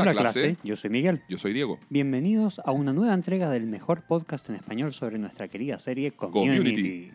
Hola, clase. Yo soy Miguel. Yo soy Diego. Bienvenidos a una nueva entrega del mejor podcast en español sobre nuestra querida serie Community. Community.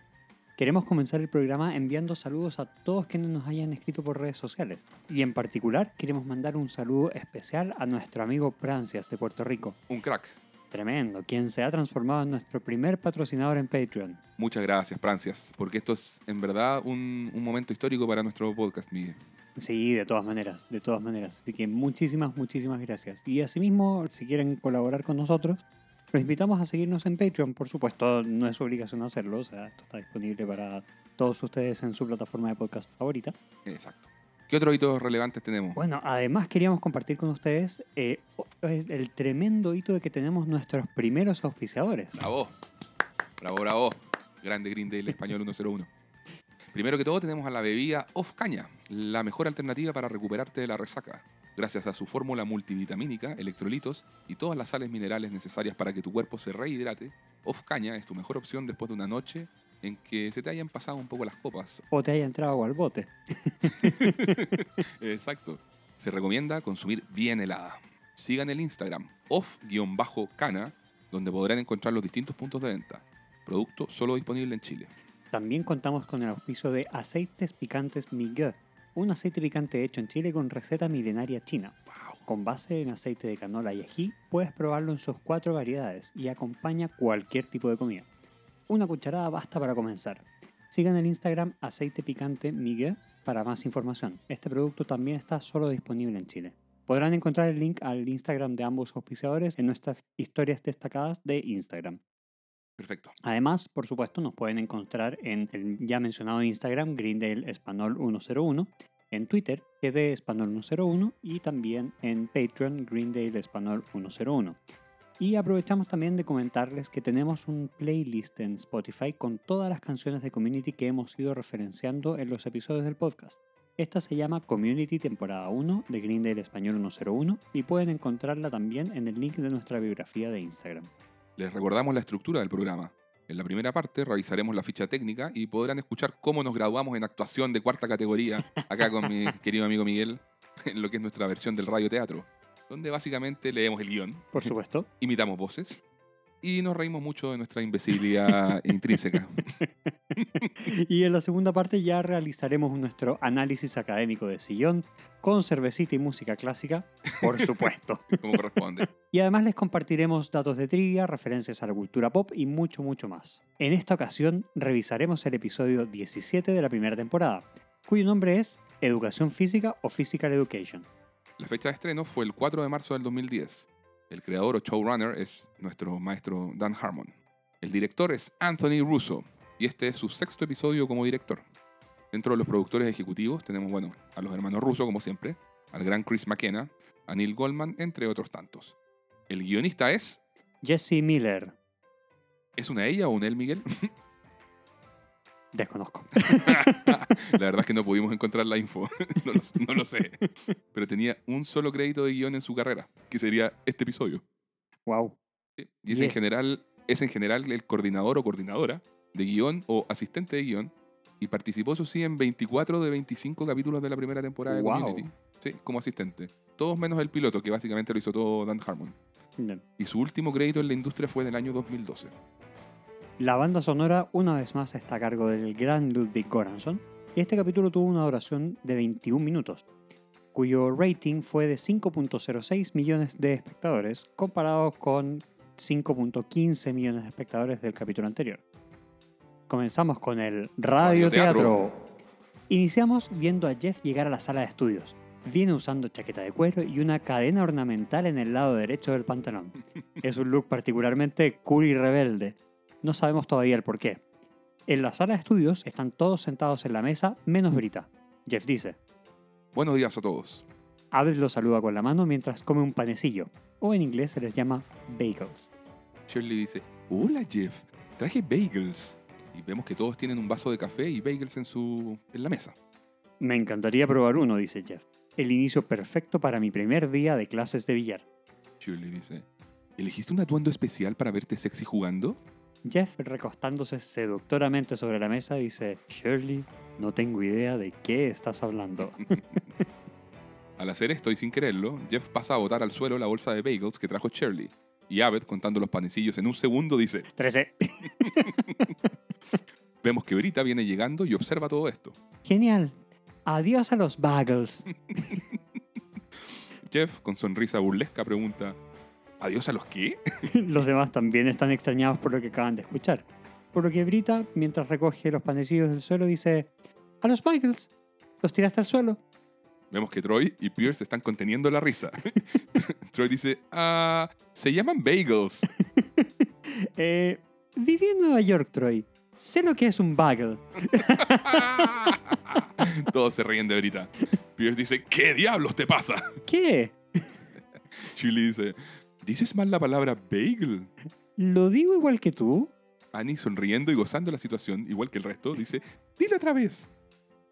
Queremos comenzar el programa enviando saludos a todos quienes nos hayan escrito por redes sociales. Y en particular queremos mandar un saludo especial a nuestro amigo Prancias de Puerto Rico. Un crack. Tremendo, quien se ha transformado en nuestro primer patrocinador en Patreon. Muchas gracias, Prancias, porque esto es en verdad un, un momento histórico para nuestro podcast, Miguel. Sí, de todas maneras, de todas maneras. Así que muchísimas, muchísimas gracias. Y asimismo, si quieren colaborar con nosotros, los invitamos a seguirnos en Patreon. Por supuesto, no es obligación hacerlo. O sea, esto está disponible para todos ustedes en su plataforma de podcast favorita. Exacto. ¿Qué otros hitos relevantes tenemos? Bueno, además queríamos compartir con ustedes eh, el tremendo hito de que tenemos nuestros primeros auspiciadores. Bravo. Bravo, bravo. Grande Green Day, el español 101. Primero que todo tenemos a la bebida Off Caña, la mejor alternativa para recuperarte de la resaca. Gracias a su fórmula multivitamínica, electrolitos y todas las sales minerales necesarias para que tu cuerpo se rehidrate, Off Caña es tu mejor opción después de una noche en que se te hayan pasado un poco las copas. O te haya entrado agua al bote. Exacto. Se recomienda consumir bien helada. Sigan el Instagram off-cana, donde podrán encontrar los distintos puntos de venta. Producto solo disponible en Chile. También contamos con el auspicio de Aceites Picantes Miguel, un aceite picante hecho en Chile con receta milenaria china. Con base en aceite de canola y ají, puedes probarlo en sus cuatro variedades y acompaña cualquier tipo de comida. Una cucharada basta para comenzar. Sigan el Instagram Aceite Picante Miguel para más información. Este producto también está solo disponible en Chile. Podrán encontrar el link al Instagram de ambos auspiciadores en nuestras historias destacadas de Instagram. Perfecto. Además, por supuesto, nos pueden encontrar en el ya mencionado Instagram Greendale Español 101, en Twitter GD Español 101 y también en Patreon Greendale Español 101. Y aprovechamos también de comentarles que tenemos un playlist en Spotify con todas las canciones de Community que hemos ido referenciando en los episodios del podcast. Esta se llama Community temporada 1 de Greendale Español 101 y pueden encontrarla también en el link de nuestra biografía de Instagram. Les recordamos la estructura del programa. En la primera parte revisaremos la ficha técnica y podrán escuchar cómo nos graduamos en actuación de cuarta categoría acá con mi querido amigo Miguel en lo que es nuestra versión del radio teatro, donde básicamente leemos el guion, Por supuesto. imitamos voces y nos reímos mucho de nuestra imbecilidad intrínseca. Y en la segunda parte ya realizaremos nuestro análisis académico de sillón con cervecita y música clásica, por supuesto. como corresponde. Y además les compartiremos datos de trivia, referencias a la cultura pop y mucho, mucho más. En esta ocasión revisaremos el episodio 17 de la primera temporada, cuyo nombre es Educación Física o Physical Education. La fecha de estreno fue el 4 de marzo del 2010. El creador o showrunner es nuestro maestro Dan Harmon. El director es Anthony Russo y este es su sexto episodio como director. Dentro de los productores ejecutivos tenemos, bueno, a los hermanos Russo, como siempre, al gran Chris McKenna, a Neil Goldman, entre otros tantos. El guionista es... Jesse Miller, ¿Es una ella o un él, Miguel? desconozco. la verdad es que no pudimos encontrar la info. no, lo, no lo sé. Pero tenía un solo crédito de guion en su carrera, que sería este episodio. Wow. Sí, Y es en general, es en general el coordinador o coordinadora de guion o asistente de guion. Y participó, eso sí, en 24 de 25 capítulos de la primera temporada de Wow. Community. Sí, como asistente. Todos menos el piloto, que básicamente lo hizo todo Dan Harmon. Bien. Y su último crédito en la industria fue en el año 2012. La banda sonora una vez más está a cargo del gran Ludwig Göransson y este capítulo tuvo una duración de 21 minutos, cuyo rating fue de 5.06 millones de espectadores comparado con 5.15 millones de espectadores del capítulo anterior. Comenzamos con el radioteatro. Radioteatro. Iniciamos viendo a Jeff llegar a la sala de estudios. Viene usando chaqueta de cuero y una cadena ornamental en el lado derecho del pantalón. Es un look particularmente cool y rebelde. No sabemos todavía el porqué. En la sala de estudios están todos sentados en la mesa, menos Brita. Jeff dice, Buenos días a todos. Abed lo saluda con la mano mientras come un panecillo, o en inglés se les llama bagels. Shirley dice, hola Jeff, traje bagels. Y vemos que todos tienen un vaso de café y bagels en, su, en la mesa. Me encantaría probar uno, dice Jeff. El inicio perfecto para mi primer día de clases de billar. Shirley dice, ¿elegiste un atuendo especial para verte sexy jugando? Jeff, recostándose seductoramente sobre la mesa, dice, Shirley, no tengo idea de qué estás hablando. Al hacer esto y sin quererlo, Jeff pasa a botar al suelo la bolsa de bagels que trajo Shirley. Y Abed, contando los panecillos en un segundo, dice, 13. vemos que Brita viene llegando y observa todo esto. Genial. Adiós a los bagels. Jeff, con sonrisa burlesca, pregunta, ¿adiós a los qué? Los demás también están extrañados por lo que acaban de escuchar. Por lo que Brita, mientras recoge los panecillos del suelo, dice, a los bagels. Los tiraste al suelo. Vemos que Troy y Pierce están conteniendo la risa. Troy dice, ah, se llaman bagels. Eh, viví en Nueva York, Troy. Sé lo que es un bagel. Todos se ríen de Brita. Pierce dice, ¿qué diablos te pasa? ¿Qué? Shirley dice, ¿dices mal la palabra bagel? ¿Lo digo igual que tú? Annie, sonriendo y gozando la situación, igual que el resto, dice, dilo otra vez.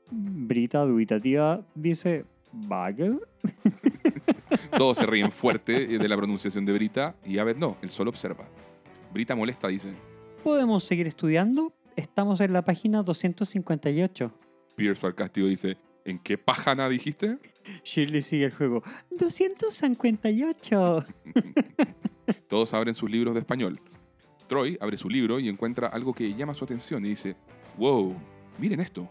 Brita, dubitativa, dice, ¿bagel? Todos se ríen fuerte eh, de la pronunciación de Brita y Abed no, él solo observa. Brita molesta dice, ¿Podemos seguir estudiando? Estamos en la página 258. Pierce sarcástico dice, ¿en qué pájana dijiste? Shirley sigue el juego. 258. Todos abren sus libros de español. Troy abre su libro y encuentra algo que llama su atención y dice, wow, miren esto.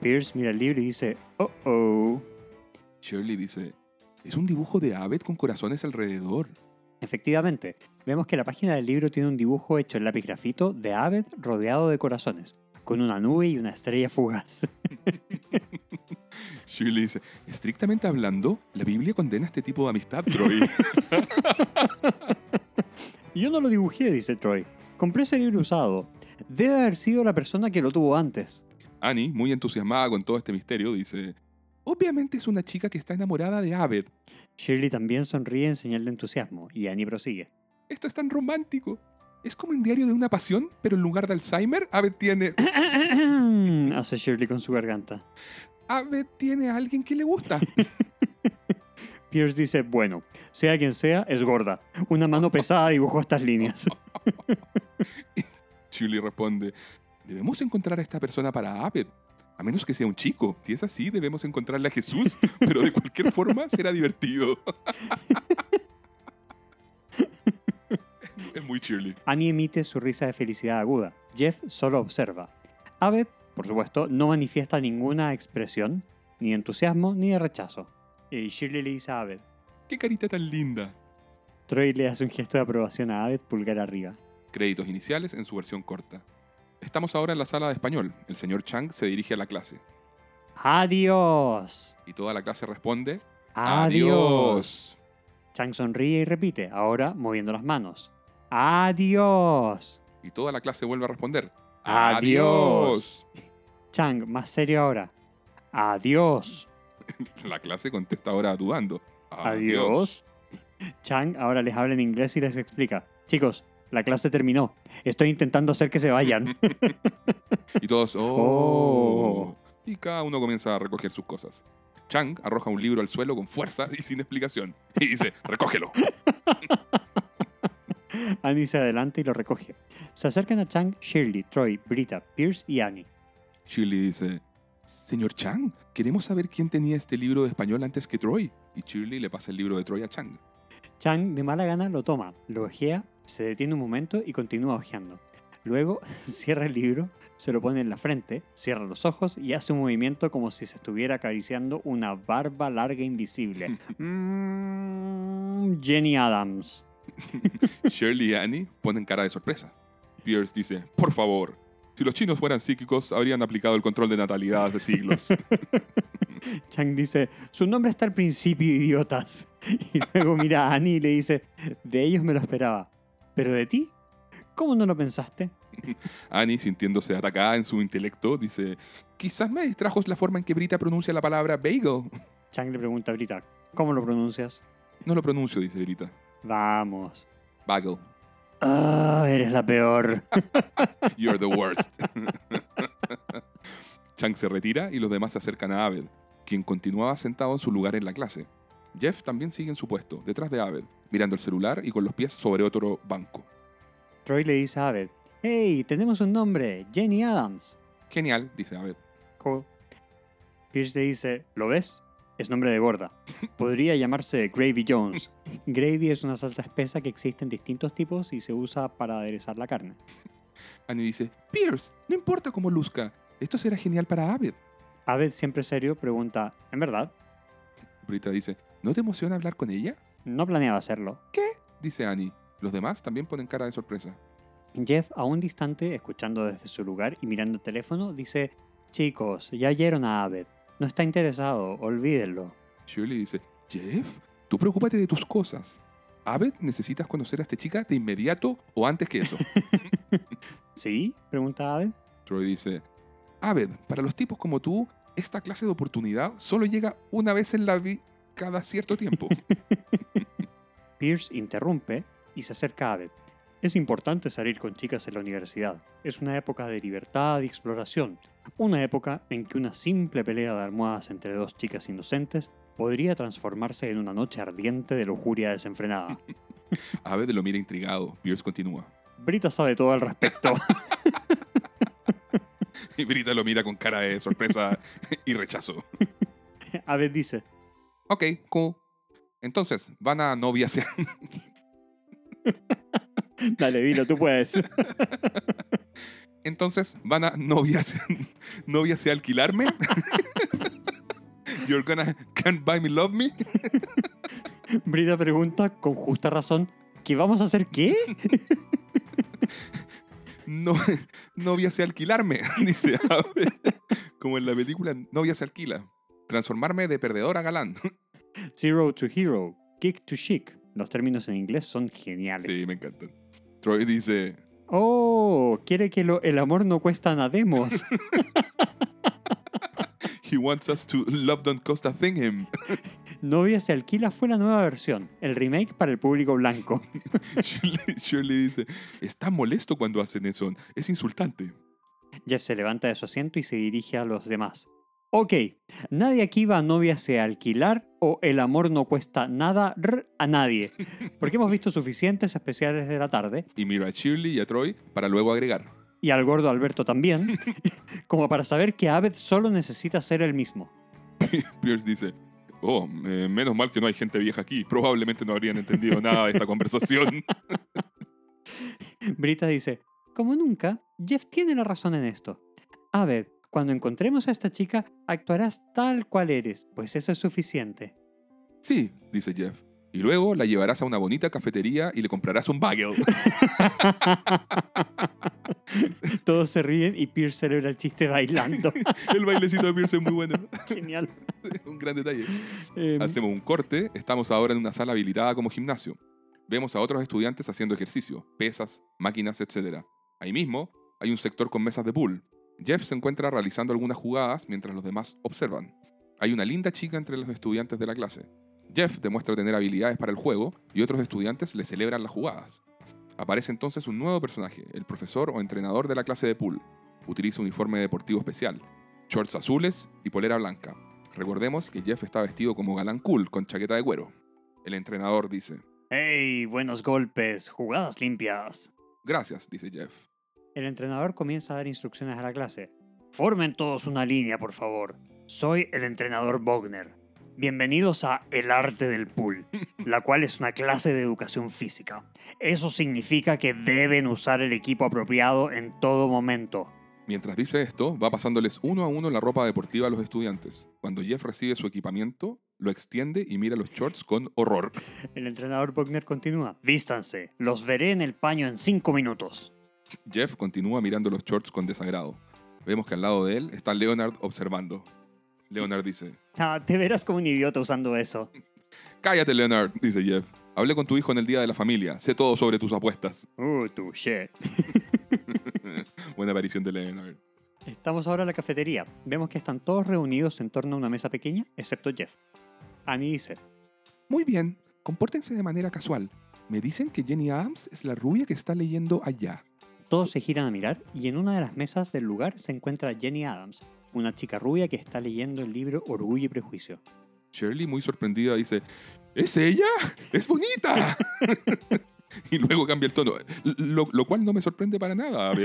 Pierce mira el libro y dice, oh oh. Shirley dice, es un dibujo de Abed con corazones alrededor. Efectivamente, vemos que la página del libro tiene un dibujo hecho en lápiz grafito de Abed rodeado de corazones, con una nube y una estrella fugaz. Shirley dice, estrictamente hablando, la Biblia condena este tipo de amistad, Troy. Yo no lo dibujé, dice Troy. Compré ese libro usado. Debe haber sido la persona que lo tuvo antes. Annie, muy entusiasmada con todo este misterio, dice, obviamente es una chica que está enamorada de Abed. Shirley también sonríe en señal de entusiasmo y Annie prosigue. Esto es tan romántico. Es como en Diario de una Pasión, pero en lugar de Alzheimer, Abed tiene... Hace Shirley con su garganta. Abed tiene a alguien que le gusta. Pierce dice, bueno, sea quien sea, es gorda. Una mano pesada dibujó estas líneas. Shirley responde, debemos encontrar a esta persona para Abed. A menos que sea un chico. Si es así, debemos encontrarle a Jesús, pero de cualquier forma será divertido. es muy Shirley. Annie emite su risa de felicidad aguda. Jeff solo observa. Abed, por supuesto, no manifiesta ninguna expresión, ni de entusiasmo, ni de rechazo. Y Shirley le dice a Abed. ¡Qué carita tan linda! Troy le hace un gesto de aprobación a Abed, pulgar arriba. Créditos iniciales en su versión corta. Estamos ahora en la sala de español. El señor Chang se dirige a la clase. ¡Adiós! Y toda la clase responde, ¡Adiós! Chang sonríe y repite, ahora moviendo las manos. ¡Adiós! Y toda la clase vuelve a responder, Adiós. Chang, más serio ahora. ¡Adiós! La clase contesta ahora dudando. Adiós. Chang ahora les habla en inglés y les explica. Chicos, la clase terminó. Estoy intentando hacer que se vayan. Y todos, oh. Oh. Y cada uno comienza a recoger sus cosas. Chang arroja un libro al suelo con fuerza y sin explicación. Y dice, recógelo. Annie se adelanta y lo recoge. Se acercan a Chang, Shirley, Troy, Brita, Pierce y Annie. Shirley dice, Señor Chang, queremos saber quién tenía este libro de español antes que Troy. Y Shirley le pasa el libro de Troy a Chang. Chang de mala gana lo toma, lo ojea, se detiene un momento y continúa ojeando. Luego cierra el libro, se lo pone en la frente, cierra los ojos y hace un movimiento como si se estuviera acariciando una barba larga e invisible. Mm, Jenny Adams. Shirley y Annie ponen cara de sorpresa. Pierce dice, por favor, si los chinos fueran psíquicos, habrían aplicado el control de natalidad hace siglos. Chang dice, su nombre está al principio, idiotas. Y luego mira a Annie y le dice, de ellos me lo esperaba. Pero de ti, ¿cómo no lo pensaste? Annie, sintiéndose atacada en su intelecto, dice, quizás me distrajo la forma en que Brita pronuncia la palabra bagel. Chang le pregunta a Brita, ¿cómo lo pronuncias? No lo pronuncio, dice Brita. Vamos. Bagel. Ah, eres la peor. You're the worst. Chang se retira y los demás se acercan a Abed, quien continuaba sentado en su lugar en la clase. Jeff también sigue en su puesto, detrás de Abed, mirando el celular y con los pies sobre otro banco. Troy le dice a Abed, hey, tenemos un nombre, Jenny Adams. Genial, dice Abed. Cool. Pierce le dice, ¿lo ves? Es nombre de gorda. Podría llamarse Gravy Jones. Gravy es una salsa espesa que existe en distintos tipos y se usa para aderezar la carne. Annie dice, Pierce, no importa cómo luzca, esto será genial para Abed. Abed, siempre serio, pregunta, ¿en verdad? Brita dice, ¿no te emociona hablar con ella? No planeaba hacerlo. ¿Qué? Dice Annie. Los demás también ponen cara de sorpresa. Jeff, aún distante, escuchando desde su lugar y mirando el teléfono, dice, chicos, ya oyeron a Abed. No está interesado, olvídenlo. Shirley dice, Jeff, tú preocúpate de tus cosas. Abed, necesitas conocer a esta chica de inmediato o antes que eso. ¿Sí? Pregunta Abed. Troy dice, Abed, para los tipos como tú, esta clase de oportunidad solo llega una vez en la vida cada cierto tiempo. Pierce interrumpe y se acerca a Abed. Es importante salir con chicas en la universidad. Es una época de libertad y exploración. Una época en que una simple pelea de almohadas entre dos chicas inocentes podría transformarse en una noche ardiente de lujuria desenfrenada. Abed lo mira intrigado. Pierce continúa. Brita sabe todo al respecto. Y Brita lo mira con cara de sorpresa y rechazo. Abed dice, Ok, cool. Entonces, van a noviasear. dale, dilo, tú puedes. Entonces, van a noviasear, noviasear alquilarme. You're gonna can't buy me, love me. Brita pregunta con justa razón, ¿qué vamos a hacer qué? No, novia se alquilarme, dice Abed. Como en la película Novia se alquila. Transformarme de perdedor a galán. Zero to hero, kick to chic. Los términos en inglés son geniales. Sí, me encantan. Troy dice, Oh, quiere que lo- el amor no cuesta nademos. He wants us to love don't cost a thing him. Novia se alquila fue la nueva versión, el remake para el público blanco. Shirley, Shirley dice, está molesto cuando hacen eso. Es insultante. Jeff se levanta de su asiento y se dirige a los demás. Ok, nadie aquí va a novia se alquilar o el amor no cuesta nada rr, a nadie. Porque hemos visto suficientes especiales de la tarde Y mira a Shirley y a Troy para luego agregar. y al gordo Alberto también, como para saber que Abed solo necesita ser el mismo. Pierce dice, oh, eh, menos mal que no hay gente vieja aquí. Probablemente no habrían entendido nada de esta conversación. Brita dice, como nunca, Jeff tiene la razón en esto. Abed, cuando encontremos a esta chica, actuarás tal cual eres, pues eso es suficiente. Sí, dice Jeff. Y luego la llevarás a una bonita cafetería y le comprarás un bagel. Todos se ríen y Pierce celebra el chiste bailando. El bailecito de Pierce es muy bueno. Genial. un gran detalle. Em, Hacemos un corte. Estamos ahora en una sala habilitada como gimnasio. Vemos a otros estudiantes haciendo ejercicio, pesas, máquinas, etc. Ahí mismo hay un sector con mesas de pool. Jeff se encuentra realizando algunas jugadas mientras los demás observan. Hay una linda chica entre los estudiantes de la clase. Jeff demuestra tener habilidades para el juego y otros estudiantes le celebran las jugadas. Aparece entonces un nuevo personaje, el profesor o entrenador de la clase de pool. Utiliza uniforme deportivo especial, shorts azules y polera blanca. Recordemos que Jeff está vestido como galán cool con chaqueta de cuero. El entrenador dice, ¡Hey! Buenos golpes, jugadas limpias. gracias, dice Jeff. El entrenador comienza a dar instrucciones a la clase. Formen todos una línea, por favor. Soy el entrenador Bogner. Bienvenidos a El Arte del Pool, la cual es una clase de educación física. Eso significa que deben usar el equipo apropiado en todo momento. Mientras dice esto, va pasándoles uno a uno la ropa deportiva a los estudiantes. Cuando Jeff recibe su equipamiento, lo extiende y mira los shorts con horror. El entrenador Bogner continúa. Vístanse, los veré en el paño en cinco minutos. Jeff continúa mirando los shorts con desagrado. Vemos que al lado de él está Leonard observando. Leonard dice, Ah, te verás como un idiota usando eso. Cállate, Leonard, dice Jeff. Hablé con tu hijo en el Día de la Familia. Sé todo sobre tus apuestas. Uh, tu shit. Buena aparición de Leonard. Estamos ahora en la cafetería. Vemos que están todos reunidos en torno a una mesa pequeña, excepto Jeff. Annie dice, Muy bien, compórtense de manera casual. Me dicen que Jenny Adams es la rubia que está leyendo allá. Todos se giran a mirar y en una de las mesas del lugar se encuentra Jenny Adams, una chica rubia que está leyendo el libro Orgullo y Prejuicio. Shirley, muy sorprendida, dice, ¿Es ella? ¡Es bonita! y luego cambia el tono, lo, lo cual no me sorprende para nada.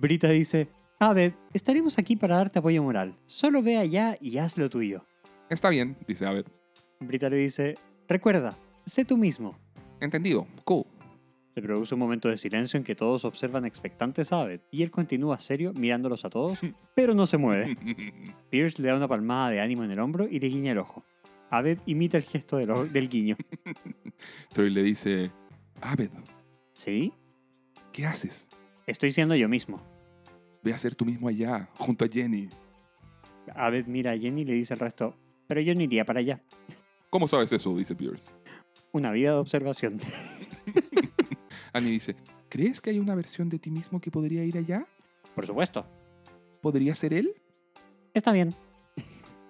Brita dice, Abed, estaremos aquí para darte apoyo moral. Solo ve allá y haz lo tuyo. Está bien, dice Abed. Brita le dice, recuerda, sé tú mismo. Entendido. Cool. Se produce un momento de silencio en que todos observan expectantes a Abed y él continúa serio mirándolos a todos, pero no se mueve. Pierce le da una palmada de ánimo en el hombro y le guiña el ojo. Abed imita el gesto del, guiño. Troy le dice, Abed, ¿Sí? ¿qué haces? Estoy siendo yo mismo. Ve a ser tú mismo allá, junto a Jenny. Abed mira a Jenny y le dice al resto, pero yo no iría para allá. ¿Cómo sabes eso? dice Pierce. Una vida de observación. Annie dice, ¿crees que hay una versión de ti mismo que podría ir allá? Por supuesto. ¿Podría ser él? Está bien.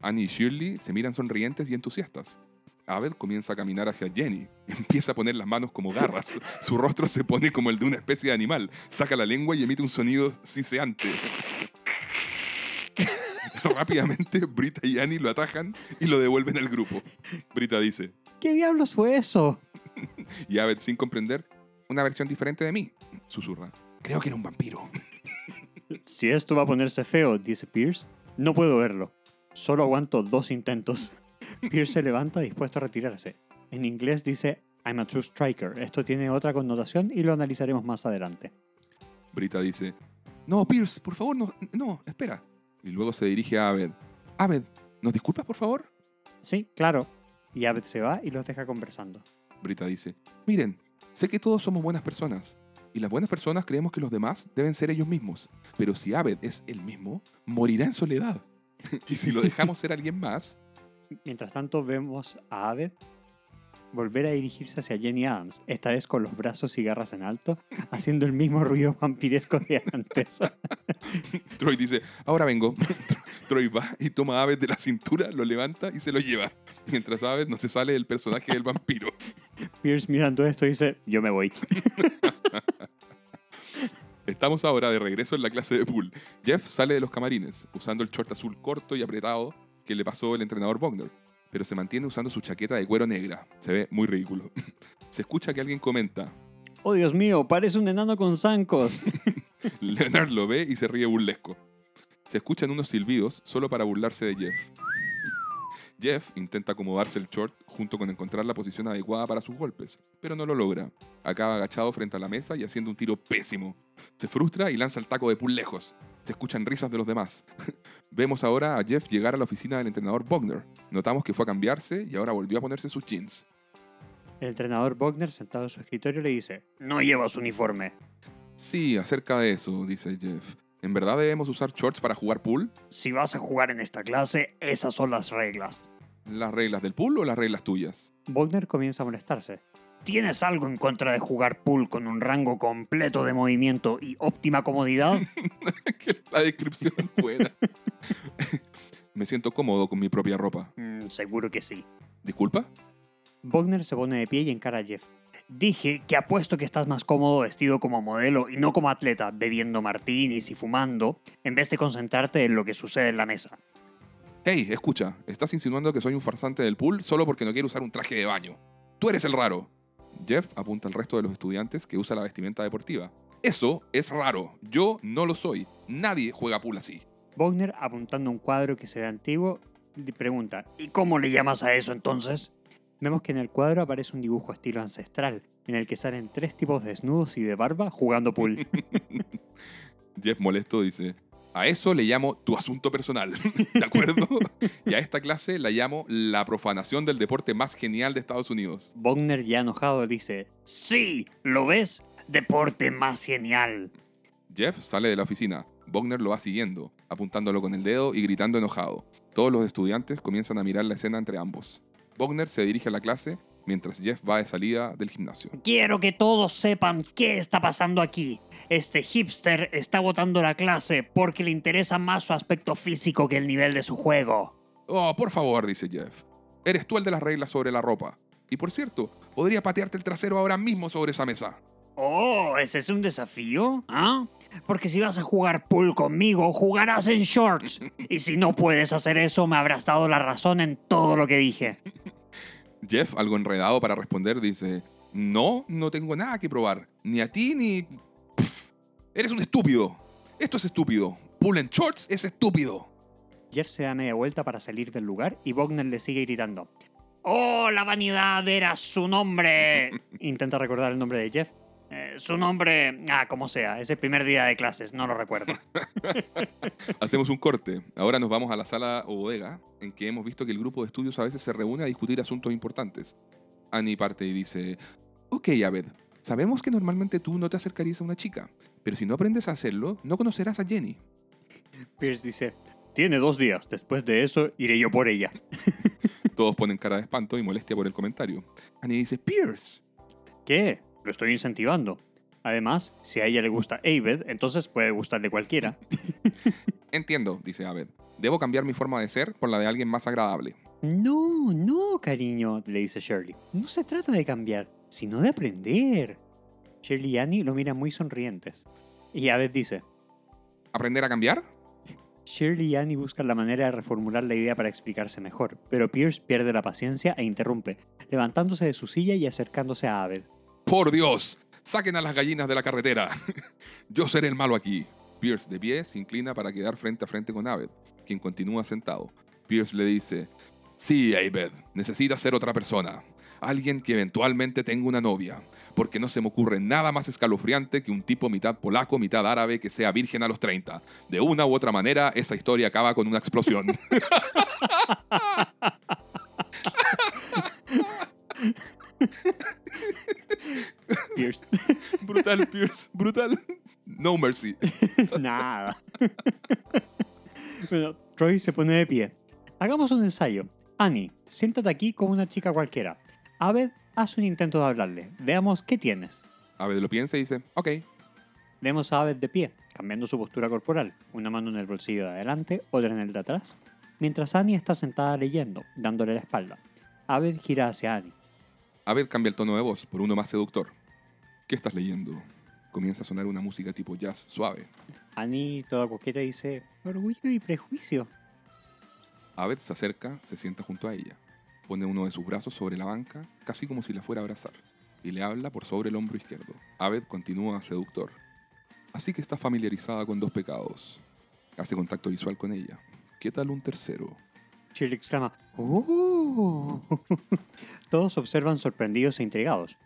Annie y Shirley se miran sonrientes y entusiastas. Abed comienza a caminar hacia Jenny. Empieza a poner las manos como garras. Su rostro se pone como el de una especie de animal. Saca la lengua y emite un sonido siseante. Rápidamente, Brita y Annie lo atajan y lo devuelven al grupo. Brita dice, ¿Qué diablos fue eso? y Abed, sin comprender, una versión diferente de mí, susurra. Creo que era un vampiro. Si esto va a ponerse feo, dice Pierce, no puedo verlo. Solo aguanto dos intentos. Pierce se levanta dispuesto a retirarse. En inglés dice I'm a true striker. Esto tiene otra connotación y lo analizaremos más adelante. Brita dice, no, Pierce, por favor, no, no, espera. Y luego se dirige a Abed. Abed, ¿nos disculpas, por favor? Sí, claro. Y Abed se va y los deja conversando. Brita dice, miren, sé que todos somos buenas personas. Y las buenas personas creemos que los demás deben ser ellos mismos. Pero si Abed es el mismo, morirá en soledad. y si lo dejamos ser alguien más, Mientras tanto vemos a Abed volver a dirigirse hacia Jenny Adams, esta vez con los brazos y garras en alto, haciendo el mismo ruido vampiresco de antes. Troy dice, ahora vengo. Troy va y toma a Abed de la cintura, lo levanta y se lo lleva. Mientras Abed no se sale del personaje del vampiro. Pierce mirando esto dice, yo me voy. Estamos ahora de regreso en la clase de pool. Jeff sale de los camarines, usando el short azul corto y apretado que le pasó el entrenador Wagner, pero se mantiene usando su chaqueta de cuero negra. Se ve muy ridículo. Se escucha que alguien comenta. Oh Dios mío, parece un enano con zancos. Leonard lo ve y se ríe burlesco. Se escuchan unos silbidos solo para burlarse de Jeff. Jeff intenta acomodarse el short junto con encontrar la posición adecuada para sus golpes, pero no lo logra. Acaba agachado frente a la mesa y haciendo un tiro pésimo. Se frustra y lanza el taco de pool lejos. Se escuchan risas de los demás. Vemos ahora a Jeff llegar a la oficina del entrenador Bogner. Notamos que fue a cambiarse y ahora volvió a ponerse sus jeans. El entrenador Bogner, sentado en su escritorio, le dice, no llevas uniforme. Sí, acerca de eso, dice Jeff. ¿En verdad debemos usar shorts para jugar pool? Si vas a jugar en esta clase, esas son las reglas. ¿Las reglas del pool o las reglas tuyas? Bogner comienza a molestarse. ¿Tienes algo en contra de jugar pool con un rango completo de movimiento y óptima comodidad? que la descripción es buena. Me siento cómodo con mi propia ropa. Mm, seguro que sí. ¿Disculpa? Bogner se pone de pie y encara a Jeff. Dije que apuesto que estás más cómodo vestido como modelo y no como atleta, bebiendo martinis y fumando, en vez de concentrarte en lo que sucede en la mesa. Hey, escucha, estás insinuando que soy un farsante del pool solo porque no quiero usar un traje de baño. Tú eres el raro. Jeff apunta al resto de los estudiantes que usa la vestimenta deportiva. Eso es raro. Yo no lo soy. Nadie juega pool así. Bogner, apuntando a un cuadro que se ve antiguo, pregunta, ¿y cómo le llamas a eso entonces? Vemos que en el cuadro aparece un dibujo estilo ancestral, en el que salen tres tipos desnudos y de barba jugando pool. Jeff molesto dice, a eso le llamo tu asunto personal, ¿de acuerdo? y a esta clase la llamo la profanación del deporte más genial de Estados Unidos. Bogner, ya enojado, dice, ¡Sí! ¿Lo ves? Deporte más genial. Jeff sale de la oficina. Bogner lo va siguiendo, apuntándolo con el dedo y gritando enojado. Todos los estudiantes comienzan a mirar la escena entre ambos. Bogner se dirige a la clase mientras Jeff va de salida del gimnasio. Quiero que todos sepan qué está pasando aquí. Este hipster está botando la clase porque le interesa más su aspecto físico que el nivel de su juego. Oh, por favor, dice Jeff. Eres tú el de las reglas sobre la ropa. Y por cierto, podría patearte el trasero ahora mismo sobre esa mesa. Oh, ¿ese es un desafío? ¿Ah? Porque si vas a jugar pool conmigo, jugarás en shorts. Y si no puedes hacer eso, me habrás dado la razón en todo lo que dije. Jeff, algo enredado para responder, dice, no, no tengo nada que probar. Ni a ti ni... Pff, eres un estúpido. Esto es estúpido. pullen shorts es estúpido. Jeff se da media vuelta para salir del lugar y Bogner le sigue gritando. ¡Oh, la vanidad era su nombre! Intenta recordar el nombre de Jeff. "Eh, su nombre, ah, como sea, es el primer día de clases, no lo recuerdo. Hacemos un corte. Ahora nos vamos a la sala o bodega, en que hemos visto que el grupo de estudios a veces se reúne a discutir asuntos importantes. Annie parte y dice, ok, Abed, sabemos que normalmente tú no te acercarías a una chica, pero si no aprendes a hacerlo, no conocerás a Jenny. Pierce dice, tiene dos días, después de eso iré yo por ella. Todos ponen cara de espanto y molestia por el comentario. Annie dice, Pierce. ¿Qué? Lo estoy incentivando. Además, si a ella le gusta Aved, entonces puede gustarle cualquiera. Entiendo, dice Abed. Debo cambiar mi forma de ser por la de alguien más agradable. No, no, cariño, le dice Shirley. No se trata de cambiar, sino de aprender. Shirley y Annie lo miran muy sonrientes. Y Abed dice, ¿Aprender a cambiar? Shirley y Annie buscan la manera de reformular la idea para explicarse mejor, pero Pierce pierde la paciencia e interrumpe, levantándose de su silla y acercándose a Abed. ¡Por Dios! ¡Saquen a las gallinas de la carretera! Yo seré el malo aquí. Pierce, de pie, se inclina para quedar frente a frente con Abed, quien continúa sentado. Pierce le dice, Sí, Abed, necesitas ser otra persona. Alguien que eventualmente tenga una novia. Porque no se me ocurre nada más escalofriante que un tipo mitad polaco, mitad árabe que sea virgen a los 30. De una u otra manera, esa historia acaba con una explosión. Pierce, brutal, Pierce, brutal. No mercy. nada. bueno, Troy se pone de pie. Hagamos un ensayo. Annie, siéntate aquí como una chica cualquiera. Abed, haz un intento de hablarle. Veamos qué tienes. Abed lo piensa y dice, ok. Vemos a Abed de pie, cambiando su postura corporal, una mano en el bolsillo de adelante, otra en el de atrás, mientras Annie está sentada leyendo, dándole la espalda. Abed gira hacia Annie. Abed cambia el tono de voz por uno más seductor. ¿Qué estás leyendo? Comienza a sonar una música tipo jazz suave. Annie, toda coqueta, dice, Orgullo y prejuicio. Abed se acerca, se sienta junto a ella. Pone uno de sus brazos sobre la banca, casi como si la fuera a abrazar, y le habla por sobre el hombro izquierdo. Abed continúa seductor. Así que está familiarizada con dos pecados. Hace contacto visual con ella. ¿Qué tal un tercero? Shirley exclama, ¡Oh! Todos observan sorprendidos e intrigados.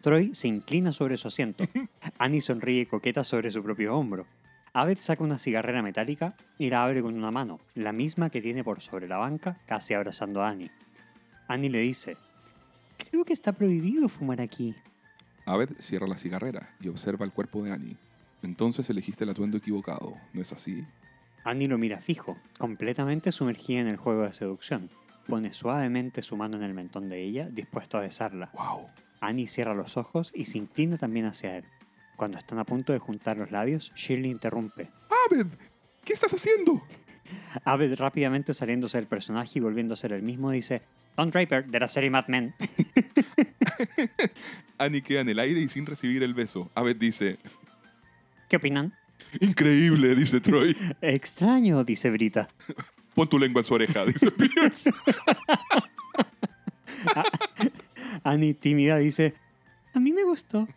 Troy se inclina sobre su asiento. Annie sonríe coqueta sobre su propio hombro. Abed saca una cigarrera metálica y la abre con una mano, la misma que tiene por sobre la banca, casi abrazando a Annie. Annie le dice, Creo que está prohibido fumar aquí. Abed cierra la cigarrera y observa el cuerpo de Annie. Entonces elegiste el atuendo equivocado, ¿no es así? Annie lo mira fijo, completamente sumergida en el juego de seducción. Pone suavemente su mano en el mentón de ella, dispuesto a besarla. ¡Wow! Annie cierra los ojos y se inclina también hacia él. Cuando están a punto de juntar los labios, Shirley interrumpe. ¡Abed! ¿Qué estás haciendo? Abed rápidamente saliéndose del personaje y volviendo a ser el mismo dice Don Draper de la serie Mad Men. Annie queda en el aire y sin recibir el beso. Abed dice, ¿Qué opinan? Increíble, dice Troy. Extraño, dice Brita. Pon tu lengua en su oreja, dice Pierce. Annie tímida dice A mí me gustó.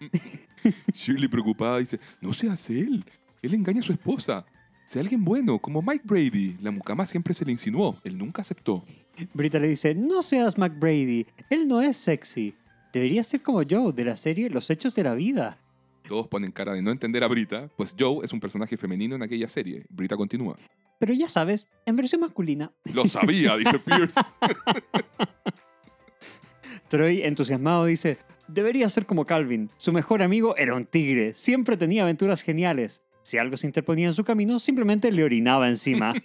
Shirley preocupada dice, no seas él. Él engaña a su esposa. Sea alguien bueno, como Mike Brady. La mucama siempre se le insinuó. Él nunca aceptó. Brita le dice No seas McBrady, él no es sexy. Debería ser como Joe de la serie Los Hechos de la Vida. Todos ponen cara de no entender a Brita, pues Joe es un personaje femenino en aquella serie. Brita continúa. Pero ya sabes, en versión masculina. Lo sabía, dice Pierce. Troy, entusiasmado, dice, debería ser como Calvin. Su mejor amigo era un tigre. Siempre tenía aventuras geniales. Si algo se interponía en su camino, simplemente le orinaba encima.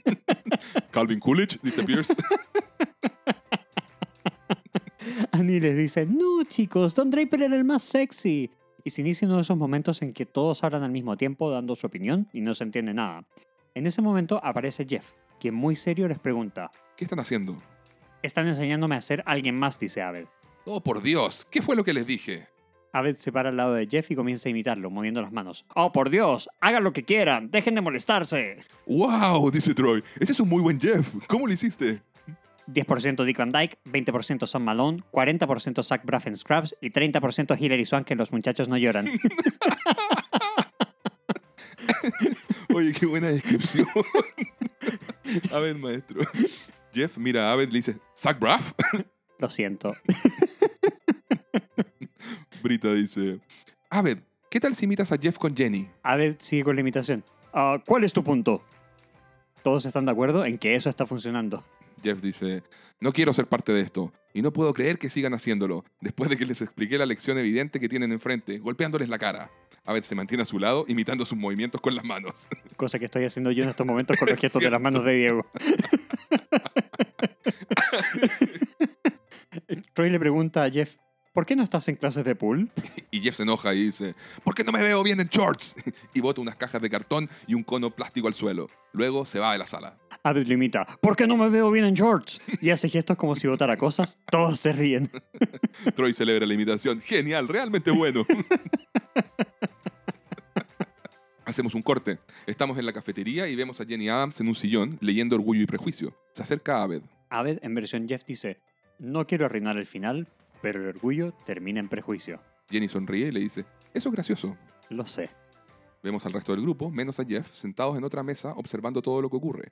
Calvin Coolidge, dice Pierce. Annie les dice, no chicos, Don Draper era el más sexy. Y se inicia uno de esos momentos en que todos hablan al mismo tiempo dando su opinión y no se entiende nada. En ese momento aparece Jeff, quien muy serio les pregunta, ¿Qué están haciendo? están enseñándome a ser alguien más, dice Abed. Oh, por Dios, ¿qué fue lo que les dije? Abed se para al lado de Jeff y comienza a imitarlo, moviendo las manos. ¡Oh, por Dios! ¡Hagan lo que quieran! ¡Dejen de molestarse! ¡Wow! Dice Troy. Ese es un muy buen Jeff. ¿Cómo lo hiciste? 10% Dick Van Dyke, 20% Sam Malone, 40% Zach Braff en Scrubs y 30% Hilary Swank en Los Muchachos No Lloran. Oye, qué buena descripción. a ver, maestro. Jeff mira a Abed y le dice, Zach Braff. Lo siento. Brita dice, Abed, ¿qué tal si imitas a Jeff con Jenny? Abed sigue con la imitación. Ah, ¿Cuál es tu punto? Todos están de acuerdo en que eso está funcionando. Jeff dice, no quiero ser parte de esto y no puedo creer que sigan haciéndolo, después de que les expliqué la lección evidente que tienen enfrente, golpeándoles la cara. Abed se mantiene a su lado, imitando sus movimientos con las manos. Cosa que estoy haciendo yo en estos momentos con los gestos de las manos de Diego. Troy le pregunta a Jeff, ¿por qué no estás en clases de pool? Y Jeff se enoja y dice, ¿por qué no me veo bien en shorts? Y bota unas cajas de cartón y un cono plástico al suelo. Luego se va de la sala. Abed lo imita, ¿por qué no me veo bien en shorts? Y hace gestos como si votara cosas. Todos se ríen. Troy celebra la imitación. Genial, realmente bueno. Hacemos un corte. Estamos en la cafetería y vemos a Jenny Adams en un sillón leyendo Orgullo y Prejuicio. Se acerca a Abed. Abed en versión Jeff dice, no quiero arruinar el final, pero el orgullo termina en prejuicio. Jenny sonríe y le dice, eso es gracioso. Lo sé. Vemos al resto del grupo, menos a Jeff, sentados en otra mesa observando todo lo que ocurre.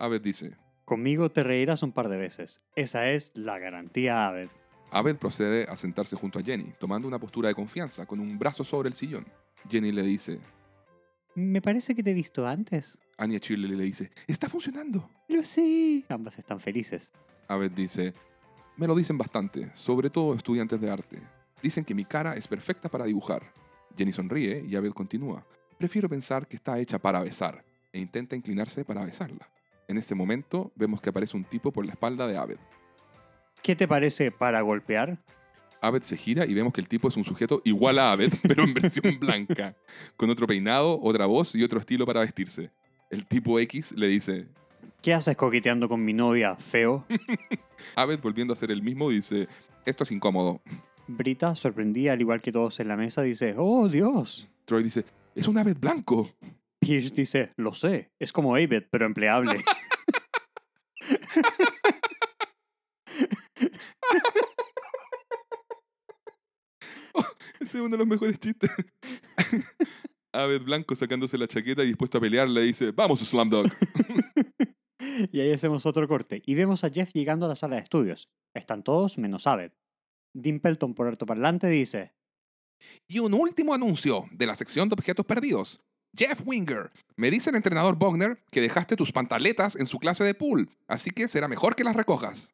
Abed dice, Conmigo te reirás un par de veces. Esa es la garantía Abed. Abed procede a sentarse junto a Jenny, tomando una postura de confianza, con un brazo sobre el sillón. Jenny le dice, Me parece que te he visto antes. Anya Shirley le dice, está funcionando. Lo sé. Ambas están felices. Abed dice, me lo dicen bastante, sobre todo estudiantes de arte. Dicen que mi cara es perfecta para dibujar. Jenny sonríe y Abed continúa. Prefiero pensar que está hecha para besar, e intenta inclinarse para besarla. En ese momento vemos que aparece un tipo por la espalda de Abed. ¿Qué te parece para golpear? Abed se gira y vemos que el tipo es un sujeto igual a Abed, pero en versión blanca, con otro peinado, otra voz y otro estilo para vestirse. El tipo X le dice, ¿Qué haces coqueteando con mi novia, feo? Abed volviendo a ser el mismo dice, esto es incómodo. Brita, sorprendida al igual que todos en la mesa, dice, ¡Oh, Dios! Troy dice, es un Abed blanco. Pierce dice, lo sé, es como Abed, pero empleable. Ese es uno de los mejores chistes. Abed Blanco sacándose la chaqueta y dispuesto a pelear le dice, vamos Slam y ahí hacemos otro corte y vemos a Jeff llegando a la sala de estudios. Están todos menos Abed. Dimpleton por altoparlante dice, Y un último anuncio de la sección de objetos perdidos. Jeff Winger, me dice el entrenador Bogner que dejaste tus pantaletas en su clase de pool, así que será mejor que las recojas.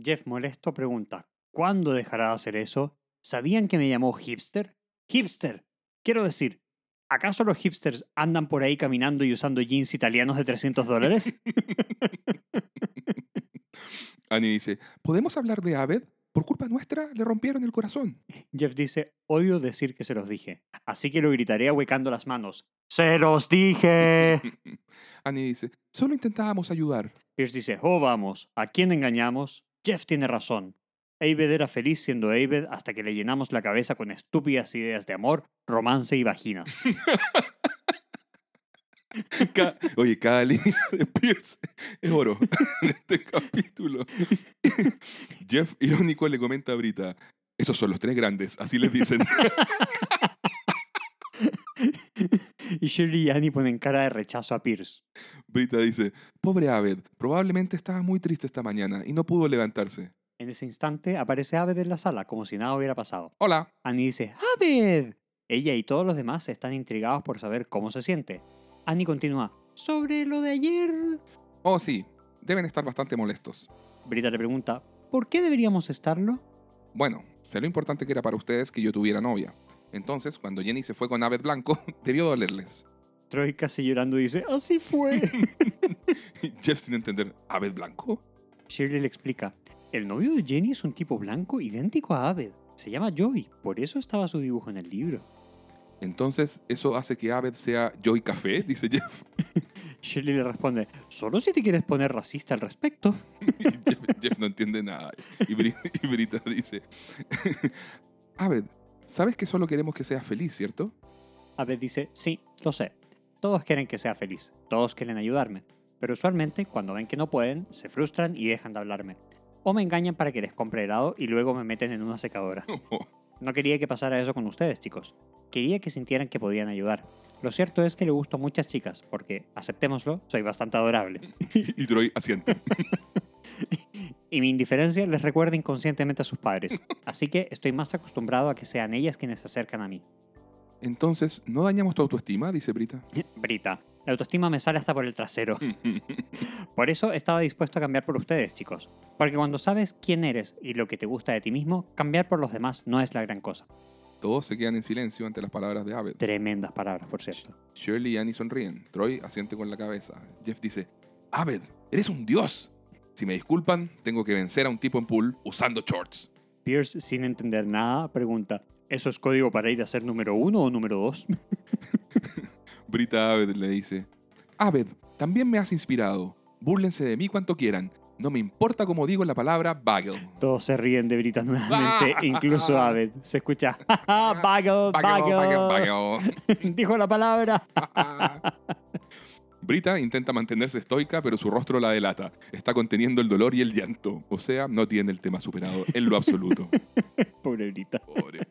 Jeff molesto pregunta, ¿cuándo dejará de hacer eso? ¿Sabían que me llamó hipster? Hipster. Quiero decir, ¿acaso los hipsters andan por ahí caminando y usando jeans italianos de 300 dólares? Annie dice, ¿podemos hablar de Abed? Por culpa nuestra le rompieron el corazón. Jeff dice, odio decir que se los dije, así que lo gritaré ahuecando las manos. ¡Se los dije! Annie dice, solo intentábamos ayudar. Pierce dice, oh vamos, ¿a quién engañamos? Jeff tiene razón. Abed era feliz siendo Abed hasta que le llenamos la cabeza con estúpidas ideas de amor, romance y vaginas. Oye, cada línea de Pierce es oro en este capítulo. Jeff, irónico, le comenta a Brita, esos son los tres grandes, así les dicen. y Shirley y Annie ponen cara de rechazo a Pierce. Brita dice, pobre Abed, probablemente estaba muy triste esta mañana y no pudo levantarse. En ese instante aparece Abed en la sala, como si nada hubiera pasado. Hola. Annie dice, ¡Abed! Ella y todos los demás están intrigados por saber cómo se siente. Annie continúa, ¿sobre lo de ayer? Oh, sí, deben estar bastante molestos. Brita le pregunta, ¿por qué deberíamos estarlo? Bueno, sé lo importante que era para ustedes que yo tuviera novia. Entonces, cuando Jenny se fue con Abed Blanco, debió dolerles. Troy casi llorando dice, así fue. Jeff sin entender, ¿Abed Blanco? Shirley le explica, el novio de Jenny es un tipo blanco idéntico a Abed. Se llama Joey, por eso estaba su dibujo en el libro. Entonces, ¿eso hace que Abed sea Joy Café? Dice Jeff. Shirley le responde, solo si te quieres poner racista al respecto. Jeff, Jeff no entiende nada. Y Brita dice, Abed, sabes que solo queremos que seas feliz, ¿cierto? Abed dice, sí, lo sé. Todos quieren que sea feliz, todos quieren ayudarme. Pero usualmente, cuando ven que no pueden, se frustran y dejan de hablarme. O me engañan para que les compre helado y luego me meten en una secadora. No quería que pasara eso con ustedes, chicos. Quería que sintieran que podían ayudar. Lo cierto es que le gusto a muchas chicas, porque, aceptémoslo, soy bastante adorable. Y Troy asiente. Y mi indiferencia les recuerda inconscientemente a sus padres. Así que estoy más acostumbrado a que sean ellas quienes se acercan a mí. Entonces, ¿no dañamos tu autoestima? Dice Brita. Brita, la autoestima me sale hasta por el trasero. Por eso estaba dispuesto a cambiar por ustedes, chicos. Porque cuando sabes quién eres y lo que te gusta de ti mismo, cambiar por los demás no es la gran cosa. Todos se quedan en silencio ante las palabras de Abed. Tremendas palabras, por cierto. Shirley y Annie sonríen. Troy asiente con la cabeza. Jeff dice, Abed, eres un dios. Si me disculpan, tengo que vencer a un tipo en pool usando shorts. Pierce, sin entender nada, pregunta, ¿eso es código para ir a ser número uno o número dos? Brita Abed le dice, Abed, también me has inspirado. Búrlense de mí cuanto quieran. No me importa cómo digo la palabra bagel. Todos se ríen de Brita nuevamente, incluso Abed. Se escucha, bagel, bagel, bagel. Dijo la palabra. Brita intenta mantenerse estoica, pero su rostro la delata. Está conteniendo el dolor y el llanto. O sea, no tiene el tema superado en lo absoluto. Pobre Brita. Pobre.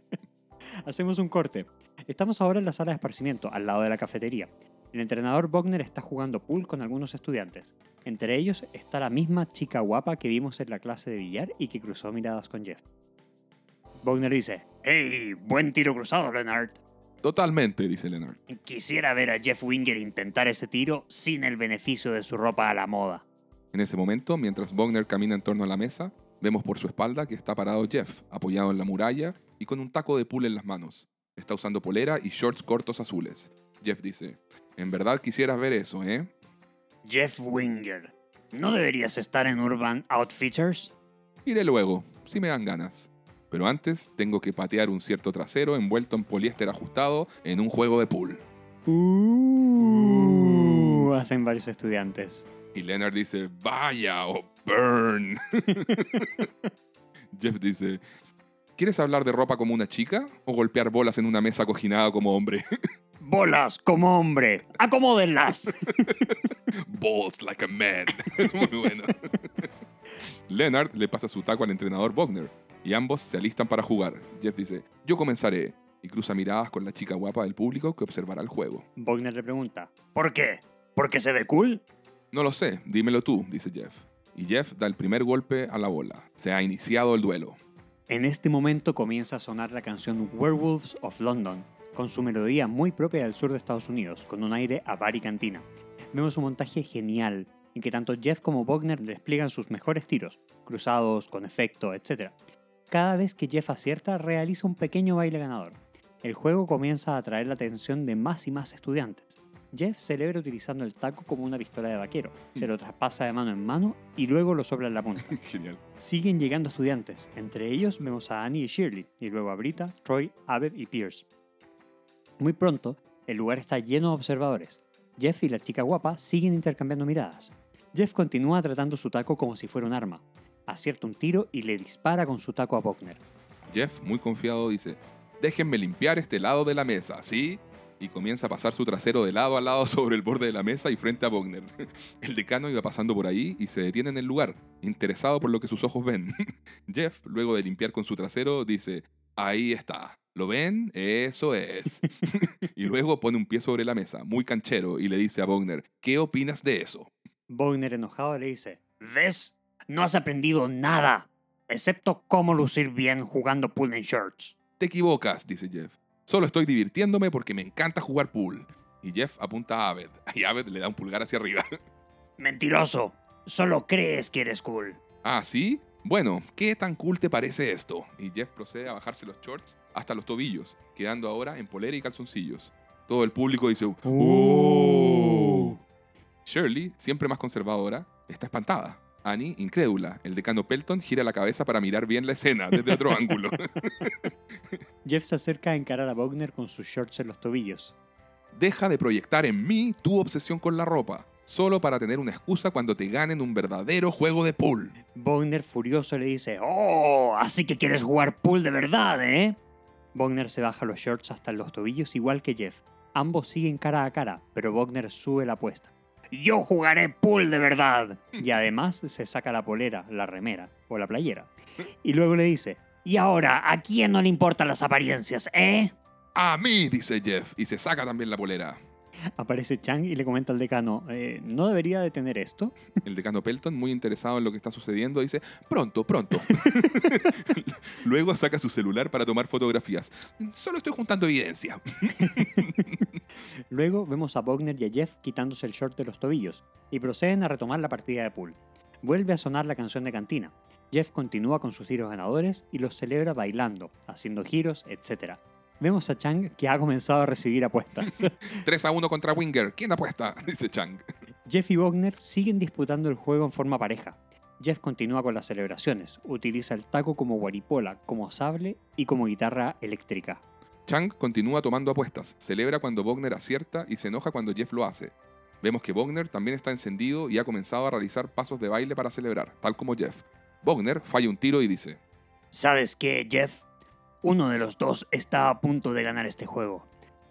Hacemos un corte. Estamos ahora en la sala de esparcimiento, al lado de la cafetería. El entrenador Bogner está jugando pool con algunos estudiantes. Entre ellos está la misma chica guapa que vimos en la clase de billar y que cruzó miradas con Jeff. Bogner dice, ¡Hey! Buen tiro cruzado, Leonard. Totalmente, dice Leonard. Quisiera ver a Jeff Winger intentar ese tiro sin el beneficio de su ropa a la moda. En ese momento, mientras Bogner camina en torno a la mesa, vemos por su espalda que está parado Jeff, apoyado en la muralla y con un taco de pool en las manos. Está usando polera y shorts cortos azules. Jeff dice, en verdad quisieras ver eso, ¿eh? Jeff Winger, ¿no deberías estar en Urban Outfitters? Iré luego, si me dan ganas. Pero antes tengo que patear un cierto trasero envuelto en poliéster ajustado en un juego de pool. Uh, hacen varios estudiantes. Y Leonard dice, vaya o burn. Jeff dice, ¿quieres hablar de ropa como una chica o golpear bolas en una mesa cojinada como hombre? Bolas como hombre, acomódenlas. Balls like a man. Muy bueno. Leonard le pasa su taco al entrenador Bogner y ambos se alistan para jugar. Jeff dice, yo comenzaré y cruza miradas con la chica guapa del público que observará el juego. Bogner le pregunta, ¿por qué? ¿Porque se ve cool? No lo sé, dímelo tú, dice Jeff. Y Jeff da el primer golpe a la bola. Se ha iniciado el duelo. En este momento comienza a sonar la canción Werewolves of London, con su melodía muy propia del sur de Estados Unidos, con un aire a bar y cantina. Vemos un montaje genial, en que tanto Jeff como Bogner despliegan sus mejores tiros, cruzados, con efecto, etc. Cada vez que Jeff acierta, realiza un pequeño baile ganador. El juego comienza a atraer la atención de más y más estudiantes. Jeff celebra utilizando el taco como una pistola de vaquero. Se lo traspasa de mano en mano y luego lo sopla en la punta. Genial. Siguen llegando estudiantes. Entre ellos vemos a Annie y Shirley, y luego a Brita, Troy, Abed y Pierce. Muy pronto, el lugar está lleno de observadores. Jeff y la chica guapa siguen intercambiando miradas. Jeff continúa tratando su taco como si fuera un arma. Acierta un tiro y le dispara con su taco a Bogner. Jeff, muy confiado, dice, déjenme limpiar este lado de la mesa, ¿sí? Y comienza a pasar su trasero de lado a lado sobre el borde de la mesa y frente a Bogner. El decano iba pasando por ahí y se detiene en el lugar, interesado por lo que sus ojos ven. Jeff, luego de limpiar con su trasero, dice, ahí está. ¿Lo ven? Eso es. y luego pone un pie sobre la mesa, muy canchero, y le dice a Bogner, ¿qué opinas de eso? Bogner enojado le dice, ¿ves? No has aprendido nada, excepto cómo lucir bien jugando pool en shirts. Te equivocas, dice Jeff. Solo estoy divirtiéndome porque me encanta jugar pool. Y Jeff apunta a Abed, y Abed le da un pulgar hacia arriba. Mentiroso, solo crees que eres cool. ah, ¿sí? Bueno, ¿qué tan cool te parece esto? Y Jeff procede a bajarse los shorts hasta los tobillos, quedando ahora en polera y calzoncillos. Todo el público dice, ¡Oh! Shirley, siempre más conservadora, está espantada. Annie, incrédula. El decano Pelton gira la cabeza para mirar bien la escena desde otro ángulo. Jeff se acerca a encarar a Bogner con sus shorts en los tobillos. Deja de proyectar en mí tu obsesión con la ropa, solo para tener una excusa cuando te ganen un verdadero juego de pool. Bogner furioso le dice, ¡Oh! Así que quieres jugar pool de verdad, ¿eh? Bogner se baja los shorts hasta los tobillos igual que Jeff. Ambos siguen cara a cara, pero Bogner sube la apuesta. Yo jugaré pool de verdad. Y además se saca la polera, la remera o la playera. Y luego le dice, ¿y ahora a quién no le importan las apariencias, eh? A mí, dice Jeff, y se saca también la polera. Aparece Chang y le comenta al decano, eh, ¿no debería detener esto? El decano Pelton, muy interesado en lo que está sucediendo, dice, pronto, pronto. Luego saca su celular para tomar fotografías. Solo estoy juntando evidencia. Luego vemos a Bogner y a Jeff quitándose el short de los tobillos y proceden a retomar la partida de pool. Vuelve a sonar la canción de cantina. Jeff continúa con sus tiros ganadores y los celebra bailando, haciendo giros, etc. Vemos a Chang que ha comenzado a recibir apuestas. 3 a 1 contra Winger. ¿Quién apuesta? Dice Chang. Jeff y Bogner siguen disputando el juego en forma pareja. Jeff continúa con las celebraciones, utiliza el taco como guaripola, como sable y como guitarra eléctrica. Chang continúa tomando apuestas, celebra cuando Bogner acierta y se enoja cuando Jeff lo hace. Vemos que Bogner también está encendido y ha comenzado a realizar pasos de baile para celebrar, tal como Jeff. Bogner falla un tiro y dice, ¿Sabes qué, Jeff? Uno de los dos está a punto de ganar este juego.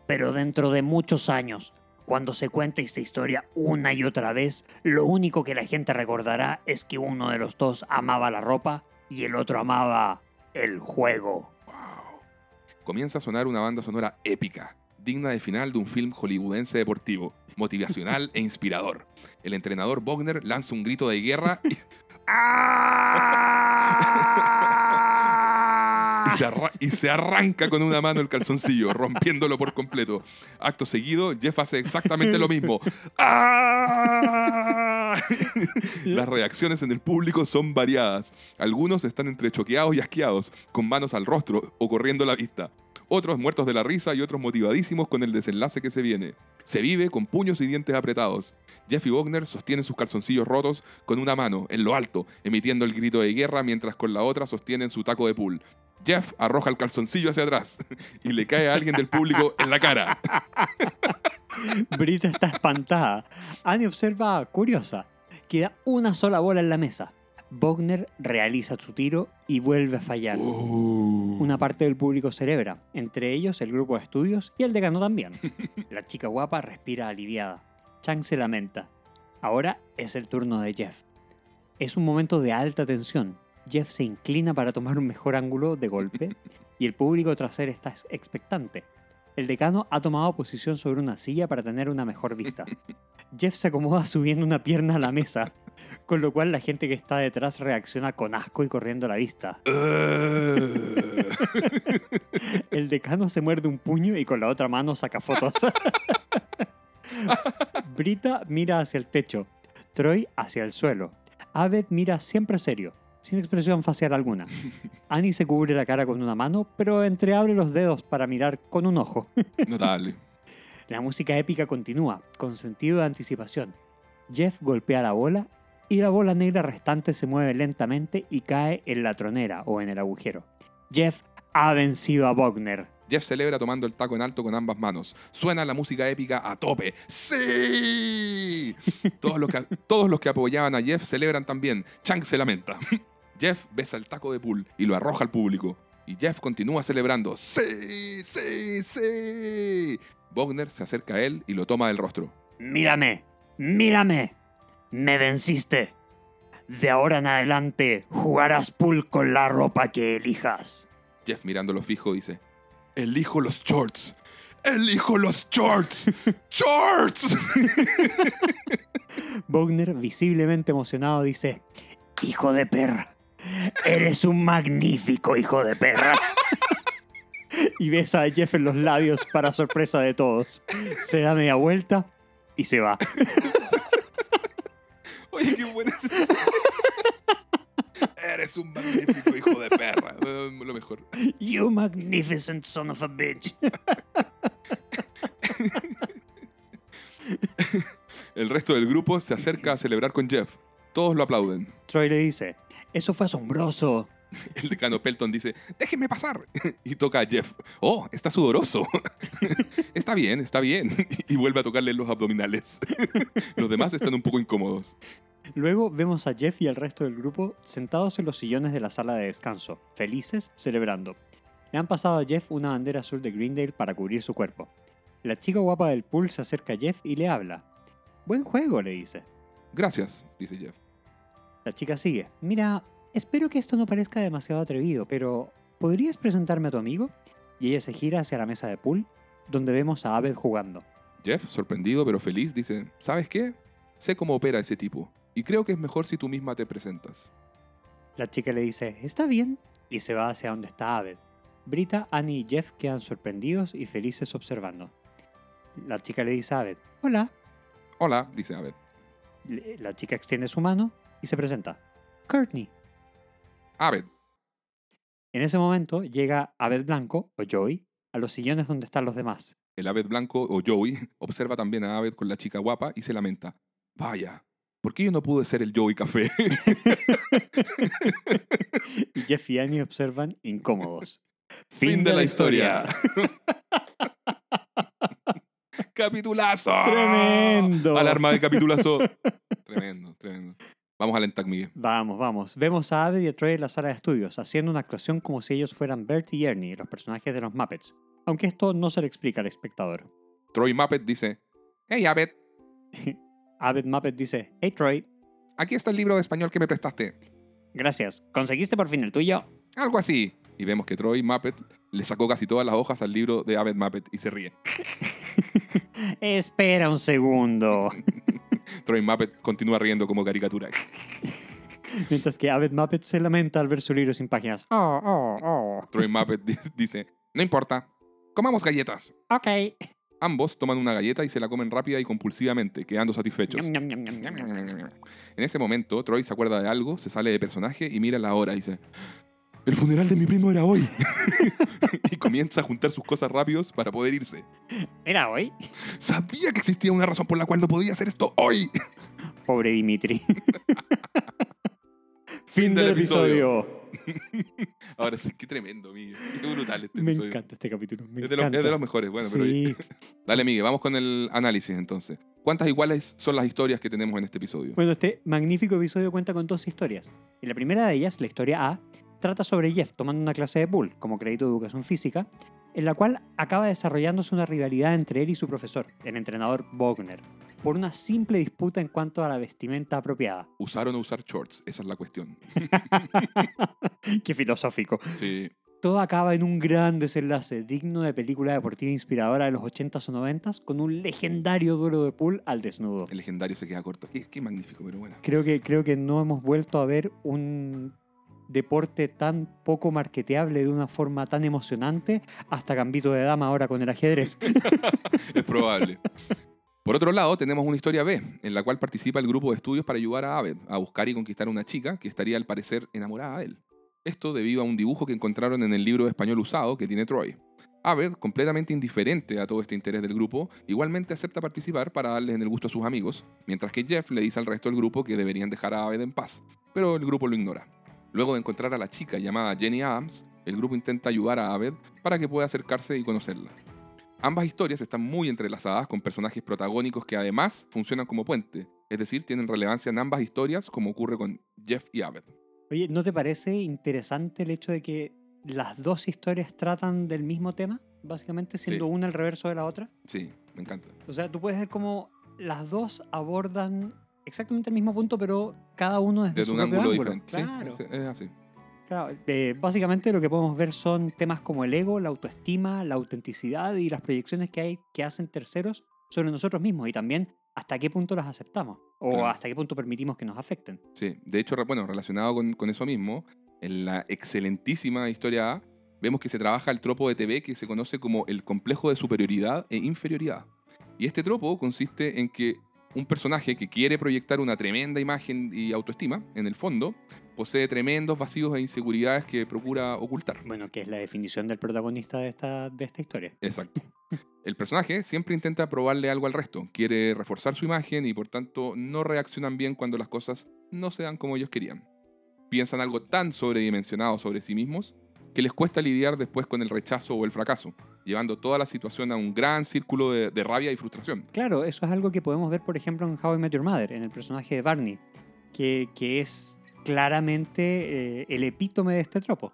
Pero dentro de muchos años, cuando se cuente esta historia una y otra vez, lo único que la gente recordará es que uno de los dos amaba la ropa y el otro amaba el juego. wow. Comienza a sonar una banda sonora épica, digna de final de un film hollywoodense deportivo, motivacional e inspirador. El entrenador Bogner lanza un grito de guerra y, y se, y se arranca con una mano el calzoncillo, rompiéndolo por completo. Acto seguido, Jeff hace exactamente lo mismo. ¡Ah! Las reacciones en el público son variadas. Algunos están entre choqueados y asqueados, con manos al rostro o corriendo la vista. Otros muertos de la risa y otros motivadísimos con el desenlace que se viene. Se vive con puños y dientes apretados. Jeff y Bogner sostienen sus calzoncillos rotos con una mano, en lo alto, emitiendo el grito de guerra mientras con la otra sostienen su taco de pool. Jeff arroja el calzoncillo hacia atrás y le cae a alguien del público en la cara. Brita está espantada. Annie observa curiosa. Queda una sola bola en la mesa. Bogner realiza su tiro y vuelve a fallar. Uh. Una parte del público celebra, entre ellos el grupo de estudios y el decano también. La chica guapa respira aliviada. Chang se lamenta. Ahora es el turno de Jeff. Es un momento de alta tensión. Jeff se inclina para tomar un mejor ángulo de golpe y el público tras él está expectante. El decano ha tomado posición sobre una silla para tener una mejor vista. Jeff se acomoda subiendo una pierna a la mesa, con lo cual la gente que está detrás reacciona con asco y corriendo a la vista. El decano se muerde un puño y con la otra mano saca fotos. Brita mira hacia el techo, Troy hacia el suelo. Abed mira siempre serio, sin expresión facial alguna. Annie se cubre la cara con una mano, pero entreabre los dedos para mirar con un ojo. Notable. La música épica continúa, con sentido de anticipación. Jeff golpea la bola y la bola negra restante se mueve lentamente y cae en la tronera o en el agujero. Jeff ha vencido a Bogner. Jeff celebra tomando el taco en alto con ambas manos. Suena la música épica a tope. ¡Sí! Todos los que, todos los que apoyaban a Jeff celebran también. Chang se lamenta. Jeff besa el taco de pool y lo arroja al público. Y Jeff continúa celebrando. ¡Sí! ¡Sí! ¡Sí! Bogner se acerca a él y lo toma del rostro. Mírame, mírame. Me venciste. De ahora en adelante jugarás pool con la ropa que elijas. Jeff mirándolo fijo dice, elijo los shorts. Elijo los shorts. ¡Shorts! Bogner, visiblemente emocionado, dice, Hijo de perra, eres un magnífico hijo de perra. y besa a Jeff en los labios para sorpresa de todos. Se da media vuelta y se va. Oye, qué buena. Eres un magnífico hijo de perra. Lo mejor. You magnificent son of a bitch. El resto del grupo se acerca a celebrar con Jeff. Todos lo aplauden. Troy le dice, eso fue asombroso. El decano Pelton dice, déjenme pasar. Y toca a Jeff. Oh, está sudoroso. Está bien, está bien. Y vuelve a tocarle los abdominales. Los demás están un poco incómodos. Luego vemos a Jeff y el resto del grupo sentados en los sillones de la sala de descanso, felices, celebrando. Le han pasado a Jeff una bandera azul de Greendale para cubrir su cuerpo. La chica guapa del pool se acerca a Jeff y le habla. Buen juego, le dice. Gracias, dice Jeff. La chica sigue. Mira, espero que esto no parezca demasiado atrevido, pero ¿podrías presentarme a tu amigo? y ella se gira hacia la mesa de pool, donde vemos a Abed jugando. Jeff, sorprendido pero feliz, dice, ¿sabes qué? Sé cómo opera ese tipo, y creo que es mejor si tú misma te presentas. La chica le dice, está bien, y se va hacia donde está Abed. Brita, Annie y Jeff quedan sorprendidos y felices observando. La chica le dice a Abed, hola. Hola, dice Abed. La chica extiende su mano y se presenta. Courtney. Abed, En ese momento llega Abed Blanco, o Joey, a los sillones donde están los demás. el Abed blanco o Joey, observa también a Abed con la chica guapa y se lamenta. Vaya, ¿por qué yo no pude ser el Joey Café? Y Jeff y Annie observan incómodos. fin de la historia. ¡Capitulazo! ¡Tremendo! Alarma de capitulazo. Vamos al Entac, Miguel. Vamos, vamos. Vemos a Abed y a Troy en la sala de estudios, haciendo una actuación como si ellos fueran Bert y Ernie, los personajes de los Muppets. Aunque esto no se le explica al espectador. Troy Muppet dice, Hey Abed, Abed Muppet dice, Hey Troy, aquí está el libro de español que me prestaste. gracias. ¿Conseguiste por fin el tuyo? Algo así. Y vemos que Troy Muppet le sacó casi todas las hojas al libro de Abed Muppet y se ríe. Espera un segundo. Troy Muppet continúa riendo como caricatura. Mientras que Abed Muppet se lamenta al ver su libro sin páginas. Oh, oh, oh. Troy Muppet di- dice, no importa, comamos galletas. Ok. Ambos toman una galleta y se la comen rápida y compulsivamente, quedando satisfechos. En ese momento, Troy se acuerda de algo, se sale de personaje y mira la hora y dice, el funeral de mi primo era hoy. y comienza a juntar sus cosas rápidos para poder irse. Era hoy. Sabía que existía una razón por la cual no podía hacer esto hoy. Pobre Dimitri. Fin del Ahora Ahora sí, qué tremendo, Miguel. Qué brutal este Me episodio. encanta este capítulo. Me Es de, los, es de encanta. los mejores, bueno, pero sí. Dale, Miguel, vamos con el análisis entonces. ¿Cuántas iguales son las historias que tenemos en este episodio? Bueno, este magnífico episodio cuenta con dos historias. Y la primera de ellas, la historia A, trata sobre Jeff tomando una clase de pool como crédito de educación física, en la cual acaba desarrollándose una rivalidad entre él y su profesor, el entrenador Bogner, por una simple disputa en cuanto a la vestimenta apropiada. ¿Usar o no usar shorts? Esa es la cuestión. Qué filosófico. Sí, Todo acaba en un gran desenlace, digno de película deportiva inspiradora de los 80s o 90s, con un legendario duelo de pool al desnudo. el legendario se queda corto. Qué, qué magnífico, pero bueno. Creo que, creo que no hemos vuelto a ver un deporte tan poco marketeable de una forma tan emocionante hasta Gambito de Dama ahora con el ajedrez. Es probable. Por otro lado, tenemos una historia B, en la cual participa el grupo de estudios para ayudar a Abed a buscar y conquistar a una chica que estaría al parecer enamorada de él. Esto debido a un dibujo que encontraron en el libro de español usado que tiene Troy. Abed, completamente indiferente a todo este interés del grupo, igualmente acepta participar para darles en el gusto a sus amigos, mientras que Jeff le dice al resto del grupo que deberían dejar a Abed en paz, pero el grupo lo ignora. Luego de encontrar a la chica llamada Jenny Adams, el grupo intenta ayudar a Abed para que pueda acercarse y conocerla. Ambas historias están muy entrelazadas con personajes protagónicos que además funcionan como puente, es decir, tienen relevancia en ambas historias como ocurre con Jeff y Abed. Oye, ¿no te parece interesante el hecho de que las dos historias tratan del mismo tema? Básicamente siendo Sí. una el reverso de la otra. Sí, me encanta. O sea, tú puedes ver cómo las dos abordan exactamente el mismo punto, pero cada uno desde, Desde su un ángulo ángulo. diferente. Claro. Sí, es, así. Claro, eh, básicamente lo que podemos ver son temas como el ego, la autoestima, la autenticidad y las proyecciones que hay que hacen terceros sobre nosotros mismos y también hasta qué punto las aceptamos o Claro. hasta qué punto permitimos que nos afecten. Sí, de hecho, bueno, relacionado con, con eso mismo, en la excelentísima historia A, vemos que se trabaja el tropo de TV que se conoce como el complejo de superioridad e inferioridad. Y este tropo consiste en que un personaje que quiere proyectar una tremenda imagen y autoestima, en el fondo, posee tremendos vacíos e inseguridades que procura ocultar. Bueno, que es la definición del protagonista de esta, de esta historia. Exacto. El personaje siempre intenta probarle algo al resto, quiere reforzar su imagen y por tanto no reaccionan bien cuando las cosas no se dan como ellos querían. Piensan algo tan sobredimensionado sobre sí mismos que les cuesta lidiar después con el rechazo o el fracaso, llevando toda la situación a un gran círculo de, de rabia y frustración. Claro, eso es algo que podemos ver, por ejemplo, en How I Met Your Mother, en el personaje de Barney, que, que es claramente eh, el epítome de este tropo.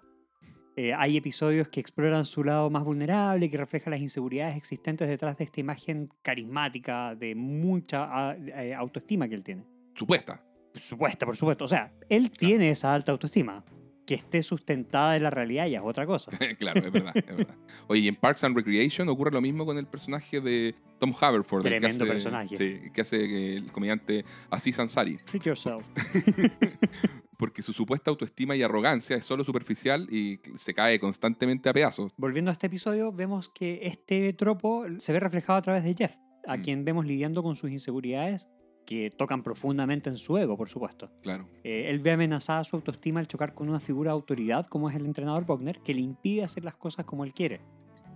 Eh, hay episodios que exploran su lado más vulnerable, que refleja las inseguridades existentes detrás de esta imagen carismática de mucha eh, autoestima que él tiene. Supuesta. Supuesta, por supuesto. O sea, él tiene esa alta autoestima, que esté sustentada en la realidad ya es otra cosa. claro, es verdad, es verdad. Oye, y en Parks and Recreation ocurre lo mismo con el personaje de Tom Haverford. el que Tremendo hace- personaje. Sí, que hace el comediante Aziz Ansari. Treat yourself. Porque su supuesta autoestima y arrogancia es solo superficial y se cae constantemente a pedazos. Volviendo a este episodio, vemos que este tropo se ve reflejado a través de Jeff, a Mm. quien vemos lidiando con sus inseguridades que tocan profundamente en su ego, por supuesto. Claro. Eh, él ve amenazada su autoestima al chocar con una figura de autoridad como es el entrenador Wagner, que le impide hacer las cosas como él quiere.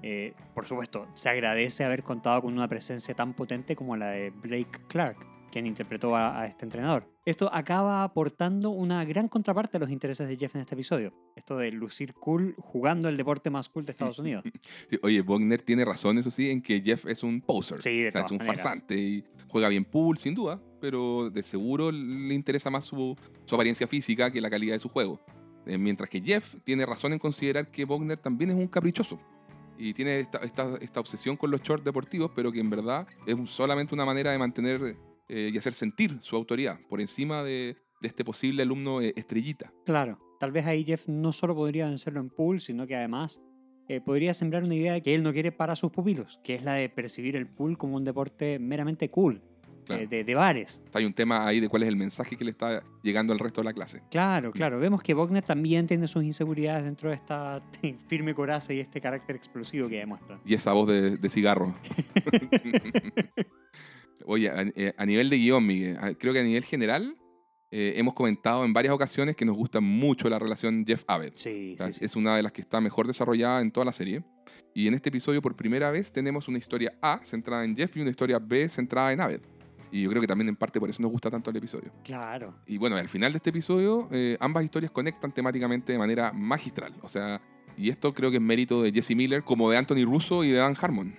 Eh, por supuesto, se agradece haber contado con una presencia tan potente como la de Blake Clark, quien interpretó a, a este entrenador. Esto acaba aportando una gran contraparte a los intereses de Jeff en este episodio. Esto de lucir cool jugando el deporte más cool de Estados Unidos. Sí, oye, Wagner tiene razón, eso sí, en que Jeff es un poser. Sí, de o sea, es un maneras. farsante y juega bien pool, sin duda, pero de seguro le interesa más su, su apariencia física que la calidad de su juego. Eh, mientras que Jeff tiene razón en considerar que Wagner también es un caprichoso. Y tiene esta, esta- esta obsesión con los shorts deportivos, pero que en verdad es solamente una manera de mantener eh, y hacer sentir su autoridad por encima de, de este posible alumno eh, estrellita. Claro, tal vez ahí Jeff no solo podría vencerlo en pool, sino que además eh, podría sembrar una idea que él no quiere para sus pupilos, que es la de percibir el pool como un deporte meramente cool, Claro. de, de bares. Hay un tema ahí de cuál es el mensaje que le está llegando al resto de la clase. Claro, claro. Vemos que Wagner también tiene sus inseguridades dentro de esta firme coraza y este carácter explosivo que demuestra. Y esa voz de, de cigarro. Oye, a, eh, a nivel de guion, Miguel, creo que a nivel general eh, hemos comentado en varias ocasiones que nos gusta mucho la relación Jeff Abbott. Sí, O sea, sí, sí. Es una de las que está mejor desarrollada en toda la serie. Y en este episodio, por primera vez, tenemos una historia A centrada en Jeff y una historia B centrada en Abbott. Y yo creo que también en parte por eso nos gusta tanto el episodio. Claro. Y bueno, al final de este episodio, eh, ambas historias conectan temáticamente de manera magistral. O sea, y esto creo que es mérito de Jesse Miller, como de Anthony Russo y de Dan Harmon.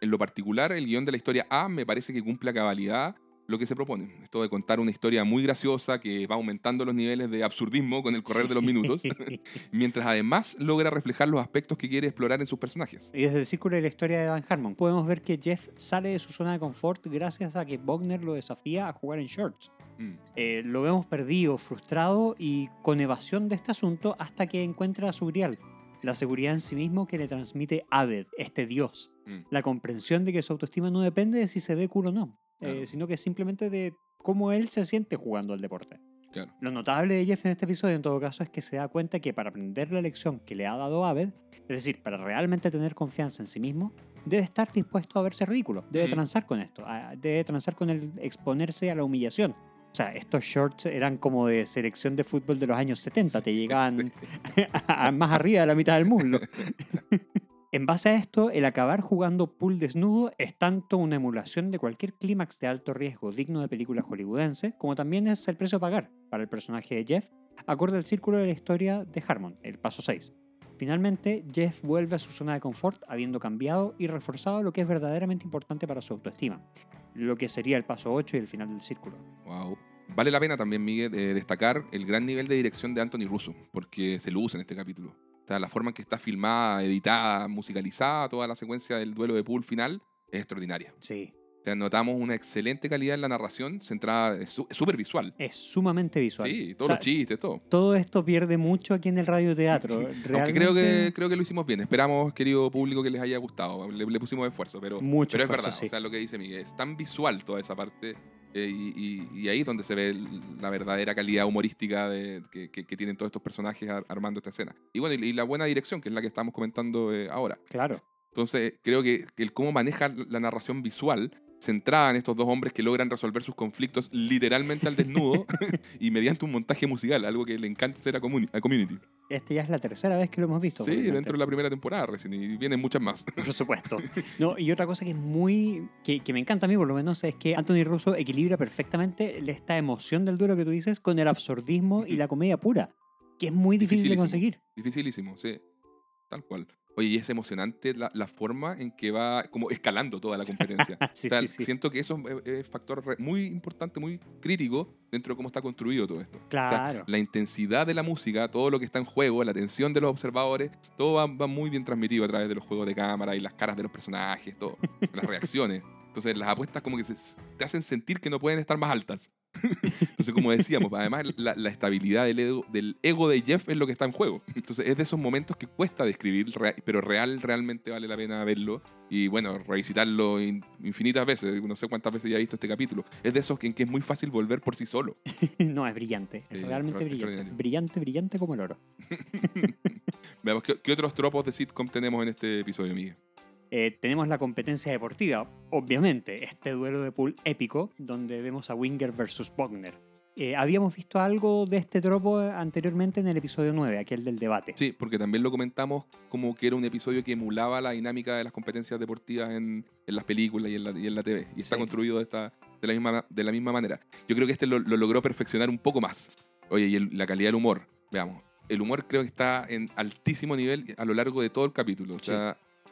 En lo particular, el guion de la historia A me parece que cumple a cabalidad lo que se propone. Esto de contar una historia muy graciosa que va aumentando los niveles de absurdismo con el correr de los minutos, mientras además logra reflejar los aspectos que quiere explorar en sus personajes. Y desde el círculo de la historia de Dan Harmon, podemos ver que Jeff sale de su zona de confort gracias a que Wagner lo desafía a jugar en shorts. Mm, Eh, lo vemos perdido, frustrado y con evasión de este asunto hasta que encuentra a su grial, la seguridad en sí mismo que le transmite Abed, este dios. mm. La comprensión de que su autoestima no depende de si se ve cool o no, eh, sino que simplemente de cómo él se siente jugando al deporte. Claro. Lo notable de Jeff en este episodio, en todo caso, es que se da cuenta que para aprender la lección que le ha dado Abed, es decir, para realmente tener confianza en sí mismo, debe estar dispuesto a verse ridículo, debe Mm. transar con esto, a- debe transar con el exponerse a la humillación. O sea, estos shorts eran como de selección de fútbol de los años 70, te llegaban a- más arriba de la mitad del muslo. En base a esto, el acabar jugando pool desnudo es tanto una emulación de cualquier clímax de alto riesgo digno de película hollywoodense, como también es el precio a pagar para el personaje de Jeff, acorde al círculo de la historia de Harmon, el paso 6. Finalmente, Jeff vuelve a su zona de confort habiendo cambiado y reforzado lo que es verdaderamente importante para su autoestima, lo que sería el paso 8 y el final del círculo. Wow. Vale la pena también, Miguel, eh, destacar el gran nivel de dirección de Anthony Russo, porque se lo usa en este capítulo. O sea, la forma en que está filmada, editada, musicalizada, toda la secuencia del duelo de pool final es extraordinaria. Sí, sea, notamos una excelente calidad en la narración, centrada, es súper visual. es sumamente visual. Sí, O todos sea, los chistes, todo. todo esto pierde mucho aquí en el radioteatro. Aunque creo que, creo que lo hicimos bien. Esperamos, querido público, que les haya gustado. Le, le pusimos esfuerzo, pero, Mucho pero es verdad. sí. O sea, lo que dice Miguel, es tan visual toda esa parte. eh, y, y- y ahí es donde se ve la verdadera calidad humorística de, que, que- que tienen todos estos personajes ar- armando esta escena. Y bueno, y, y la buena dirección, que es la que estamos comentando eh, ahora. Claro. Entonces, creo que, que el cómo maneja la narración visual centrada en estos dos hombres que logran resolver sus conflictos literalmente al desnudo y mediante un montaje musical, algo que le encanta hacer a, Communi- a Community. Este ya es la tercera vez que lo hemos visto. Sí, dentro de la primera temporada recién, y vienen muchas más. Por supuesto. No, y otra cosa que es muy. Que, que me encanta a mí, por lo menos, es que Anthony Russo equilibra perfectamente esta emoción del duelo que tú dices con el absurdismo y la comedia pura, que es muy difícil de conseguir. Dificilísimo, sí. Tal cual. Oye, y es emocionante la, la forma en que va como escalando toda la competencia. Sí, o sea, sí, sí. siento que eso es, factor muy importante, muy crítico dentro de cómo está construido todo esto. O sea, Claro. la intensidad de la música, todo lo que está en juego, la atención de los observadores, todo va, va muy bien transmitido a través de los juegos de cámara y las caras de los personajes, todo, las reacciones. Entonces las apuestas como que se, te hacen sentir que no pueden estar más altas. Entonces, como decíamos, además la, la estabilidad del ego, del ego de Jeff es lo que está en juego. Entonces, es de esos momentos que cuesta describir, pero real, realmente vale la pena verlo. Y bueno, revisitarlo in- infinitas veces. No sé cuántas veces ya he visto este capítulo. Es de esos en que es muy fácil volver por sí solo. no, es brillante. Es realmente brillante. Brillante, brillante como el oro. Veamos, ¿qué, qué otros tropos de sitcom tenemos en este episodio, Miguel? Eh, tenemos la competencia deportiva, obviamente, este duelo de pool épico donde vemos a Winger versus Bogner. Eh, habíamos visto algo de este tropo anteriormente en el episodio 9, aquel del debate. Sí, porque también lo comentamos como que era un episodio que emulaba la dinámica de las competencias deportivas en, en las películas y en la, y en la TV. Y está Sí. construido de, esta, de, la misma, de la misma manera. Yo creo que este lo, lo logró perfeccionar un poco más. Oye, y el- la calidad del humor, veamos. El humor creo que está en altísimo nivel a lo largo de todo el capítulo. O Sí.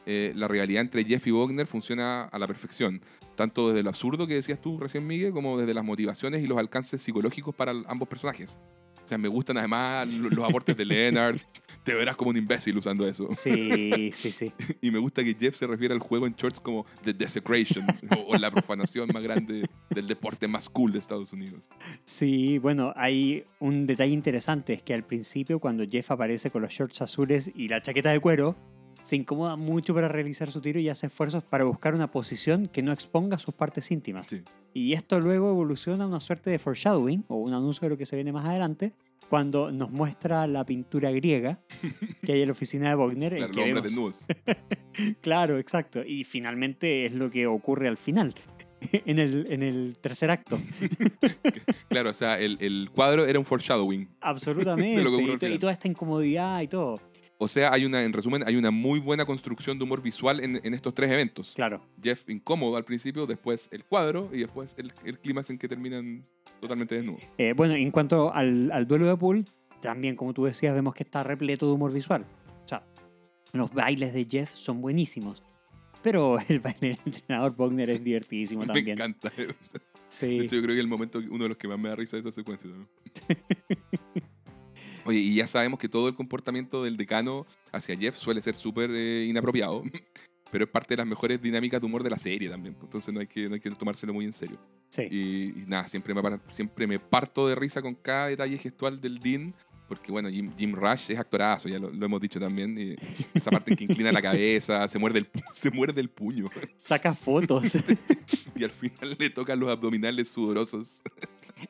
Eh, la rivalidad entre Jeff y Wagner funciona a la perfección. Tanto desde lo absurdo que decías tú recién, Miguel, como desde las motivaciones y los alcances psicológicos para ambos personajes. O sea, me gustan además lo- los aportes de Leonard. Te verás como un imbécil usando eso. Sí, sí, sí. Y me gusta que Jeff se refiere al juego en shorts como The Desecration o la profanación más grande del deporte más cool de Estados Unidos. Sí, bueno, hay un detalle interesante, es que al principio cuando Jeff aparece con los shorts azules y la chaqueta de cuero, se incomoda mucho para realizar su tiro y hace esfuerzos para buscar una posición que no exponga sus partes íntimas. Sí. Y esto luego evoluciona a una suerte de foreshadowing o un anuncio de lo que se viene más adelante, cuando nos muestra la pintura griega que hay en la oficina de Wagner. en Claro, que vemos- desnudos. Claro, exacto. Y finalmente es lo que ocurre al final, en el, en el tercer acto. Claro, o sea, el, el cuadro era un foreshadowing. Absolutamente. De y, toda esta incomodidad y todo. O sea, hay una, en resumen, hay una muy buena construcción de humor visual en, en estos tres eventos. Claro. Jeff incómodo al principio, después el cuadro y después el, el clímax en que terminan totalmente desnudos. Eh, bueno, en cuanto al, al duelo de pool, también, como tú decías, vemos que está repleto de humor visual. O sea, los bailes de Jeff son buenísimos. Pero el baile del entrenador Bogner es divertidísimo Me también. encanta. De Sí. hecho, yo creo que el momento, uno de los que más me da risa de esa secuencia. ¿no? Oye, y ya sabemos que todo el comportamiento del decano hacia Jeff suele ser súper eh, inapropiado, pero es parte de las mejores dinámicas de humor de la serie también. pues, Entonces no hay que, no hay que tomárselo muy en serio. sí. Y, y nada, siempre me, siempre me parto de risa con cada detalle gestual del Dean. Porque bueno, Jim, Jim Rush es actorazo, ya lo, lo hemos dicho también. y esa parte en que inclina la cabeza, se muerde el, se muerde el puño. Saca fotos. Y al final le tocan los abdominales sudorosos.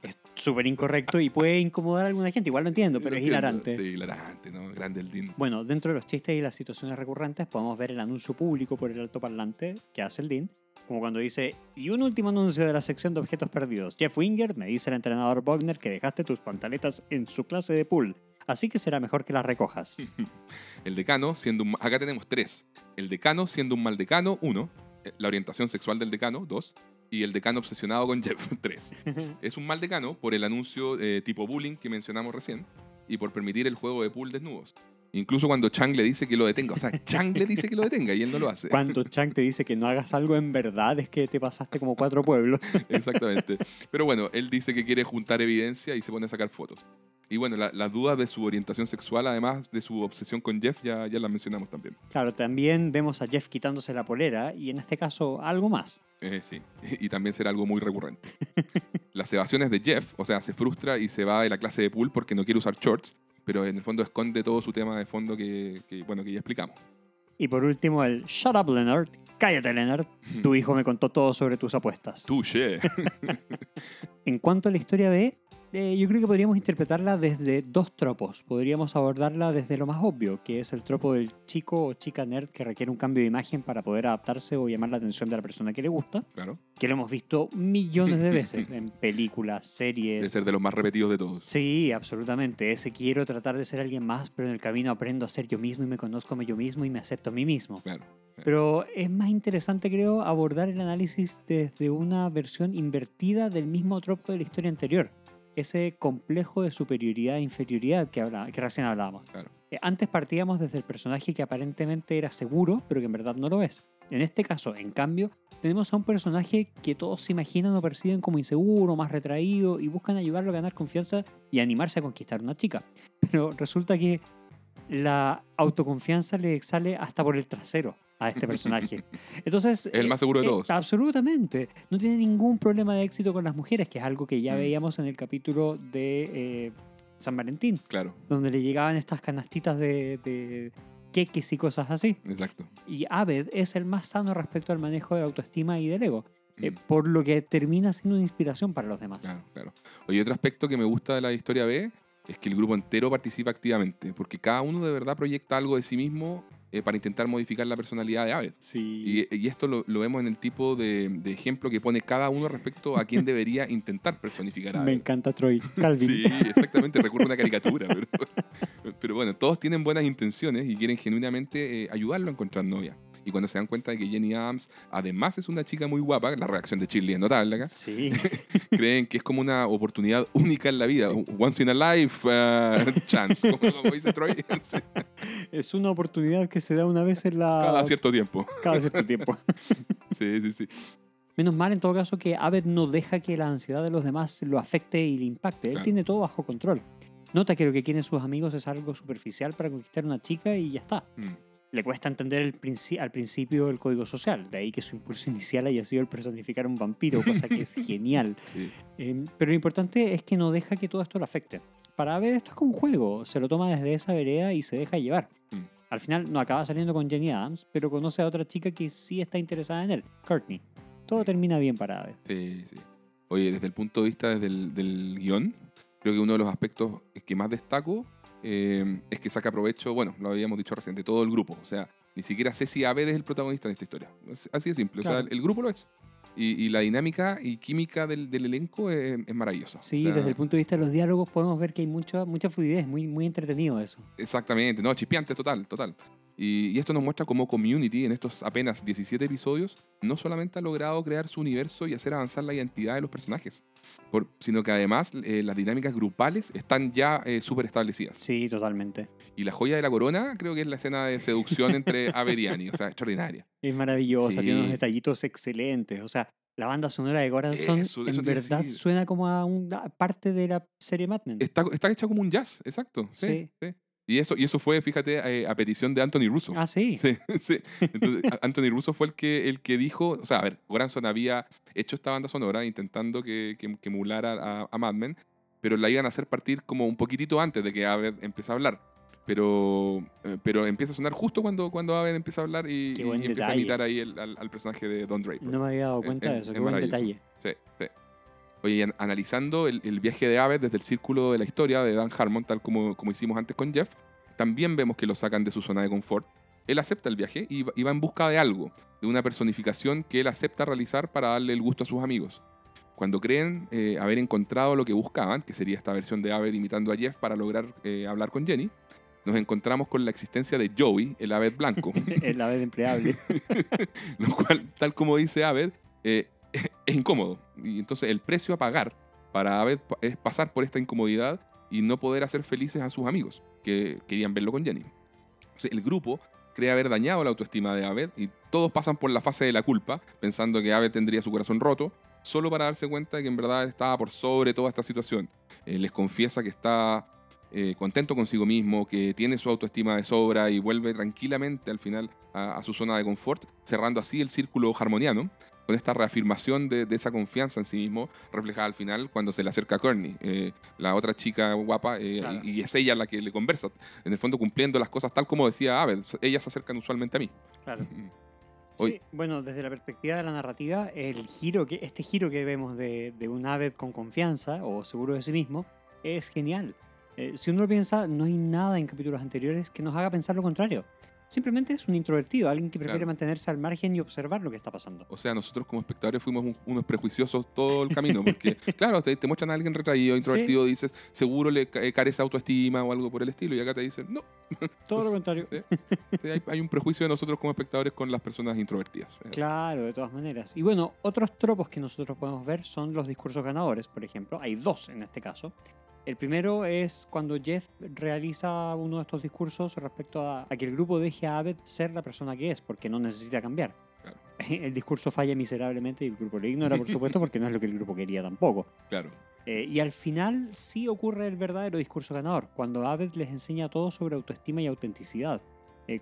es súper incorrecto y puede incomodar a alguna gente. Igual lo entiendo, pero Lo es entiendo. hilarante. Sí, hilarante, ¿no? Grande el Dean. Bueno, dentro de los chistes y las situaciones recurrentes podemos ver el anuncio público por el altoparlante que hace el Dean, como cuando dice, y un último anuncio de la sección de objetos perdidos. Jeff Winger me dice el entrenador Bogner que dejaste tus pantaletas en su clase de pool, así que será mejor que las recojas. El decano siendo un... Acá tenemos tres. El decano siendo un mal decano, uno. Eh, La orientación sexual del decano, dos. Y el decano obsesionado con Jeff, tres. Es un mal decano por el anuncio eh, tipo bullying que mencionamos recién y por permitir el juego de pool desnudos. Incluso cuando Chang le dice que lo detenga. O sea, Chang le dice que lo detenga y él no lo hace. Cuando Chang te dice que no hagas algo en verdad es que te pasaste como cuatro pueblos. Exactamente. Pero bueno, él dice que quiere juntar evidencia y se pone a sacar fotos. Y bueno, la- las dudas de su orientación sexual, además de su obsesión con Jeff, ya, ya las mencionamos también. Claro, también vemos a Jeff quitándose la polera y en este caso algo más. Eh, sí, y también será algo muy recurrente. Las evasiones de Jeff, o sea, se frustra y se va de la clase de pool porque no quiere usar shorts, pero en el fondo esconde todo su tema de fondo que, que, bueno, que ya explicamos. Y por último el Shut up Leonard, cállate Leonard, tu hijo me contó todo sobre tus apuestas. Touché. En cuanto a la historia B, eh, yo creo que podríamos interpretarla desde dos tropos. Podríamos abordarla desde lo más obvio, que es el tropo del chico o chica nerd que requiere un cambio de imagen para poder adaptarse o llamar la atención de la persona que le gusta, Claro. que lo hemos visto millones de veces en películas, De series. ser de los más repetidos de todos. Sí, absolutamente. Ese quiero tratar de ser alguien más, pero en el camino aprendo a ser yo mismo y me conozco a yo mismo y me acepto a mí mismo. Claro. Pero es más interesante, creo, abordar el análisis desde una versión invertida del mismo tropo de la historia anterior. Ese complejo de superioridad e inferioridad que, habla, que recién hablábamos. Claro. Eh, Antes partíamos desde el personaje que aparentemente era seguro, pero que en verdad no lo es. En este caso, en cambio, tenemos a un personaje que todos se imaginan o perciben como inseguro, más retraído y buscan ayudarlo a ganar confianza y animarse a conquistar una chica. Pero resulta que la autoconfianza le sale hasta por el trasero a este personaje. Entonces... Es el más seguro de eh, todos. absolutamente. No tiene ningún problema de éxito con las mujeres, que es algo que ya Mm. veíamos en el capítulo de eh, San Valentín, Claro, donde le llegaban estas canastitas de, de queques y cosas así. exacto. Y Abed es el más sano respecto al manejo de autoestima y del ego, eh, Mm. por lo que termina siendo una inspiración para los demás. Claro, claro. Oye, otro aspecto que me gusta de la historia B es que el grupo entero participa activamente, porque cada uno de verdad proyecta algo de sí mismo eh, para intentar modificar la personalidad de Abed. Sí. Y, y esto lo, lo vemos en el tipo de, de ejemplo que pone cada uno respecto a quién debería intentar personificar a Me encanta Troy Calvin. Sí, exactamente, recurre a una caricatura. Pero, pero bueno, todos tienen buenas intenciones y quieren genuinamente eh, ayudarlo a encontrar novia. Y cuando se dan cuenta de que Jenny Adams además es una chica muy guapa, la reacción de Shirley es notable acá, Sí. creen que es como una oportunidad única en la vida, once in a life uh, chance, como, como dice Troy, Es una oportunidad que se da una vez en la... cada cierto tiempo. cada cierto tiempo. Sí, sí, sí. Menos mal en todo caso que Abed no deja que la ansiedad de los demás lo afecte y le impacte. Él Claro. tiene todo bajo control. Nota que lo que quieren sus amigos es algo superficial para conquistar a una chica y ya está. Mm, Le cuesta entender el princi- al principio el código social, de ahí que su impulso inicial haya sido el personificar a un vampiro, cosa que es genial. sí. Eh, pero lo importante es que no deja que todo esto lo afecte. Para Abed esto es como un juego, se lo toma desde esa vereda y se deja llevar. Mm. Al final no acaba saliendo con Jenny Adams, pero conoce a otra chica que sí está interesada en él, Courtney. Todo termina bien para Abed. Sí, sí. Oye, desde el punto de vista desde el, del guion, creo que uno de los aspectos que más destaco eh, es que saca provecho, bueno, lo habíamos dicho recién, de todo el grupo. O sea, ni siquiera sé si Abed es el protagonista de esta historia. Así de simple. O Claro. sea, el, el grupo lo es. Y, y la dinámica y química del, del elenco es, es maravillosa. Sí, O sea, desde el punto de vista de los diálogos podemos ver que hay mucha, mucha fluidez, muy, muy entretenido eso. Exactamente, no, chispeante, total, total. Y, y esto nos muestra cómo Community, en estos apenas 17 episodios, no solamente ha logrado crear su universo y hacer avanzar la identidad de los personajes, por- sino que además eh, las dinámicas grupales están ya eh, súper establecidas. Sí, totalmente. Y la joya de la corona creo que es la escena de seducción entre Annie, o sea, extraordinaria. Es maravillosa, Sí. tiene unos detallitos excelentes. O sea, la banda sonora de Eso, eso en verdad suena como a una parte de la serie Mad Men. Está, está hecha como un jazz, exacto. Sí, Sí. sí. Y, eso, y eso fue, fíjate, eh, a petición de Anthony Russo. Ah, sí. Sí, sí. Entonces, Anthony Russo fue el que, el que dijo, o sea, a ver, Goranson había hecho esta banda sonora intentando que, que, que emulara a, a Mad Men, pero la iban a hacer partir como un poquitito antes de que Aved empiece a hablar. Pero, eh, pero empieza a sonar justo cuando, cuando Aved empieza a hablar y, buen empieza a imitar ahí el- al, al personaje de Don Draper. No me había dado Es- cuenta es- de eso, es qué buen maravilloso. detalle. Sí, sí. Oye, analizando el, el viaje de Aved desde el círculo de la historia de Dan Harmon, tal como, como hicimos antes con Jeff, también vemos que lo sacan de su zona de confort. Él acepta el viaje y va, en busca de algo, de una personificación que él acepta realizar para darle el gusto a sus amigos. Cuando creen eh, haber encontrado lo que buscaban, que sería esta versión de Aved imitando a Jeff para lograr eh, hablar con Jenny, nos encontramos con la existencia de Joey, el Aved blanco. La vez empleable. lo cual, tal como dice Aved, eh, es incómodo. Y entonces el precio a pagar para Aved pa- es pasar por esta incomodidad y no poder hacer felices a sus amigos que querían verlo con Jenny. Entonces, el grupo cree haber dañado la autoestima de Aved y todos pasan por la fase de la culpa, pensando que Aved tendría su corazón roto, solo para darse cuenta de que en verdad estaba por sobre toda esta situación. Eh, les confiesa que está eh, contento consigo mismo, que tiene su autoestima de sobra y vuelve tranquilamente al final a, a su zona de confort, cerrando así el círculo harmoniano, con esta reafirmación de, de esa confianza en sí mismo, reflejada al final cuando se le acerca a Courtney, eh, la otra chica guapa, eh, Claro. y, y es ella la que le conversa, en el fondo cumpliendo las cosas tal como decía Abed, ellas se acercan usualmente a mí. Claro. Mm. Sí, Oye. bueno, desde la perspectiva de la narrativa, el giro que, este giro que vemos de, de un Aved con confianza o seguro de sí mismo es genial. Eh, si uno lo piensa, no hay nada en capítulos anteriores que nos haga pensar lo contrario. Simplemente es un introvertido, alguien que prefiere Claro. mantenerse al margen y observar lo que está pasando. O sea, nosotros como espectadores fuimos un- unos prejuiciosos todo el camino, porque, claro, te, te muestran a alguien retraído, introvertido, dices, seguro le eh, carece autoestima o algo por el estilo, y acá te dicen, no, Todo lo Pues, contrario. sí. Sí, hay, hay un prejuicio de nosotros como espectadores con las personas introvertidas. Eh, Claro, de todas maneras. Y bueno, otros tropos que nosotros podemos ver son los discursos ganadores, por ejemplo. Hay dos en este caso. El primero es cuando Jeff realiza uno de estos discursos respecto a, a que el grupo deje a Abed ser la persona que es, porque no necesita cambiar. Claro. El discurso falla miserablemente y el grupo lo ignora, por supuesto, porque no es lo que el grupo quería tampoco. Claro. Eh, y al final sí ocurre el verdadero discurso ganador, cuando Abed les enseña todo sobre autoestima y autenticidad. Eh,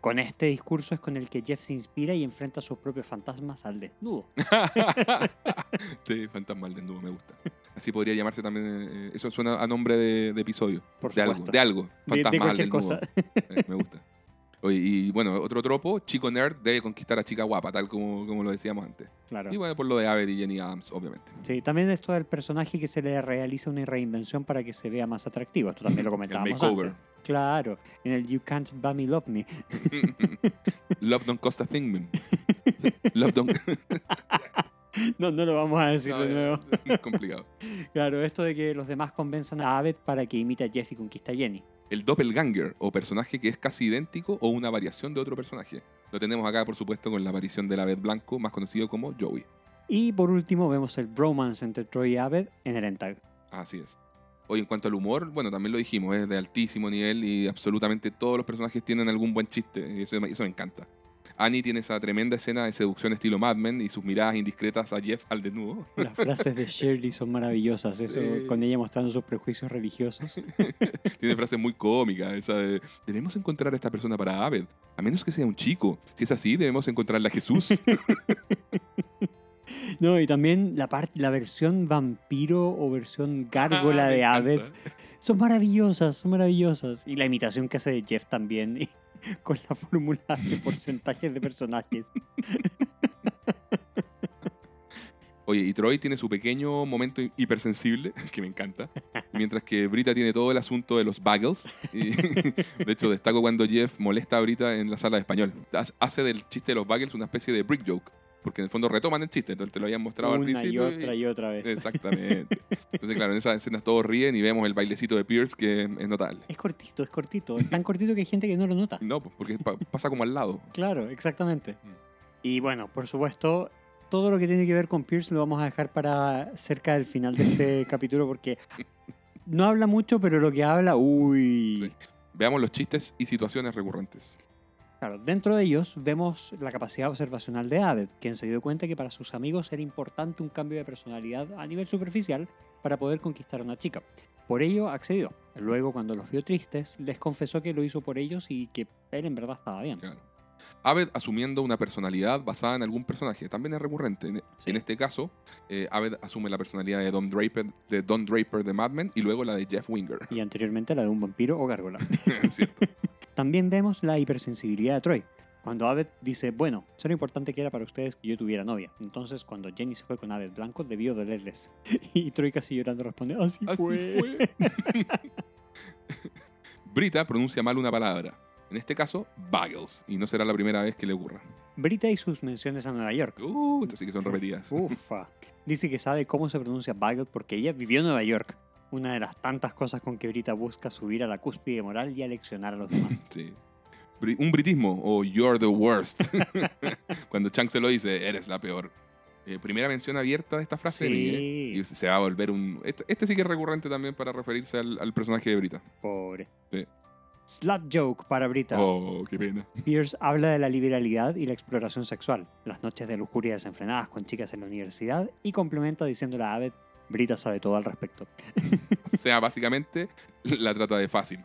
Con este discurso es con el que Jeff se inspira y enfrenta sus propios fantasmas al desnudo. sí, fantasma al desnudo, me gusta. Así podría llamarse también. eh, eso suena a nombre de, de episodio. Por de algo, supuesto. de algo. De- de Fantasma cualquier cosa. Eh, me gusta. Oye, y bueno, otro tropo, chico nerd debe conquistar a chica guapa, tal como, como lo decíamos antes. Claro. Y bueno, por lo de Aved y Jenny Adams, obviamente. Sí, también esto del personaje que se le realiza una reinvención para que se vea más atractivo. Esto también lo comentábamos makeover. antes. Claro, en el You Can't Buy Me Love Me. Love don't cost a thing, man. Love don't... No, no lo vamos a decir No, de nuevo. es complicado. Claro, esto de que los demás convenzan a Abed para que imite a Jeff y conquista a Jenny. El doppelganger, o personaje que es casi idéntico o una variación de otro personaje. Lo tenemos acá, por supuesto, con la aparición del Aved Blanco, más conocido como Joey. Y por último vemos el bromance entre Troy y Abed en el Entag. Así es. Hoy en cuanto al humor, bueno, también lo dijimos, es de altísimo nivel y absolutamente todos los personajes tienen algún buen chiste. y Eso, eso me encanta. Annie tiene esa tremenda escena de seducción estilo Mad Men y sus miradas indiscretas a Jeff al desnudo. Las frases de Shirley son maravillosas, eso Sí. con ella mostrando sus prejuicios religiosos. Tiene frases muy cómicas, esa de, debemos encontrar a esta persona para Aved, a menos que sea un chico. Si es así, debemos encontrarla a Jesús. No, y también la la versión vampiro o versión gárgola Ah, de Abed son maravillosas, son maravillosas. Y la imitación que hace de Jeff también, con la fórmula de porcentajes de personajes. Oye, y Troy tiene su pequeño momento hi- hipersensible, que me encanta, mientras que Brita tiene todo el asunto de los bagels. De hecho, destaco cuando Jeff molesta a Brita en la sala de español. Hace del chiste de los bagels una especie de brick joke, porque en el fondo retoman el chiste, entonces te lo habían mostrado al Una y principio. otra y otra vez. Exactamente. Entonces, claro, en esas escenas todos ríen y vemos el bailecito de Pierce que es notable. Es cortito, es cortito. Es tan cortito que hay gente que no lo nota. No, pues, porque pa- pasa como al lado. Claro, exactamente. Mm. Y bueno, por supuesto, todo lo que tiene que ver con Pierce lo vamos a dejar para cerca del final de este capítulo porque no habla mucho, pero lo que habla, uy. Sí. Veamos los chistes y situaciones recurrentes. Claro, dentro de ellos vemos la capacidad observacional de Abed, quien se dio cuenta que para sus amigos era importante un cambio de personalidad a nivel superficial para poder conquistar a una chica. Por ello accedió. Luego, cuando los vio tristes, les confesó que lo hizo por ellos y que él en verdad estaba bien. Claro. Aved asumiendo una personalidad basada en algún personaje también es recurrente. En, Sí. en este caso, eh, Aved asume la personalidad de Don Draper de Don Draper de Mad Men y luego la de Jeff Winger. Y anteriormente la de un vampiro o gárgola. ¿Cierto? También vemos la hipersensibilidad de Troy. Cuando Abed dice, bueno, sé lo importante que era para ustedes que yo tuviera novia. Entonces, cuando Jenny se fue con Abed Blanco, debió dolerles. Y Troy casi llorando responde, así, Así fue. fue. Brita pronuncia mal una palabra. En este caso, bagels. Y no será la primera vez que le ocurra. Brita y sus menciones a Nueva York. Uh, esto sí que son repetidas. Ufa. Dice que sabe cómo se pronuncia bagel porque ella vivió en Nueva York. Una de las tantas cosas con que Brita busca subir a la cúspide moral y aleccionar a los demás. Sí. Un britismo o you're the worst. Cuando Chang se lo dice, eres la peor. Eh, primera mención abierta de esta frase. Sí. Y se va a volver un. Este, este sí que es recurrente también para referirse al, al personaje de Brita. Pobre. Sí. Slut joke para Brita. Oh, qué pena. Pierce habla de la liberalidad y la exploración sexual, las noches de lujuria desenfrenadas con chicas en la universidad y complementa diciéndole a Abed, Brita sabe todo al respecto, O sea, básicamente la trata de fácil.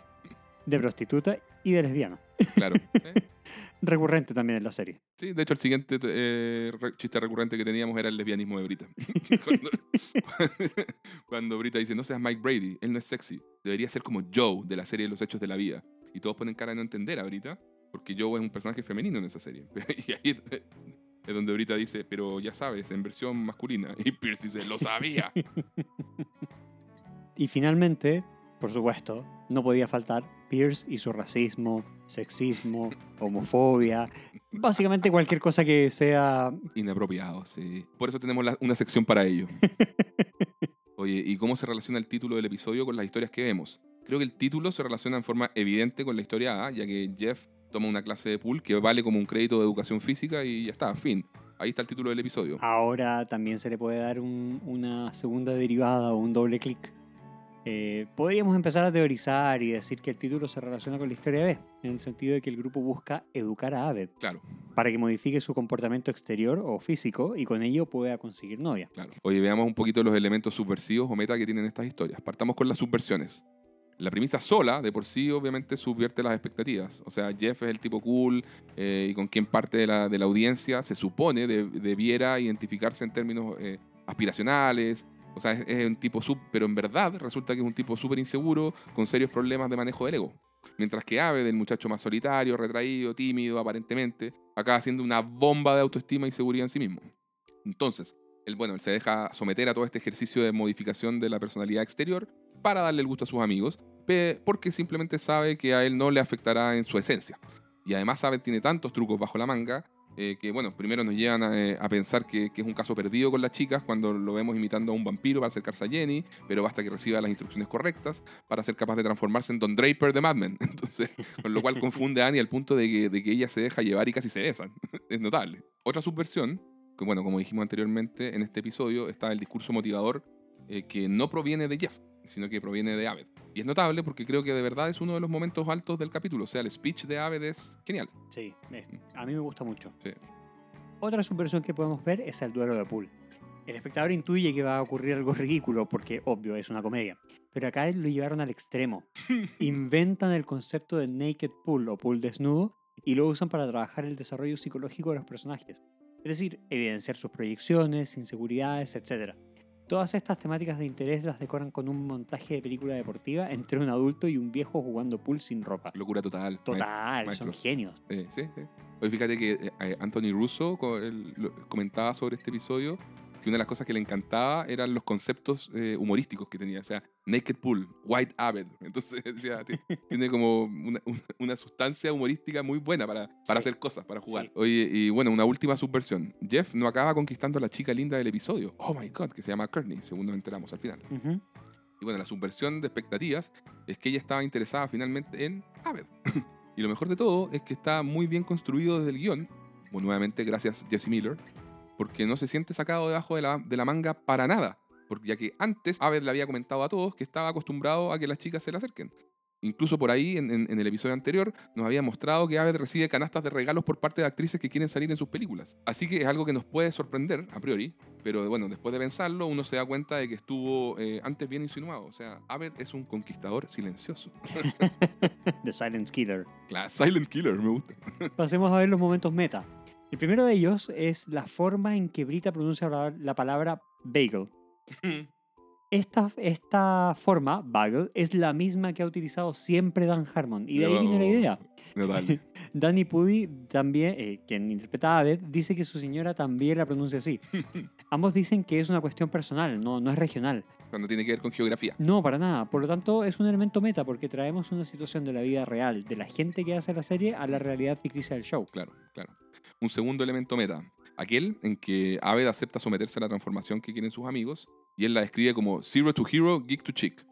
de prostituta y de lesbiana. Claro. Eh, Recurrente también en la serie. Sí, de hecho, el siguiente eh, chiste recurrente que teníamos era el lesbianismo de Brita. cuando, cuando Brita dice, no seas Mike Brady, él no es sexy. Debería ser como Joe de la serie Los Hechos de la Vida. Y todos ponen cara de no entender a Brita, porque Joe es un personaje femenino en esa serie. y ahí es donde Brita dice, pero ya sabes, en versión masculina. Y Pierce dice, lo sabía. Y finalmente, por supuesto, no podía faltar Pierce y su racismo, sexismo, homofobia, básicamente cualquier cosa que sea... Inapropiado, sí. Por eso tenemos la- una sección para ello. Oye, ¿y cómo se relaciona el título del episodio con las historias que vemos? Creo que el título se relaciona en forma evidente con la historia A, ya que Jeff toma una clase de pool que vale como un crédito de educación física y ya está, fin. Ahí está el título del episodio. Ahora también se le puede dar un- una segunda derivada o un doble clic. Eh, podríamos empezar a teorizar y decir que el título se relaciona con la historia B, en el sentido de que el grupo busca educar a Abed Claro, para que modifique su comportamiento exterior o físico y con ello pueda conseguir novia. claro. Oye, veamos un poquito los elementos subversivos o meta que tienen estas historias. Partamos con las subversiones. La premisa sola, de por sí, obviamente subvierte las expectativas. O sea, Jeff es el tipo cool eh, y con quien parte de la, de la audiencia se supone de- debiera identificarse en términos eh, aspiracionales. O sea, es, es un tipo sub, pero en verdad resulta que es un tipo súper inseguro con serios problemas de manejo del ego. Mientras que Ave, del muchacho más solitario, retraído, tímido, aparentemente, acaba siendo una bomba de autoestima y seguridad en sí mismo. Entonces, él, bueno, él se deja someter a todo este ejercicio de modificación de la personalidad exterior para darle el gusto a sus amigos, porque simplemente sabe que a él no le afectará en su esencia. Y además Ave tiene tantos trucos bajo la manga eh, que, bueno, primero nos llevan a, eh, pensar que, es un caso perdido con las chicas cuando lo vemos imitando a un vampiro para acercarse a Jenny, pero basta que reciba las instrucciones correctas para ser capaz de transformarse en Don Draper de Mad Men. Entonces, con lo cual confunde a Annie al punto de que, ella se deja llevar y casi se besan. es notable. Otra subversión, que bueno, como dijimos anteriormente en este episodio, está el discurso motivador eh, que no proviene de Jeff, sino que proviene de Aved. Y es notable porque creo que de verdad es uno de los momentos altos del capítulo. O sea, el speech de Aved es genial. Sí, es- a mí me gusta mucho. Sí. Otra subversión que podemos ver es el duelo de pool. El espectador intuye que va a ocurrir algo ridículo porque, obvio, es una comedia. Pero acá lo llevaron al extremo. Inventan el concepto de naked pool o pool desnudo y lo usan para trabajar el desarrollo psicológico de los personajes. Es decir, evidenciar sus proyecciones, inseguridades, etc. Todas estas temáticas de interés las decoran con un montaje de película deportiva entre un adulto y un viejo jugando pool sin ropa. Locura total. Total, son genios. Eh, sí, sí. Oye, fíjate que eh, eh, Anthony Russo comentaba sobre este episodio que una de las cosas que le encantaba eran los conceptos eh, humorísticos que tenía. O sea, Naked Pool, White Abbott. Entonces, tiene como una, una- una sustancia humorística muy buena para, para Sí. hacer cosas, para jugar. Sí. Oye, y bueno, una última subversión. Jeff no acaba conquistando a la chica linda del episodio. Oh my god, que se llama Courtney, según nos enteramos al final. Y bueno, la subversión de expectativas es que ella estaba interesada finalmente en Aved. y lo mejor de todo es que está muy bien construido desde el guion, nuevamente gracias Jesse Miller, porque no se siente sacado debajo de la, de la manga para nada. Porque ya que antes Aved le había comentado a todos que estaba acostumbrado a que las chicas se le acerquen. Incluso por ahí, en, en- en el episodio anterior, nos había mostrado que Aved recibe canastas de regalos por parte de actrices que quieren salir en sus películas. Así que es algo que nos puede sorprender, a priori, pero bueno, después de pensarlo, uno se da cuenta de que estuvo eh, antes bien insinuado. O sea, Aved es un conquistador silencioso. The Silent Killer. La Silent Killer, me gusta. Pasemos a ver los momentos meta. El primero de ellos es la forma en que Brita pronuncia la, la palabra bagel. Esta, esta forma, bagel, es la misma que ha utilizado siempre Dan Harmon. Y de ahí vino la idea. Total. Danny Pudi, también, eh, quien interpreta a Abed, dice que su señora también la pronuncia así. Ambos dicen que es una cuestión personal, no, no es regional. Cuando tiene que ver con geografía. No, para nada. Por lo tanto, es un elemento meta porque traemos una situación de la vida real, de la gente que hace la serie, a la realidad ficticia del show. Claro, claro. Un segundo elemento meta. Aquel en que Aved acepta someterse a la transformación que quieren sus amigos y él la describe como Zero to Hero, Geek to Chick.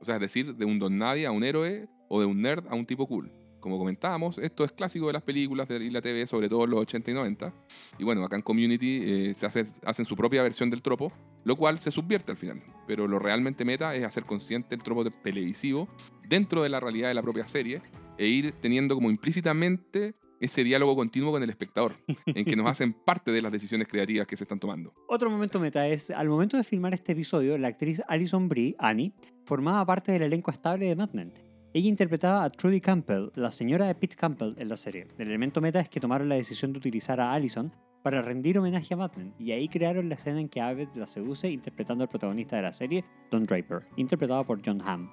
O sea, es decir, de un don nadie a un héroe o de un nerd a un tipo cool. Como comentábamos, esto es clásico de las películas de y la TV, sobre todo en los 80 y 90. Y bueno, acá en Community eh, se hace, hacen su propia versión del tropo, lo cual se subvierte al final. Pero lo realmente meta es hacer consciente el tropo te- televisivo dentro de la realidad de la propia serie e ir teniendo como implícitamente ese diálogo continuo con el espectador, en que nos hacen parte de las decisiones creativas que se están tomando. Otro momento meta es, al momento de filmar este episodio, la actriz Alison Brie, Annie, formaba parte del elenco estable de Mad Men. Ella interpretaba a Trudy Campbell, la señora de Pete Campbell en la serie. El elemento meta es que tomaron la decisión de utilizar a Alison para rendir homenaje a Mad Men, y ahí crearon la escena en que Abed la seduce interpretando al protagonista de la serie, Don Draper, interpretado por John Hamm.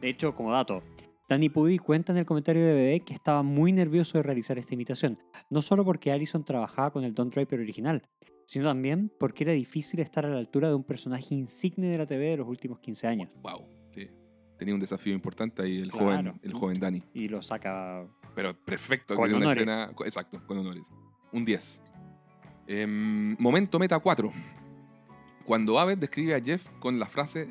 De hecho, como dato, Danny Pudi cuenta en el comentario de BB que estaba muy nervioso de realizar esta imitación, no solo porque Allison trabajaba con el Don Draper original, sino también porque era difícil estar a la altura de un personaje insigne de la TV de los últimos 15 años. Wow, sí. Tenía un desafío importante ahí el, Claro. joven, el joven Danny. Y lo saca... Pero perfecto. Con una honores. escena- exacto, con honores. Un 10. Em, momento meta 4. Cuando Aved describe a Jeff con la frase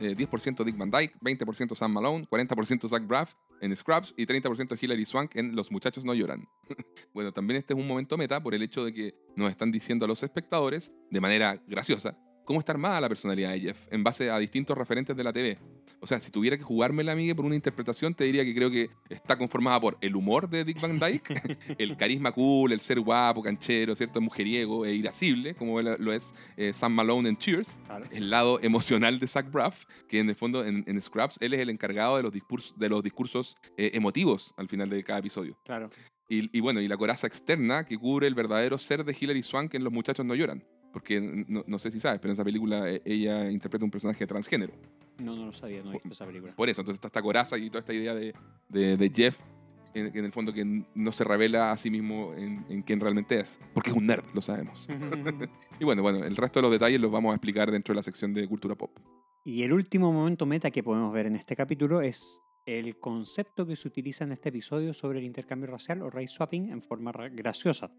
eh, 10% Dick Van Dyke, 20% Sam Malone, 40% Zach Braff en Scrubs y 30% Hilary Swank en Los muchachos no lloran. bueno, también este es un momento meta por el hecho de que nos están diciendo a los espectadores, de manera graciosa, cómo está armada la personalidad de Jeff en base a distintos referentes de la TV. O sea, si tuviera que jugármela, amiga, por una interpretación, te diría que creo que está conformada por el humor de Dick Van Dyke, el carisma cool, el ser guapo, canchero, ¿cierto? Mujeriego e irascible, como lo es eh, Sam Malone en Cheers. Claro. El lado emocional de Zach Braff, que en el fondo en, en Scraps él es el encargado de los, discursos, de los discursos eh, emotivos al final de cada episodio. Claro. Y, y bueno, y la coraza externa que cubre el verdadero ser de Hilary Swank en Los Muchachos No Lloran. Porque no, no sé si sabes, pero en esa película eh, ella interpreta un personaje transgénero. No, no lo sabía, no he visto esa película. Por eso, entonces está esta coraza y toda esta idea de, de, de Jeff, en, en el fondo que no se revela a sí mismo en, en quién realmente es. Porque es un nerd, lo sabemos. y bueno, bueno, el resto de los detalles los vamos a explicar dentro de la sección de cultura pop. Y el último momento meta que podemos ver en este capítulo es el concepto que se utiliza en este episodio sobre el intercambio racial o race swapping en forma ra- graciosa,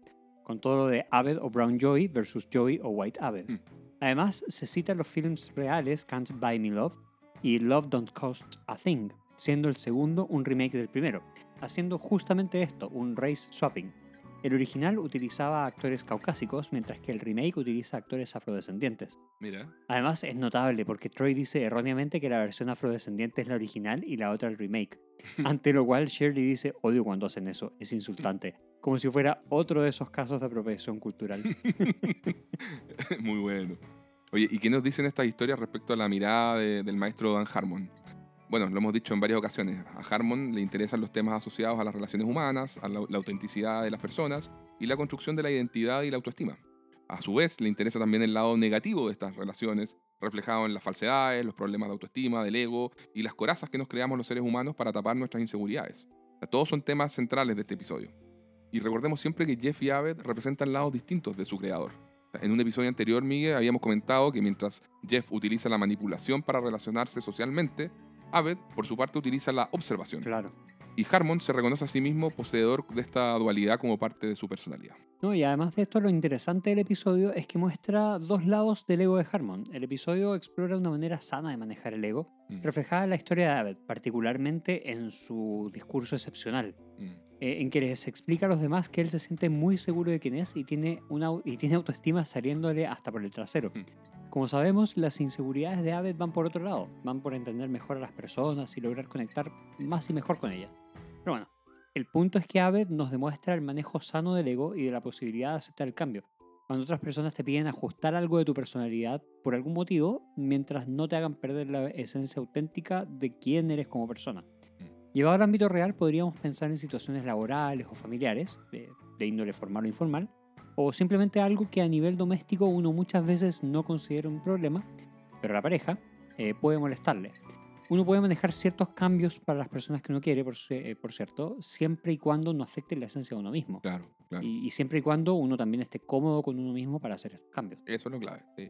con todo lo de Abed o Brown Joey versus Joey o White Abed. Hmm. Además, se citan los films reales Can't Buy Me Love y Love Don't Cost a Thing, siendo el segundo un remake del primero, haciendo justamente esto, un race swapping. El original utilizaba actores caucásicos, mientras que el remake utiliza actores afrodescendientes. Mira. Además, es notable porque Troy dice erróneamente que la versión afrodescendiente es la original y la otra el remake. Ante lo cual Shirley dice, odio cuando hacen eso, es insultante. Como si fuera otro de esos casos de apropiación cultural. Muy bueno. Oye, ¿y qué nos dicen estas historias respecto a la mirada de- del maestro Dan Harmon? Bueno, lo hemos dicho en varias ocasiones. A Harmon le interesan los temas asociados a las relaciones humanas, a la, la autenticidad de las personas y la construcción de la identidad y la autoestima. A su vez, le interesa también el lado negativo de estas relaciones, reflejado en las falsedades, los problemas de autoestima, del ego y las corazas que nos creamos los seres humanos para tapar nuestras inseguridades. O sea, todos son temas centrales de este episodio. Y recordemos siempre que Jeff y Abed representan lados distintos de su creador. En un episodio anterior, Miguel, habíamos comentado que mientras Jeff utiliza la manipulación para relacionarse socialmente, Abed, por su parte, utiliza la observación. claro. Y Harmon se reconoce a sí mismo poseedor de esta dualidad como parte de su personalidad. No, y además de esto, lo interesante del episodio es que muestra dos lados del ego de Harmon. El episodio explora una manera sana de manejar el ego, Mm, reflejada en la historia de Abed, particularmente en su discurso excepcional. mm, eh, en que les explica a los demás que él se siente muy seguro de quién es y tiene, una, y tiene autoestima saliéndole hasta por el trasero. Mm. Como sabemos, las inseguridades de Abed van por otro lado, van por entender mejor a las personas y lograr conectar más y mejor con ellas. Pero bueno, el punto es que Abed nos demuestra el manejo sano del ego y de la posibilidad de aceptar el cambio. Cuando otras personas te piden ajustar algo de tu personalidad por algún motivo, mientras no te hagan perder la esencia auténtica de quién eres como persona. Llevado al ámbito real, podríamos pensar en situaciones laborales o familiares, de, de índole formal o informal, o simplemente algo que a nivel doméstico uno muchas veces no considera un problema, pero la pareja eh, puede molestarle. Uno puede manejar ciertos cambios para las personas que uno quiere, por, eh, por cierto, siempre y cuando no afecte la esencia de uno mismo. Claro, claro. Y, y siempre y cuando uno también esté cómodo con uno mismo para hacer estos cambios. Eso es lo clave. sí.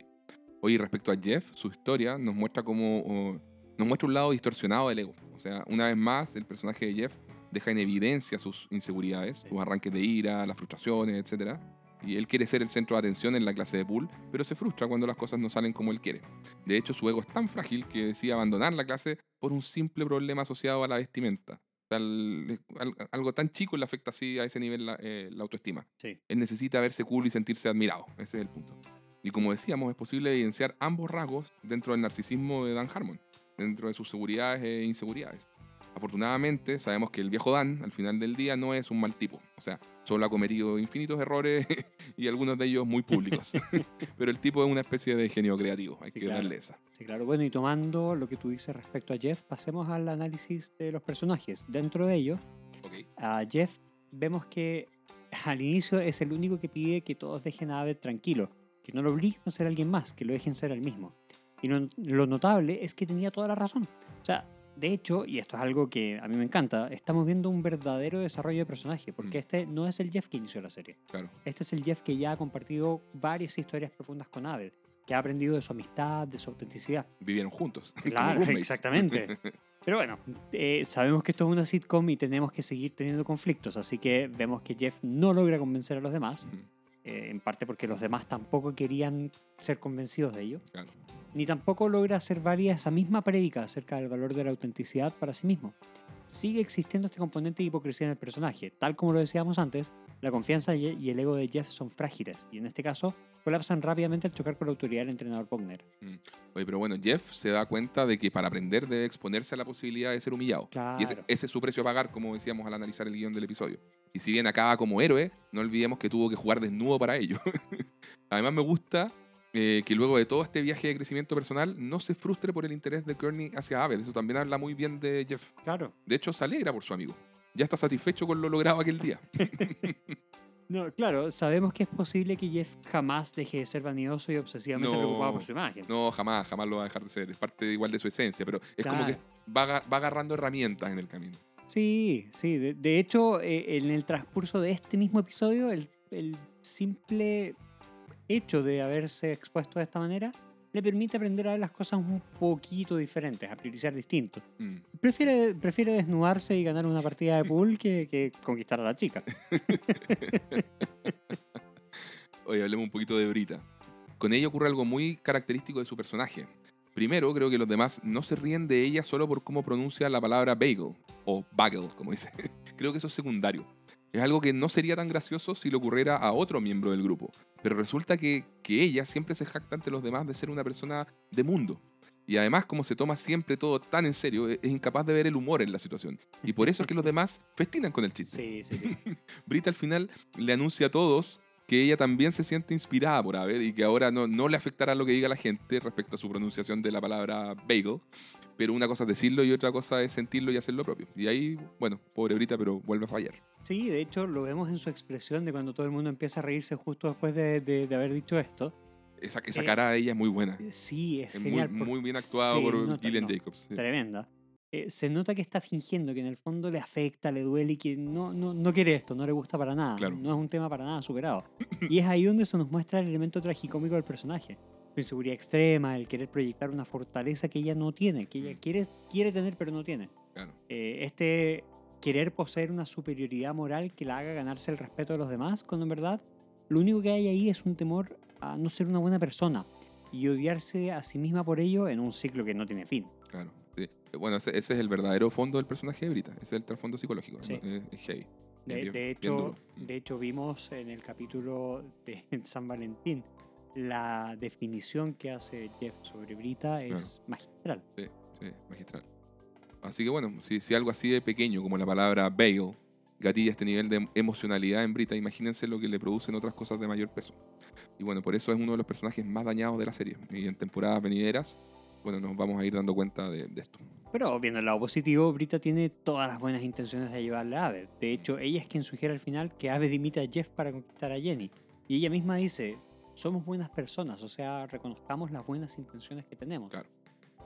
Oye, respecto a Jeff, su historia nos muestra como oh, nos muestra un lado distorsionado del ego. O sea, una vez más, el personaje de Jeff deja en evidencia sus inseguridades, sus arranques de ira, las frustraciones, etc. Y él quiere ser el centro de atención en la clase de pool, pero se frustra cuando las cosas no salen como él quiere. De hecho, su ego es tan frágil que decide abandonar la clase por un simple problema asociado a la vestimenta. Algo tan chico le afecta así a ese nivel la, eh, la autoestima. Sí. Él necesita verse cool y sentirse admirado. Ese es el punto. Y como decíamos, es posible evidenciar ambos rasgos dentro del narcisismo de Dan Harmon, dentro de sus seguridades e inseguridades. Afortunadamente, sabemos que el viejo Dan, al final del día, no es un mal tipo. O sea, solo ha cometido infinitos errores y algunos de ellos muy públicos. Pero el tipo es una especie de genio creativo, hay Sí, que claro. darle esa. Sí, claro. Bueno, y tomando lo que tú dices respecto a Jeff, pasemos al análisis de los personajes. Dentro de ellos, Ok. a Jeff vemos que al inicio es el único que pide que todos dejen a Abed tranquilo, que no lo obliguen a ser alguien más, que lo dejen ser el mismo. Y lo, lo notable es que tenía toda la razón. O sea, de hecho, y esto es algo que a mí me encanta, estamos viendo un verdadero desarrollo de personaje, porque Mm. este no es el Jeff que inició la serie. Claro. Este es el Jeff que ya ha compartido varias historias profundas con Abed, que ha aprendido de su amistad, de su autenticidad. Vivieron juntos. Claro, exactamente. Pero bueno, eh, sabemos que esto es una sitcom y tenemos que seguir teniendo conflictos, así que vemos que Jeff no logra convencer a los demás, Ujú, eh, en parte porque los demás tampoco querían ser convencidos de ello, claro. Ni tampoco logra hacer válida esa misma prédica acerca del valor de la autenticidad para sí mismo. Sigue existiendo este componente de hipocresía en el personaje, tal como lo decíamos antes, la confianza y el ego de Jeff son frágiles, y en este caso, colapsan rápidamente al chocar con la autoridad del entrenador Pogner. Oye, pero bueno, Jeff se da cuenta de que para aprender debe exponerse a la posibilidad de ser humillado. Claro. Y ese, ese es su precio a pagar, como decíamos al analizar el guion del episodio. Y si bien acaba como héroe, no olvidemos que tuvo que jugar desnudo para ello. Además me gusta eh, que luego de todo este viaje de crecimiento personal no se frustre por el interés de Kearney hacia Abed. Eso también habla muy bien de Jeff. Claro. De hecho, se alegra por su amigo. Ya está satisfecho con lo logrado aquel día. No, claro, sabemos que es posible que Jeff jamás deje de ser vanidoso y obsesivamente No. preocupado por su imagen. No, jamás, jamás lo va a dejar de ser. Es parte igual de su esencia, pero es como que va, aga- va agarrando herramientas en el camino. Sí, sí. De, de hecho, eh, en el transcurso de este mismo episodio, el, el simple hecho de haberse expuesto de esta manera le permite aprender a ver las cosas un poquito diferentes, a priorizar distinto. Mm. Prefiere, prefiere desnudarse y ganar una partida de pool que, que conquistar a la chica. Oye, hablemos un poquito de Brita. Con ella ocurre algo muy característico de su personaje. Primero, creo que los demás no se ríen de ella solo por cómo pronuncia la palabra bagel, o bagel, como dice. creo que eso es secundario. Es algo que no sería tan gracioso si le ocurriera a otro miembro del grupo. Pero resulta que, que ella siempre se jacta ante los demás de ser una persona de mundo. Y además, como se toma siempre todo tan en serio, es es incapaz de ver el humor en la situación. Y por eso es que los demás festinan con el chiste. Sí, sí, sí. Brita al final le anuncia a todos que ella también se siente inspirada por Abed y que ahora no, no le afectará lo que diga la gente respecto a su pronunciación de la palabra bagel. Pero una cosa es decirlo y otra cosa es sentirlo y hacer lo propio. Y ahí, bueno, pobre Brita, pero vuelve a fallar. Sí, de hecho lo vemos en su expresión de cuando todo el mundo empieza a reírse justo después de, de- de haber dicho esto. Esa, esa Eh, cara de ella es muy buena. Sí, es, Es muy, genial. por- muy bien actuado por nota, Gillian no, Jacobs. sí. Tremenda. Eh, se nota que está fingiendo, que en el fondo le afecta, le duele y que no, no, no quiere esto, no le gusta para nada. Claro. No es un tema para nada superado. y es ahí donde se nos muestra el elemento tragicómico del personaje. Su inseguridad extrema, el querer proyectar una fortaleza que ella no tiene, que ella Mm. quiere, quiere tener pero no tiene. Claro. Eh, este querer poseer una superioridad moral que la haga ganarse el respeto de los demás, cuando en verdad lo único que hay ahí es un temor a no ser una buena persona y odiarse a sí misma por ello en un ciclo que no tiene fin. Claro. sí. Bueno, ese, ese es el verdadero fondo del personaje de Brita. Ese es el trasfondo psicológico. Sí. ¿no? Es, es heavy. De, Bien- de hecho. Mm. de hecho, vimos en el capítulo de San Valentín la definición que hace Jeff sobre Brita es magistral. Sí, sí, magistral. Así que bueno, si, si algo así de pequeño como la palabra bagel gatilla este nivel de emocionalidad en Brita, imagínense lo que le producen otras cosas de mayor peso. Y bueno, por eso es uno de los personajes más dañados de la serie. Y en temporadas venideras, bueno, nos vamos a ir dando cuenta de, de esto. Pero viendo el lado positivo, Brita tiene todas las buenas intenciones de ayudarle a Aved. De hecho, ella es quien sugiere al final que Aved imite a Jeff para conquistar a Jenny. Y ella misma dice, somos buenas personas, o sea, reconozcamos las buenas intenciones que tenemos. Claro.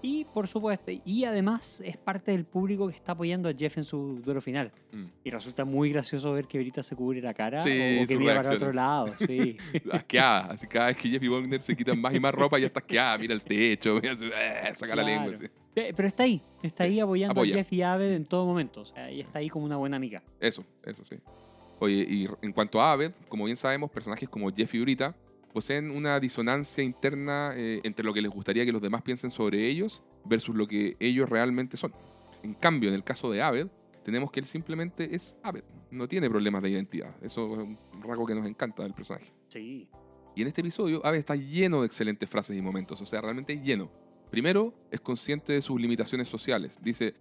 Y por supuesto, y además es parte del público que está apoyando a Jeff en su duelo final. Mm. Y resulta muy gracioso ver que Brita se cubre la cara Sí, o, o que mira para otro lado. Sí. Asqueada. Así cada vez que Jeffy Wagner se quita más y más ropa, ya está asqueada. Mira el techo, mira, eh, saca la lengua. Pero está ahí, está ahí apoyando apoya. a Jeff y Aved en todo momento. O sea, ella está ahí como una buena amiga. Eso, eso sí. Oye, y en cuanto a Aved, como bien sabemos, personajes como Jeff y Brita poseen una disonancia interna eh, entre lo que les gustaría que los demás piensen sobre ellos versus lo que ellos realmente son. En cambio, en el caso de Aved, tenemos que él simplemente es Aved, no tiene problemas de identidad. Eso es un rasgo que nos encanta del personaje. Sí. Y en este episodio, Aved está lleno de excelentes frases y momentos, o sea, realmente lleno. Primero, es consciente de sus limitaciones sociales. Dice,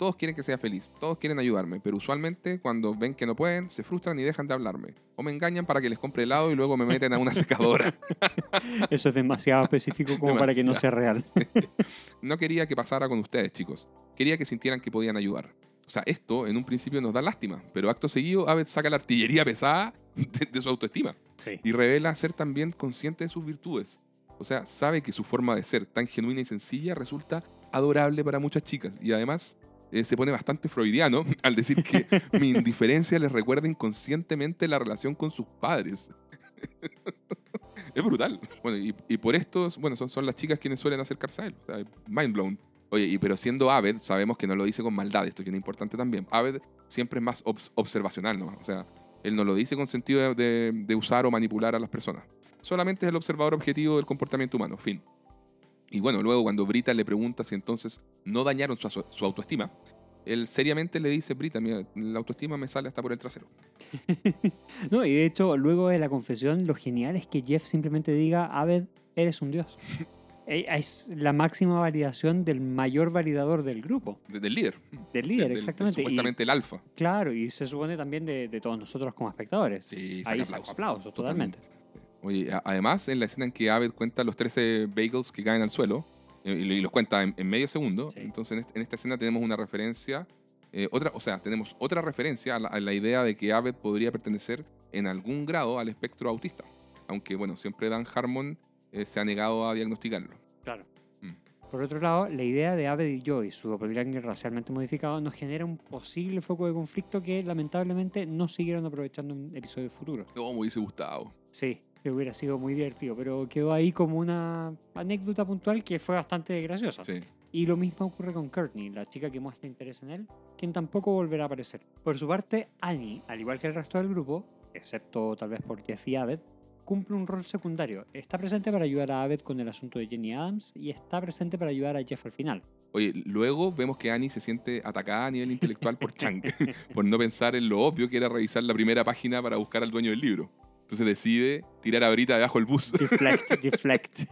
todos quieren que sea feliz, todos quieren ayudarme, pero usualmente cuando ven que no pueden, se frustran y dejan de hablarme. O me engañan para que les compre helado y luego me meten a una secadora. Eso es demasiado específico como para que no sea real. No quería que pasara con ustedes, chicos. Quería que sintieran que podían ayudar. O sea, esto en un principio nos da lástima, pero acto seguido, Aved saca la artillería pesada de, de su autoestima. Sí. y revela ser también consciente de sus virtudes. O sea, sabe que su forma de ser tan genuina y sencilla resulta adorable para muchas chicas y además eh, se pone bastante freudiano al decir que mi indiferencia les recuerda inconscientemente la relación con sus padres. es brutal. Bueno, y, y por esto, bueno, son, son las chicas quienes suelen acercarse a él. O sea, mind blown. Oye, y pero siendo Aved, sabemos que no lo dice con maldad, esto que es importante también. Aved siempre es más obs- observacional, ¿no? O sea, él no lo dice con sentido de, de- de usar o manipular a las personas. Solamente es el observador objetivo del comportamiento humano, fin. Y bueno, luego cuando Brita le pregunta si entonces no dañaron su, su autoestima, él seriamente le dice, Brita, mi- la autoestima me sale hasta por el trasero. No, y de hecho, luego de la confesión, lo genial es que Jeff simplemente diga, Abed, eres un dios. Eh, Es la máxima validación del mayor validador del grupo, De- del líder. del líder, del- exactamente. Y, supuestamente el alfa. claro, y se supone también de, de todos nosotros como espectadores. Sí, Ahí aplausos, totalmente. Oye, además, en la escena en que Abed cuenta los 13 bagels que caen al suelo, eh, y, y los cuenta en, en medio segundo, Sí. entonces en, este- en esta escena tenemos una referencia, eh, otra, o sea, tenemos otra referencia a la, a la idea de que Abed podría pertenecer en algún grado al espectro autista. Aunque, bueno, siempre Dan Harmon eh, se ha negado a diagnosticarlo. Claro. Mm. Por otro lado, la idea de Abed y Joy, su doppelganger racialmente modificado, nos genera un posible foco de conflicto que lamentablemente no siguieron aprovechando en episodios futuros. No, me hubiese gustado. Sí, que hubiera sido muy divertido, pero quedó ahí como una anécdota puntual que fue bastante graciosa. Sí. Y lo mismo ocurre con Courtney, la chica que muestra interés en él, quien tampoco volverá a aparecer. Por su parte, Annie, al igual que el resto del grupo, excepto tal vez por Jeff y Abed, cumple un rol secundario. Está presente para ayudar a Abed con el asunto de Jenny Adams y está presente para ayudar a Jeff al final. Oye, luego vemos que Annie se siente atacada a nivel intelectual por Chang, por no pensar en lo obvio que era revisar la primera página para buscar al dueño del libro. Entonces decide tirar a Brita debajo del bus. Deflect, deflect.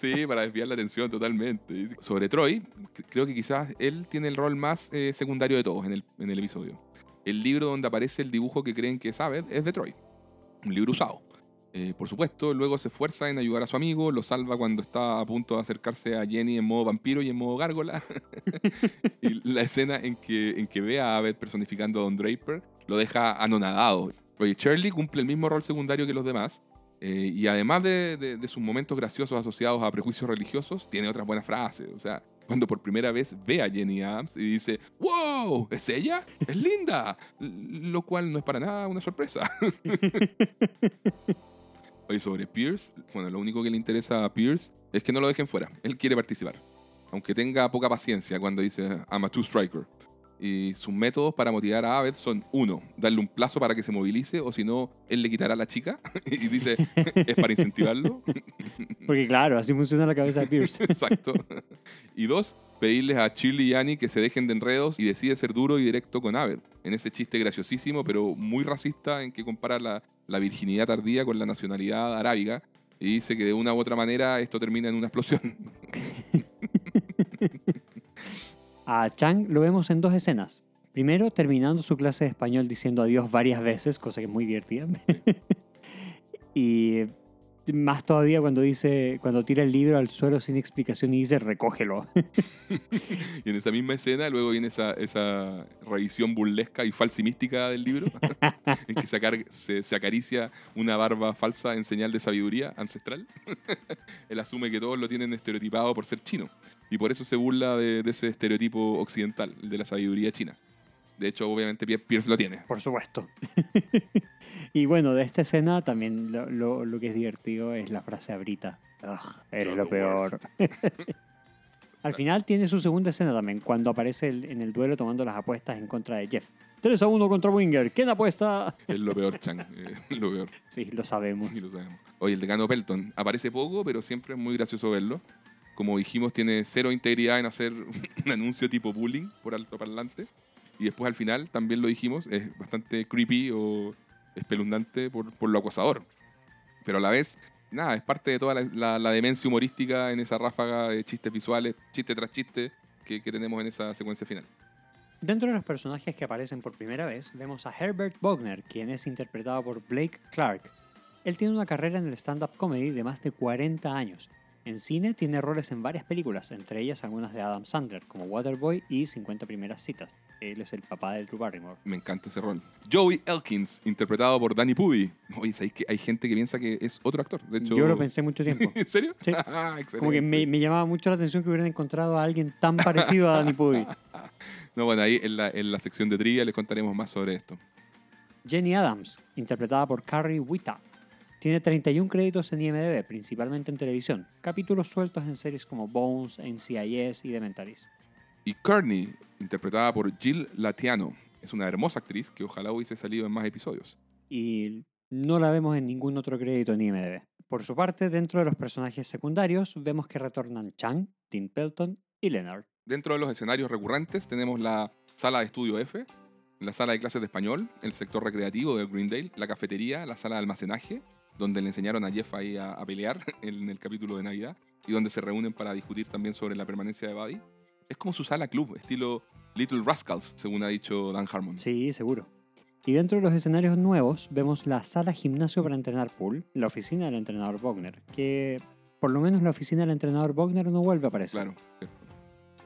Sí, para desviar la atención totalmente. Sobre Troy, cre- creo que quizás él tiene el rol más eh, secundario de todos en el, en el episodio. El libro donde aparece el dibujo que creen que es Abed es de Troy. Un libro usado. Eh, por supuesto, luego se esfuerza en ayudar a su amigo, lo salva cuando está a punto de acercarse a Jenny en modo vampiro y en modo gárgola. y la escena en que, en que ve a Abed personificando a Don Draper lo deja anonadado. Oye, Shirley cumple el mismo rol secundario que los demás, eh, y además de, de- de sus momentos graciosos asociados a prejuicios religiosos, tiene otras buenas frases. O sea, cuando por primera vez ve a Jenny Adams y dice, ¡Wow! ¿Es ella? ¡Es linda! Lo cual no es para nada una sorpresa. Oye, sobre Pierce, bueno, lo único que le interesa a Pierce es que no lo dejen fuera. Él quiere participar. Aunque tenga poca paciencia cuando dice, I'm a two-striker. Y sus métodos para motivar a Abed son, uno, darle un plazo para que se movilice, o si no, él le quitará a la chica. y dice, es para incentivarlo. Porque claro, así funciona la cabeza de Pierce. Exacto. Y dos, pedirles a Shirley y Annie que se dejen de enredos y decide ser duro y directo con Abed. En ese chiste graciosísimo, pero muy racista, en que compara la, la virginidad tardía con la nacionalidad arábiga. Y dice que de una u otra manera esto termina en una explosión. A Chang lo vemos en dos escenas. Primero, terminando su clase de español diciendo adiós varias veces, cosa que es muy divertida. y más todavía cuando dice, cuando tira el libro al suelo sin explicación y dice recógelo. Y en esa misma escena luego viene esa, esa revisión burlesca y falsimística del libro, en que se, acar- se- se acaricia una barba falsa en señal de sabiduría ancestral. Él asume que todos lo tienen estereotipado por ser chino, y por eso se burla de, de ese estereotipo occidental, el de la sabiduría china. De hecho, obviamente Pier- Pierce lo tiene. Por supuesto. y bueno, de esta escena también lo, lo- lo que es divertido es la frase abrita. Ugh, eres lo peor. Al final tiene su segunda escena también, cuando aparece el- en el duelo tomando las apuestas en contra de Jeff. 3 a 1 contra Winger. ¿Quién apuesta? Es lo peor, Chang. eh, lo peor. Sí, lo sabemos. Y lo sabemos. Oye, el decano Pelton aparece poco, pero siempre es muy gracioso verlo. Como dijimos, tiene cero integridad en hacer un anuncio tipo bullying por altoparlante. Y después al final, también lo dijimos, es bastante creepy o espeluznante por, por lo acosador. Pero a la vez, nada, es parte de toda la, la- la demencia humorística en esa ráfaga de chistes visuales, chiste tras chiste, que, que tenemos en esa secuencia final. Dentro de los personajes que aparecen por primera vez, vemos a Herbert Bogner, quien es interpretado por Blake Clark. Él tiene una carrera en el stand-up comedy de más de 40 años. En cine tiene roles en varias películas, entre ellas algunas de Adam Sandler, como Waterboy y 50 primeras citas. Él es el papá de Drew Barrymore. Me encanta ese rol. Joey Elkins, interpretado por Danny Pudi. Oye, ¿sabéis que hay gente que piensa que es otro actor? De hecho, Yo lo pensé mucho tiempo. ¿En serio? Sí. Ah. Como que me, me llamaba mucho la atención que hubieran encontrado a alguien tan parecido a Danny Pudi. No, bueno, ahí en la, en la sección de trivia les contaremos más sobre esto. Jenny Adams, interpretada por Carrie Wita. Tiene 31 créditos en IMDb, principalmente en televisión, capítulos sueltos en series como Bones, NCIS y The Mentalist. Y Courtney, interpretada por Jill Latiano. Es una hermosa actriz que ojalá hubiese salido en más episodios. Y no la vemos en ningún otro crédito en IMDb. Por su parte, dentro de los personajes secundarios, vemos que retornan Chang, Tim Pelton y Leonard. Dentro de los escenarios recurrentes tenemos la sala de estudio F, la sala de clases de español, el sector recreativo de Greendale, la cafetería, la sala de almacenaje, donde le enseñaron a Jeff ahí a, a pelear en el capítulo de Navidad y donde se reúnen para discutir también sobre la permanencia de Buddy. Es como su sala club, estilo Little Rascals, según ha dicho Dan Harmon. Sí, seguro. Y dentro de los escenarios nuevos vemos la sala gimnasio para entrenar pool, la oficina del entrenador Wagner, que por lo menos la oficina del entrenador Wagner no vuelve a aparecer. Claro, cierto.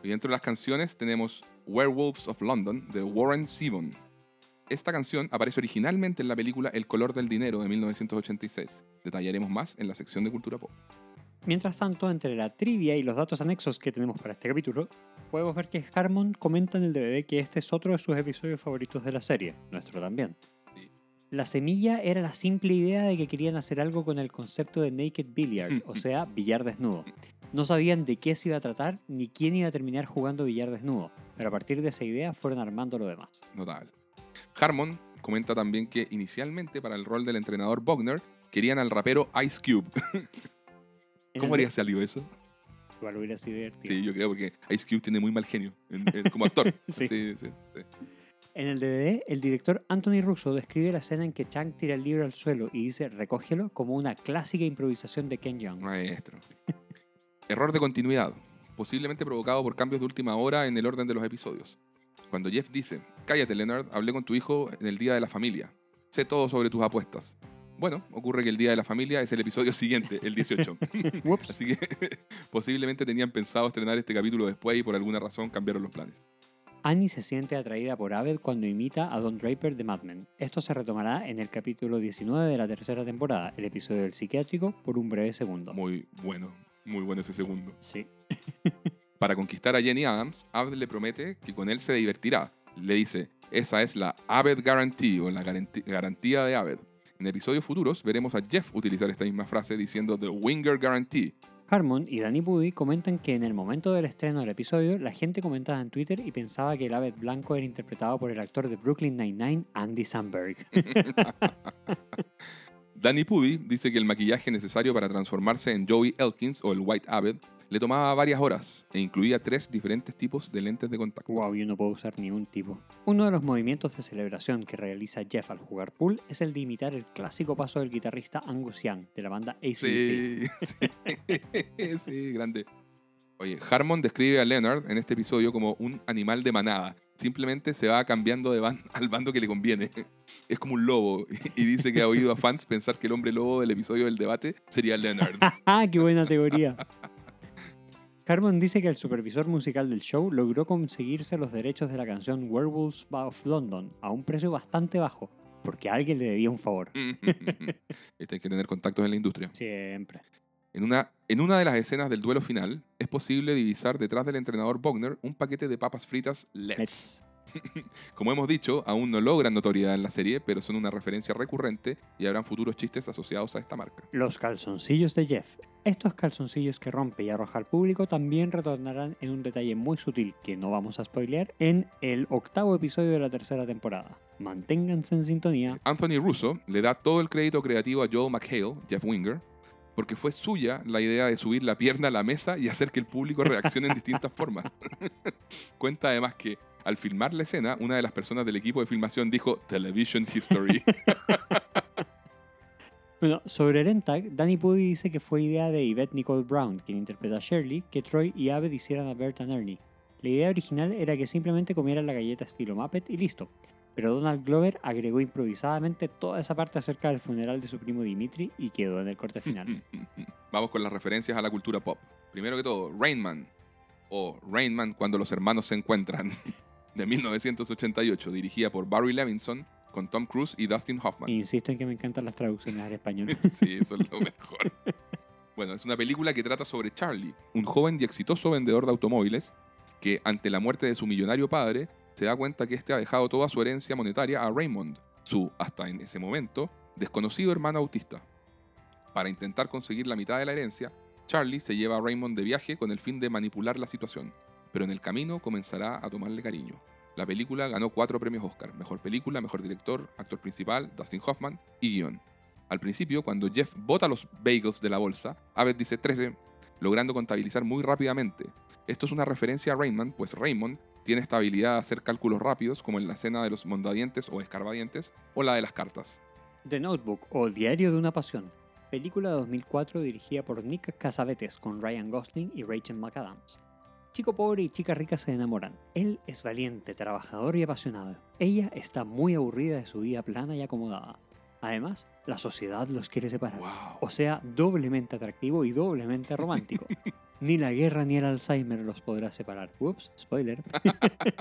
Y dentro de las canciones tenemos Werewolves of London de Warren Zevon. Esta canción aparece originalmente en la película El color del dinero de 1986. Detallaremos más en la sección de cultura pop. Mientras tanto, entre la trivia y los datos anexos que tenemos para este capítulo, podemos ver que Harmon comenta en el DVD que este es otro de sus episodios favoritos de la serie, nuestro también. Sí. La semilla era la simple idea de que querían hacer algo con el concepto de naked billiard, o sea, billar desnudo. No sabían de qué se iba a tratar ni quién iba a terminar jugando billar desnudo, pero a partir de esa idea fueron armando lo demás. Notable. Harmon comenta también que inicialmente para el rol del entrenador Bogner querían al rapero Ice Cube. ¿Cómo habría salido eso? Igual hubiera sido divertido. Sí, yo creo porque Ice Cube tiene muy mal genio en- en- como actor. Sí. sí, sí, sí. En el DVD, el director Anthony Russo describe la escena en que Chang tira el libro al suelo y dice recógelo como una clásica improvisación de Ken Jeong. Maestro. Error de continuidad, posiblemente provocado por cambios de última hora en el orden de los episodios. Cuando Jeff dice, cállate Leonard, hablé con tu hijo en el Día de la Familia. Sé todo sobre tus apuestas. Bueno, ocurre que el Día de la Familia es el episodio siguiente, el 18. Whoops. Así que posiblemente tenían pensado estrenar este capítulo después y por alguna razón cambiaron los planes. Annie se siente atraída por Abed cuando imita a Don Draper de Mad Men. Esto se retomará en el capítulo 19 de la tercera temporada, el episodio del psiquiátrico, por un breve segundo. Muy bueno, muy bueno ese segundo. Sí. Para conquistar a Jenny Adams, Abed le promete que con él se divertirá. Le dice, esa es la Abed Guarantee o la garantía de Abed. En episodios futuros veremos a Jeff utilizar esta misma frase diciendo The Winger Guarantee. Harmon y Danny Pudi comentan que en el momento del estreno del episodio, la gente comentaba en Twitter y pensaba que el Abed blanco era interpretado por el actor de Brooklyn Nine-Nine, Andy Samberg. Danny Pudi dice que el maquillaje necesario para transformarse en Joey Elkins o el White Abed le tomaba varias horas e incluía tres diferentes tipos de lentes de contacto. Wow, yo no puedo usar ni un tipo. Uno de los movimientos de celebración que realiza Jeff al jugar pool es el de imitar el clásico paso del guitarrista Angus Young de la banda ACDC. Sí, sí, sí, grande. Oye, Harmon describe a Leonard en este episodio como un animal de manada. Simplemente se va cambiando de ban al bando que le conviene. Es como un lobo. Y dice que ha oído a fans pensar que el hombre lobo del episodio del debate sería Leonard. ¡Ah, qué buena teoría! Harmon dice que el supervisor musical del show logró conseguirse los derechos de la canción Werewolves of London a un precio bastante bajo, porque alguien le debía un favor. Este hay que tener contactos en la industria. Siempre. En una, en una de las escenas del duelo final, es posible divisar detrás del entrenador Bogner un paquete de papas fritas Let's. Let's. Como hemos dicho, aún no logran notoriedad en la serie, pero son una referencia recurrente y habrán futuros chistes asociados a esta marca. Los calzoncillos de Jeff. Estos calzoncillos que rompe y arroja al público también retornarán en un detalle muy sutil que no vamos a spoilear en el octavo episodio de la tercera temporada. Manténganse en sintonía. Anthony Russo le da todo el crédito creativo a Joel McHale, Jeff Winger, porque fue suya la idea de subir la pierna a la mesa y hacer que el público reaccione en distintas formas. Cuenta además que al filmar la escena, una de las personas del equipo de filmación dijo Television History. Bueno, sobre el ENTAG, Danny Pudi dice que fue idea de Yvette Nicole Brown, quien interpreta a Shirley, que Troy y Abed hicieran a Bert and Ernie. La idea original era que simplemente comieran la galleta estilo Muppet y listo. Pero Donald Glover agregó improvisadamente toda esa parte acerca del funeral de su primo Dimitri y quedó en el corte final. Vamos con las referencias a la cultura pop. Primero que todo, Rain Man, o Rain Man cuando los hermanos se encuentran, de 1988, dirigida por Barry Levinson, con Tom Cruise y Dustin Hoffman. Insisto en que me encantan las traducciones al español. Sí, eso es lo mejor. Bueno, es una película que trata sobre Charlie, un joven y exitoso vendedor de automóviles que, ante la muerte de su millonario padre, se da cuenta que este ha dejado toda su herencia monetaria a Raymond, su, hasta en ese momento, desconocido hermano autista. Para intentar conseguir la mitad de la herencia, Charlie se lleva a Raymond de viaje con el fin de manipular la situación, pero en el camino comenzará a tomarle cariño. La película ganó cuatro premios Oscar: Mejor Película, Mejor Director, Actor Principal, Dustin Hoffman y Guión. Al principio, cuando Jeff bota los bagels de la bolsa, Abed dice 13, logrando contabilizar muy rápidamente. Esto es una referencia a Raymond, pues Raymond tiene esta habilidad de hacer cálculos rápidos, como en la escena de los mondadientes o escarbadientes, o la de las cartas. The Notebook o Diario de una Pasión, película de 2004 dirigida por Nick Casavetes con Ryan Gosling y Rachel McAdams. Chico pobre y chica rica se enamoran. Él es valiente, trabajador y apasionado. Ella está muy aburrida de su vida plana y acomodada. Además, la sociedad los quiere separar. ¡Wow! O sea, doblemente atractivo y doblemente romántico. ni la guerra ni el Alzheimer los podrá separar. Ups, spoiler.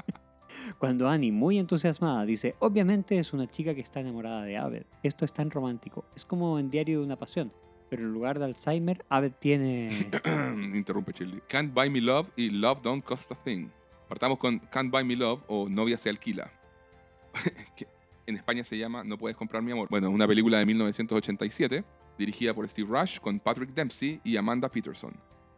Cuando Annie, muy entusiasmada, dice, obviamente es una chica que está enamorada de Abed. Esto es tan romántico. Es como en Diario de una Pasión. Pero en lugar de Alzheimer, Abed tiene... Interrumpe Shirley. Can't Buy Me Love y Love Don't Cost a Thing. Partamos con Can't Buy Me Love o Novia se alquila. en España se llama No puedes comprar mi amor. Bueno, una película de 1987 dirigida por Steve Rush con Patrick Dempsey y Amanda Peterson.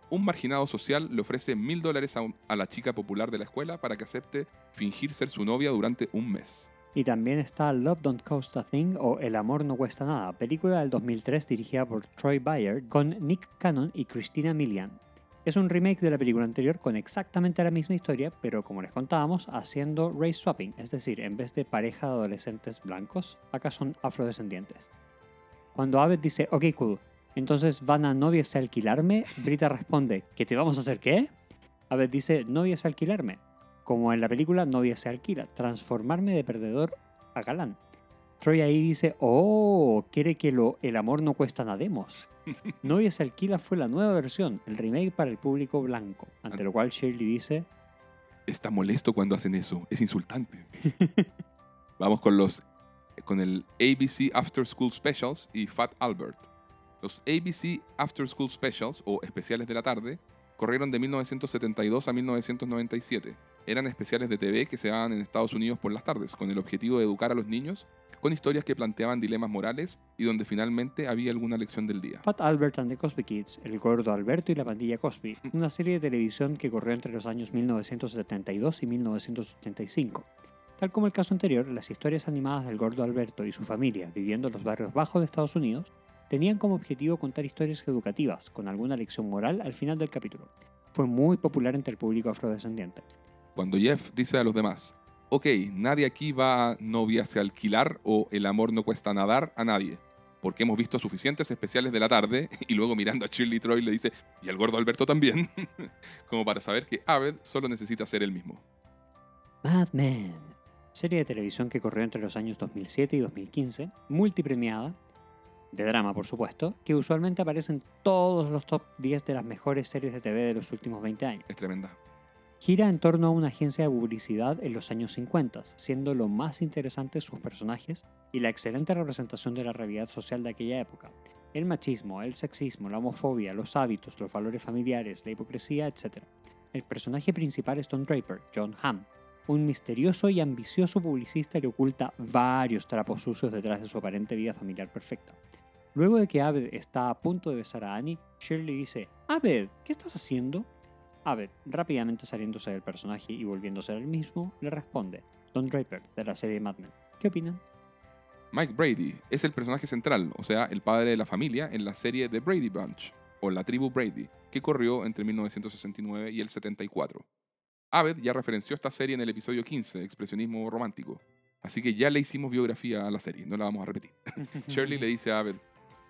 Un marginado social le ofrece mil dólares a, a la chica popular de la escuela para que acepte fingir ser su novia durante un mes. Y también está Love Don't Cost a Thing o El Amor No Cuesta Nada, película del 2003 dirigida por Troy Bayer con Nick Cannon y Christina Milian. Es un remake de la película anterior con exactamente la misma historia, pero como les contábamos, haciendo race swapping, es decir, en vez de pareja de adolescentes blancos, acá son afrodescendientes. Cuando Abed dice, ok, cool, entonces van a novias a alquilarme, Brita responde, ¿que te vamos a hacer qué? Abed dice, novias a alquilarme. Como en la película Novia se alquila, transformarme de perdedor a galán. Troy ahí dice, oh, quiere que lo, el amor no cuesta nademos. Novia se alquila fue la nueva versión, el remake para el público blanco. Ante lo cual Shirley dice, Está molesto cuando hacen eso. Es insultante. Vamos con los con el ABC After School Specials y Fat Albert. Los ABC After School Specials o especiales de la tarde corrieron de 1972 a 1997. Eran especiales de TV que se daban en Estados Unidos por las tardes con el objetivo de educar a los niños con historias que planteaban dilemas morales y donde finalmente había alguna lección del día. Fat Albert and the Cosby Kids, El Gordo Alberto y la Pandilla Cosby, una serie de televisión que corrió entre los años 1972 y 1985. Tal como el caso anterior, las historias animadas del Gordo Alberto y su familia viviendo en los barrios bajos de Estados Unidos tenían como objetivo contar historias educativas con alguna lección moral al final del capítulo. Fue muy popular entre el público afrodescendiente. Cuando Jeff dice a los demás, ok, nadie aquí va a noviarse alquilar o el amor no cuesta nadar a nadie. Porque hemos visto suficientes especiales de la tarde y luego mirando a Shirley Troy le dice, y al gordo Alberto también, como para saber que Abed solo necesita ser el mismo. Mad Men, serie de televisión que corrió entre los años 2007 y 2015, multipremiada, de drama por supuesto, que usualmente aparece en todos los top 10 de las mejores series de TV de los últimos 20 años. Es tremenda. Gira en torno a una agencia de publicidad en los años 50, siendo lo más interesante sus personajes y la excelente representación de la realidad social de aquella época. El machismo, el sexismo, la homofobia, los hábitos, los valores familiares, la hipocresía, etc. El personaje principal es Don Draper, John Hamm, un misterioso y ambicioso publicista que oculta varios trapos sucios detrás de su aparente vida familiar perfecta. Luego de que Abed está a punto de besar a Annie, Shirley dice, Abed, ¿qué estás haciendo? Abed, rápidamente saliéndose del personaje y volviendo a ser el mismo, le responde, Don Draper, de la serie Mad Men. ¿Qué opinan? Mike Brady es el personaje central, o sea, el padre de la familia en la serie The Brady Bunch, o La Tribu Brady, que corrió entre 1969 y el 74. Abed ya referenció esta serie en el episodio 15, Expresionismo Romántico, así que ya le hicimos biografía a la serie, no la vamos a repetir. Shirley le dice a Abed,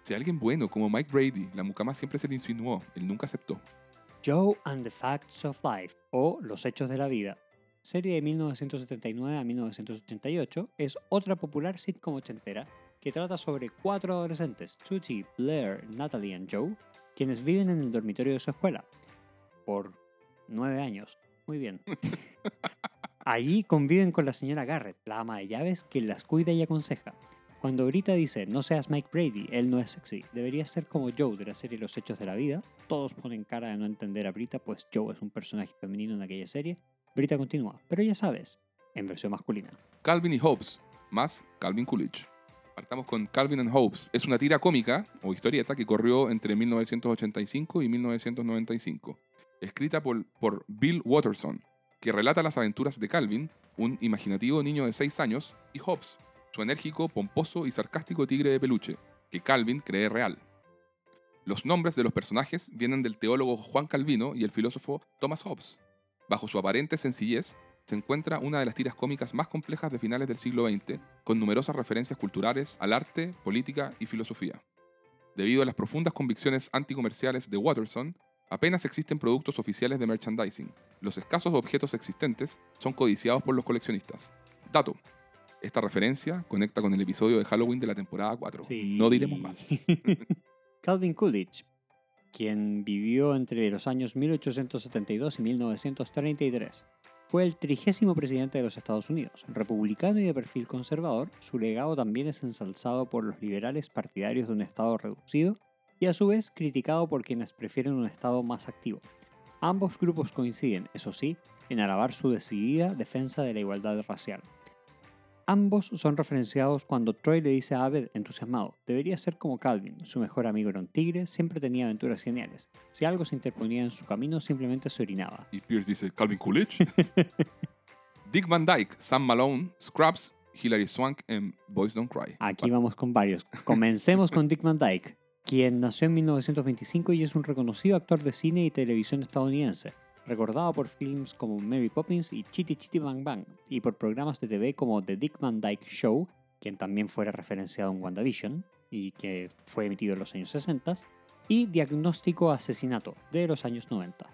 si alguien bueno como Mike Brady, la mucama siempre se le insinuó, él nunca aceptó. Joe and the Facts of Life, o Los Hechos de la Vida, serie de 1979 a 1988, es otra popular sitcom ochentera que trata sobre cuatro adolescentes, Tutti, Blair, Natalie y Joe, quienes viven en el dormitorio de su escuela. Por nueve años. Muy bien. Allí conviven con la señora Garrett, la ama de llaves, quien las cuida y aconseja. Cuando Brita dice, no seas Mike Brady, él no es sexy, deberías ser como Joe de la serie Los Hechos de la Vida, todos ponen cara de no entender a Brita, pues Joe es un personaje femenino en aquella serie. Brita continúa, pero ya sabes, en versión masculina. Calvin y Hobbes, más Calvin Coolidge. Partamos con Calvin and Hobbes. Es una tira cómica o historieta que corrió entre 1985 y 1995. Escrita por, por Bill Watterson, que relata las aventuras de Calvin, un imaginativo niño de 6 años, y Hobbes, su enérgico, pomposo y sarcástico tigre de peluche, que Calvin cree real. Los nombres de los personajes vienen del teólogo Juan Calvino y el filósofo Thomas Hobbes. Bajo su aparente sencillez, se encuentra una de las tiras cómicas más complejas de finales del siglo XX, con numerosas referencias culturales al arte, política y filosofía. Debido a las profundas convicciones anticomerciales de Watterson, apenas existen productos oficiales de merchandising. Los escasos objetos existentes son codiciados por los coleccionistas. Dato. Esta referencia conecta con el episodio de Halloween de la temporada 4. Sí. No diremos más. Calvin Coolidge, quien vivió entre los años 1872 y 1933. Fue el trigésimo presidente de los Estados Unidos. Republicano y de perfil conservador, su legado también es ensalzado por los liberales partidarios de un Estado reducido y a su vez criticado por quienes prefieren un Estado más activo. Ambos grupos coinciden, eso sí, en alabar su decidida defensa de la igualdad racial. Ambos son referenciados cuando Troy le dice a Abed entusiasmado, debería ser como Calvin, su mejor amigo era un tigre, siempre tenía aventuras geniales. Si algo se interponía en su camino, simplemente se orinaba. Y Pierce dice, Calvin Coolidge. Dick Van Dyke, Sam Malone, Scrubs, Hilary Swank en Boys Don't Cry. Aquí vamos con varios. Comencemos con Dick Van Dyke, quien nació en 1925 y es un reconocido actor de cine y televisión estadounidense, recordado por films como Mary Poppins y Chitty Chitty Bang Bang, y por programas de TV como The Dick Van Dyke Show, quien también fuera referenciado en WandaVision y que fue emitido en los años 60, y Diagnóstico Asesinato de los años 90.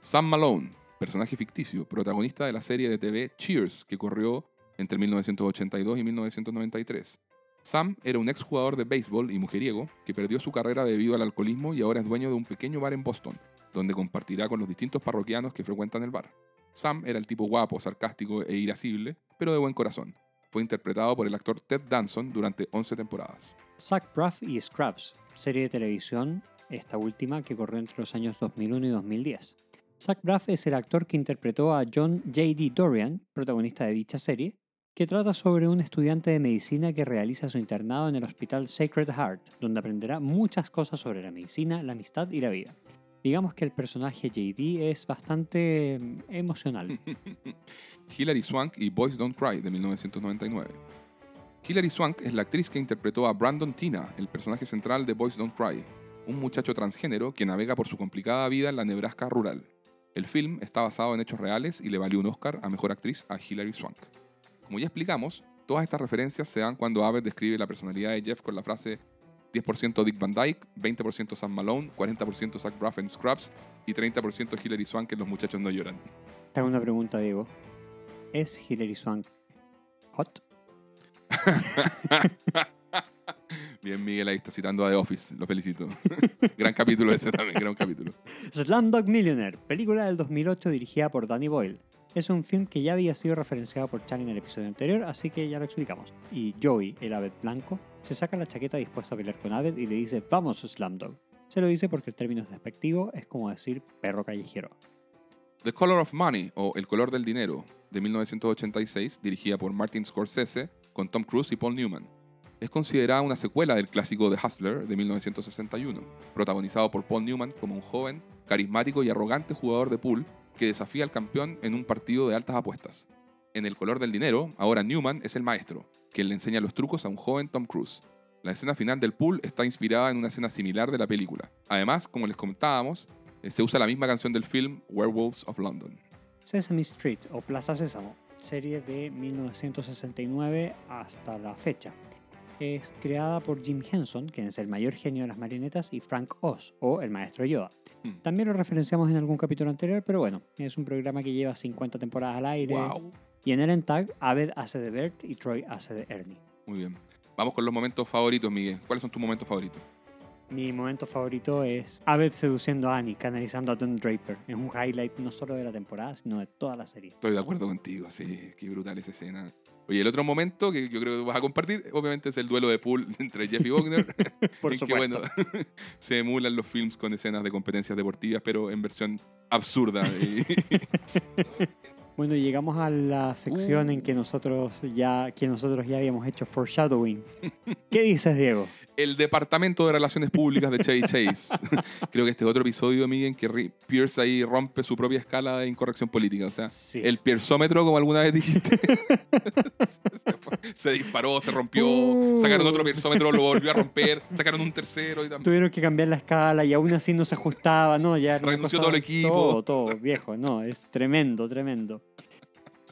Sam Malone, personaje ficticio, protagonista de la serie de TV Cheers, que corrió entre 1982 y 1993. Sam era un exjugador de béisbol y mujeriego que perdió su carrera debido al alcoholismo y ahora es dueño de un pequeño bar en Boston, donde compartirá con los distintos parroquianos que frecuentan el bar. Sam era el tipo guapo, sarcástico e irascible, pero de buen corazón. Fue interpretado por el actor Ted Danson durante 11 temporadas. Zach Braff y Scrubs, serie de televisión, esta última que corrió entre los años 2001 y 2010. Zach Braff es el actor que interpretó a John J.D. Dorian, protagonista de dicha serie, que trata sobre un estudiante de medicina que realiza su internado en el hospital Sacred Heart, donde aprenderá muchas cosas sobre la medicina, la amistad y la vida. Digamos que el personaje JD es bastante mm, emocional. Hilary Swank y Boys Don't Cry de 1999. Hilary Swank es la actriz que interpretó a Brandon Tina, el personaje central de Boys Don't Cry, un muchacho transgénero que navega por su complicada vida en la Nebraska rural. El film está basado en hechos reales y le valió un Oscar a Mejor Actriz a Hilary Swank. Como ya explicamos, todas estas referencias se dan cuando Abbott describe la personalidad de Jeff con la frase 10% Dick Van Dyke, 20% Sam Malone, 40% Zach Braff en Scrubs y 30% Hilary Swank en Los Muchachos No Lloran. Te hago una pregunta, Diego. ¿Es Hilary Swank hot? Bien, Miguel ahí está citando a The Office, lo felicito. gran capítulo ese también, gran capítulo. Slumdog Millionaire, película del 2008 dirigida por Danny Boyle. Es un film que ya había sido referenciado por Chang en el episodio anterior, así que ya lo explicamos. Y Joey, el Abed blanco, se saca la chaqueta dispuesto a pelear con Abed y le dice vamos Slumdog. Se lo dice porque el término es despectivo, es como decir perro callejero. The Color of Money, o El color del dinero, de 1986, dirigida por Martin Scorsese, con Tom Cruise y Paul Newman. Es considerada una secuela del clásico The Hustler de 1961, protagonizado por Paul Newman como un joven, carismático y arrogante jugador de pool que desafía al campeón en un partido de altas apuestas. En El color del dinero, ahora Newman es el maestro, quien le enseña los trucos a un joven Tom Cruise. La escena final del pool está inspirada en una escena similar de la película. Además, como les comentábamos, eh, se usa la misma canción del film Werewolves of London. Sesame Street o Plaza Sésamo, serie de 1969 hasta la fecha. Es creada por Jim Henson, quien es el mayor genio de las marionetas, y Frank Oz, o el maestro Yoda. Hmm. También lo referenciamos en algún capítulo anterior, pero bueno, es un programa que lleva 50 temporadas al aire. ¡Wow! Y en el Entag, Abed hace de Bert y Troy hace de Ernie. Muy bien. Vamos con los momentos favoritos, Miguel. ¿Cuáles son tus momentos favoritos? Mi momento favorito es Abed seduciendo a Annie, canalizando a Don Draper. Es un highlight no solo de la temporada, sino de toda la serie. Estoy de acuerdo contigo, sí. Qué brutal esa escena. Oye, el otro momento que yo creo que vas a compartir, obviamente, es el duelo de pool entre Jeff y Wagner. Por en que, supuesto. bueno, se emulan los films con escenas de competencias deportivas, pero en versión absurda. Bueno, llegamos a la sección en que nosotros ya, que nosotros ya habíamos hecho foreshadowing. ¿Qué dices, Diego? El Departamento de Relaciones Públicas de Chevy Chase. Creo que este es otro episodio, Miguel, en que Pierce ahí rompe su propia escala de incorrección política. O sea, Sí. el piersómetro, como alguna vez dijiste, se disparó, se rompió, Uh. sacaron otro piersómetro, lo volvió a romper, sacaron un tercero y también. Tuvieron que cambiar la escala y aún así no se ajustaba, no, ya Renunció todo el equipo. Todo, todo, viejo, no, es tremendo, tremendo.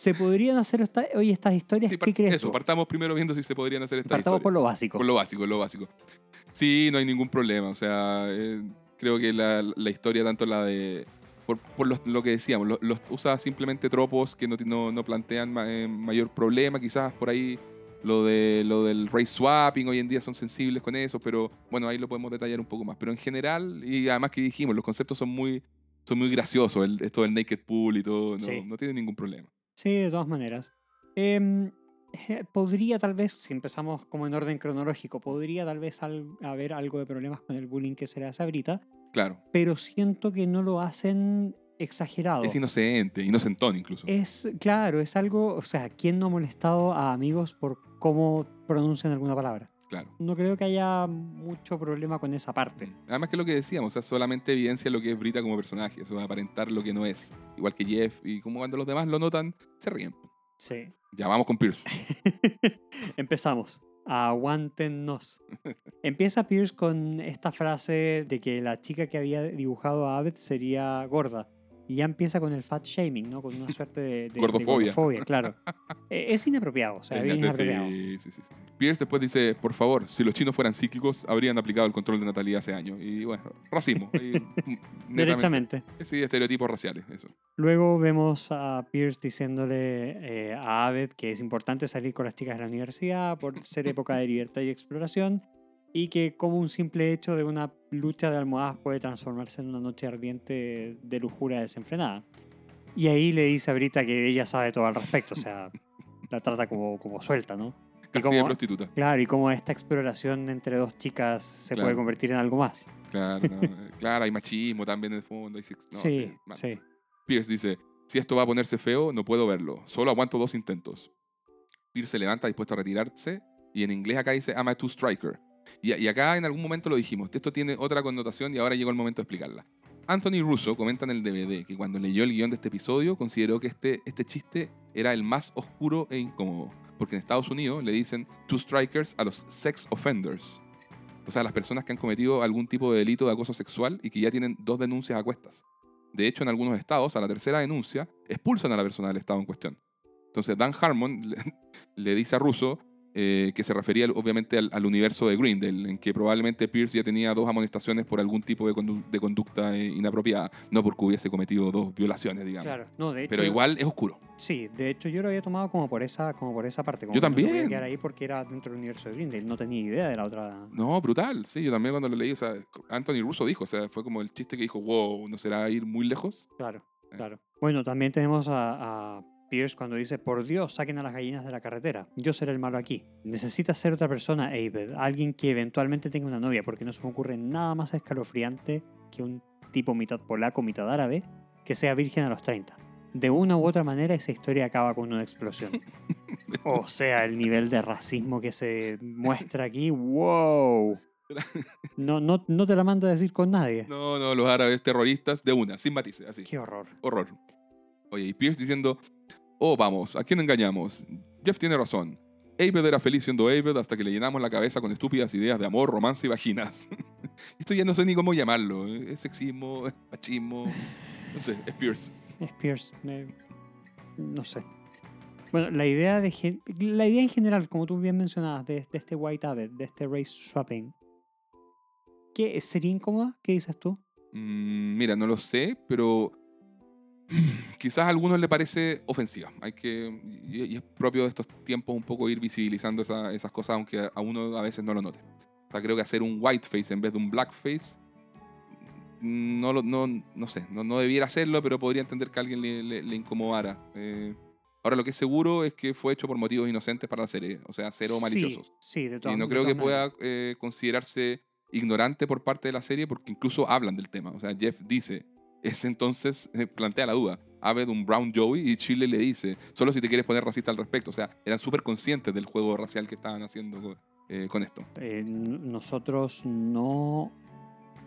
¿Se podrían hacer esta- hoy estas historias? Sí, ¿Qué crees eso, tú? partamos primero viendo si se podrían hacer estas Partamos por historias. lo básico. Por lo básico, lo básico, lo básico. Sí, no hay ningún problema. O sea, eh, creo que la, la historia, tanto la de. Por, por los- lo que decíamos, lo- los, usa simplemente tropos que no, no, no plantean ma- eh, mayor problema. Quizás por ahí lo, de, lo del race swapping hoy en día son sensibles con eso, pero bueno, ahí lo podemos detallar un poco más. Pero en general, y además que dijimos, los conceptos son muy, son muy graciosos. El, esto del naked pool y todo, no, Sí. no tiene ningún problema. Sí, de todas maneras. Em, eh, podría tal vez, si empezamos como en orden cronológico, podría tal vez al- haber algo de problemas con el bullying que se le hace a Brita, Claro, pero siento que no lo hacen exagerado. es inocente, inocentón incluso. Es, claro, es algo, o sea, ¿quién no ha molestado a amigos por cómo pronuncian alguna palabra? Claro. No creo que haya mucho problema con esa parte. Además que lo que decíamos, o sea, solamente evidencia lo que es Brita como personaje, eso de aparentar lo que no es. Igual que Jeff, y como cuando los demás lo notan, se ríen. Sí. Ya vamos con Pierce. Empezamos. Aguántennos. Empieza Pierce con esta frase de que la chica que había dibujado a Abed sería gorda. Y ya empieza con el fat shaming, ¿no? Con una suerte de, de- de Gordofobia. gordofobia, claro. Eh, es inapropiado, o sea, bien inapropiado. Sí, sí, sí. Pierce después dice, por favor, si los chinos fueran psíquicos, habrían aplicado el control de natalidad hace años. Y bueno, racismo. Derechamente. Sí, estereotipos raciales, eso. Luego vemos a Pierce diciéndole eh, a Abed que es importante salir con las chicas de la universidad por ser época de libertad y exploración y que como un simple hecho de una lucha de almohadas puede transformarse en una noche ardiente de lujuria desenfrenada. Y ahí le dice a Brita que ella sabe todo al respecto, o sea, la trata como, como suelta, ¿no? Y Casi como- de prostituta. Claro, y como esta exploración entre dos chicas se Claro. puede convertir en algo más. Claro, no, claro, hay machismo también en el fondo. hay sex- no, sí, mal. sí. Pierce dice, si esto va a ponerse feo, no puedo verlo. Solo aguanto dos intentos. Pierce se levanta dispuesto a retirarse y en inglés acá dice, I'm a two-striker. Y, y acá en algún momento lo dijimos, esto tiene otra connotación y ahora llegó el momento de explicarla. Anthony Russo comenta en el DVD que cuando leyó el guion de este episodio consideró que este, este chiste era el más oscuro e incómodo, porque en Estados Unidos le dicen two strikers a los sex offenders. O sea, las personas que han cometido algún tipo de delito de acoso sexual y que ya tienen dos denuncias a cuestas. De hecho, en algunos estados, a la tercera denuncia, expulsan a la persona del estado en cuestión. Entonces, Dan Harmon le, le dice a Russo eh, que se refería obviamente al, al universo de Grindel, en que probablemente Pierce ya tenía dos amonestaciones por algún tipo de, condu- de conducta eh, inapropiada, no porque hubiese cometido dos violaciones, digamos. Claro, no, de hecho, Pero igual es oscuro. Sí, de hecho yo lo había tomado como por esa, como por esa parte. Como Yo que no también. quedar ahí porque era dentro del universo de Grindel. No tenía idea de la otra. No, brutal. Sí, yo también cuando lo leí, o sea, Anthony Russo dijo, o sea, fue como el chiste que dijo, wow, ¿no será ir muy lejos? Claro, Eh. claro. Bueno, también tenemos a, a Pierce cuando dice: Por Dios, saquen a las gallinas de la carretera. Yo seré el malo aquí. Necesitas ser otra persona, Aved. Alguien que eventualmente tenga una novia, porque no se me ocurre nada más escalofriante que un tipo mitad polaco, mitad árabe, que sea virgen a los 30. De una u otra manera, esa historia acaba con una explosión. O sea, el nivel de racismo que se muestra aquí, wow. No, no, no te la manda a decir con nadie. No, no, los árabes terroristas de una, sin matices, así. Qué horror. Horror. Oye, y Pierce diciendo, oh, vamos, ¿a quién engañamos? Jeff tiene razón. Aved era feliz siendo Aved hasta que le llenamos la cabeza con estúpidas ideas de amor, romance y vaginas. Esto ya no sé ni cómo llamarlo. ¿eh? Es sexismo, es machismo, no sé, es Pierce. Es Pierce. eh, no sé. Bueno, la idea, de, la idea en general, como tú bien mencionabas, de, de este White Abbott, de este race swapping, ¿qué, ¿sería incómoda? ¿Qué dices tú? Mm, mira, no lo sé, pero quizás a algunos le parece ofensiva. Hay que, y y es propio de estos tiempos un poco ir visibilizando esa- esas cosas, aunque a uno a veces no lo note. O sea, creo que hacer un whiteface en vez de un blackface, no, lo- no, no sé, no, no debiera hacerlo, pero podría entender que a alguien le, le- le incomodara. Eh, ahora, lo que es seguro es que fue hecho por motivos inocentes para la serie, o sea, cero Sí, maliciosos. Sí, de Y todas no de creo que pueda eh, considerarse ignorante por parte de la serie porque incluso hablan del tema. O sea, Jeff dice, es entonces, eh, plantea la duda, Aved un Brown Joey y Chile le dice, solo si te quieres poner racista al respecto. O sea, eran súper conscientes del juego racial que estaban haciendo con, eh, con esto. Eh, nosotros no,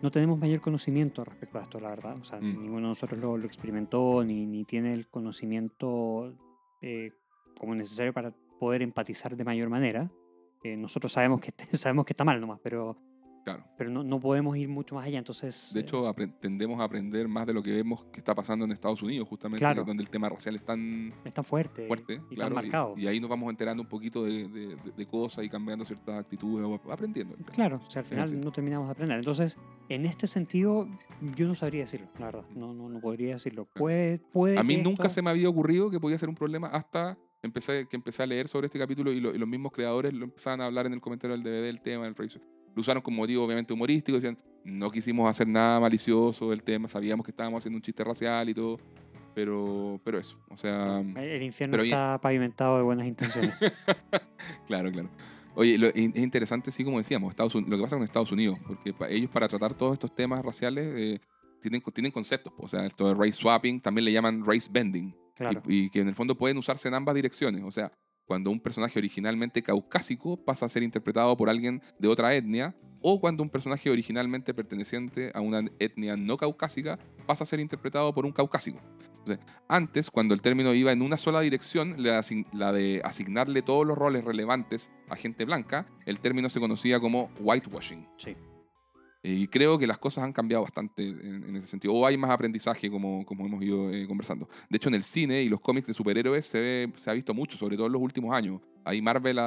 no tenemos mayor conocimiento respecto a esto, la verdad. O sea, Mm. ninguno de nosotros lo, lo experimentó ni, ni tiene el conocimiento eh, como necesario para poder empatizar de mayor manera. Nosotros sabemos que, sabemos que está mal nomás, pero, Claro. pero no, no podemos ir mucho más allá. Entonces, De eh, hecho, apre- tendemos a aprender más de lo que vemos que está pasando en Estados Unidos, justamente, Claro. donde el tema racial es tan es tan fuerte, fuerte. y claro, tan marcado. y, ahí nos vamos enterando un poquito de, de- cosas y cambiando ciertas actitudes o aprendiendo. Claro, o sea, al final no terminamos de aprender. Entonces, en este sentido, yo no sabría decirlo, la verdad. No, no, no podría decirlo. Puede, puede A mí nunca esto- se me había ocurrido que podía ser un problema hasta empecé, que empecé a leer sobre este capítulo y, lo- y los mismos creadores lo empezaban a hablar en el comentario del DVD del tema, del Fraser. Lo usaron como motivo obviamente humorístico, decían, no quisimos hacer nada malicioso del tema, sabíamos que estábamos haciendo un chiste racial y todo, pero, pero eso, o sea, El infierno bien. está pavimentado de buenas intenciones. claro, claro. Oye, lo- es interesante, sí, como decíamos, Estados Unidos, lo que pasa con Estados Unidos, porque ellos para tratar todos estos temas raciales eh, tienen, tienen conceptos, po, o sea, esto de race swapping también le llaman race bending, Claro. y, y que en el fondo pueden usarse en ambas direcciones. O sea, cuando un personaje originalmente caucásico pasa a ser interpretado por alguien de otra etnia, o cuando un personaje originalmente perteneciente a una etnia no caucásica pasa a ser interpretado por un caucásico. Antes, cuando el término iba en una sola dirección, la de asignarle todos los roles relevantes a gente blanca, el término se conocía como whitewashing. Sí. Y creo que las cosas han cambiado bastante en, ese sentido. O hay más aprendizaje, como, como hemos ido eh, conversando. De hecho, en el cine y los cómics de superhéroes se, ve- se ha visto mucho, sobre todo en los últimos años. Ahí Marvel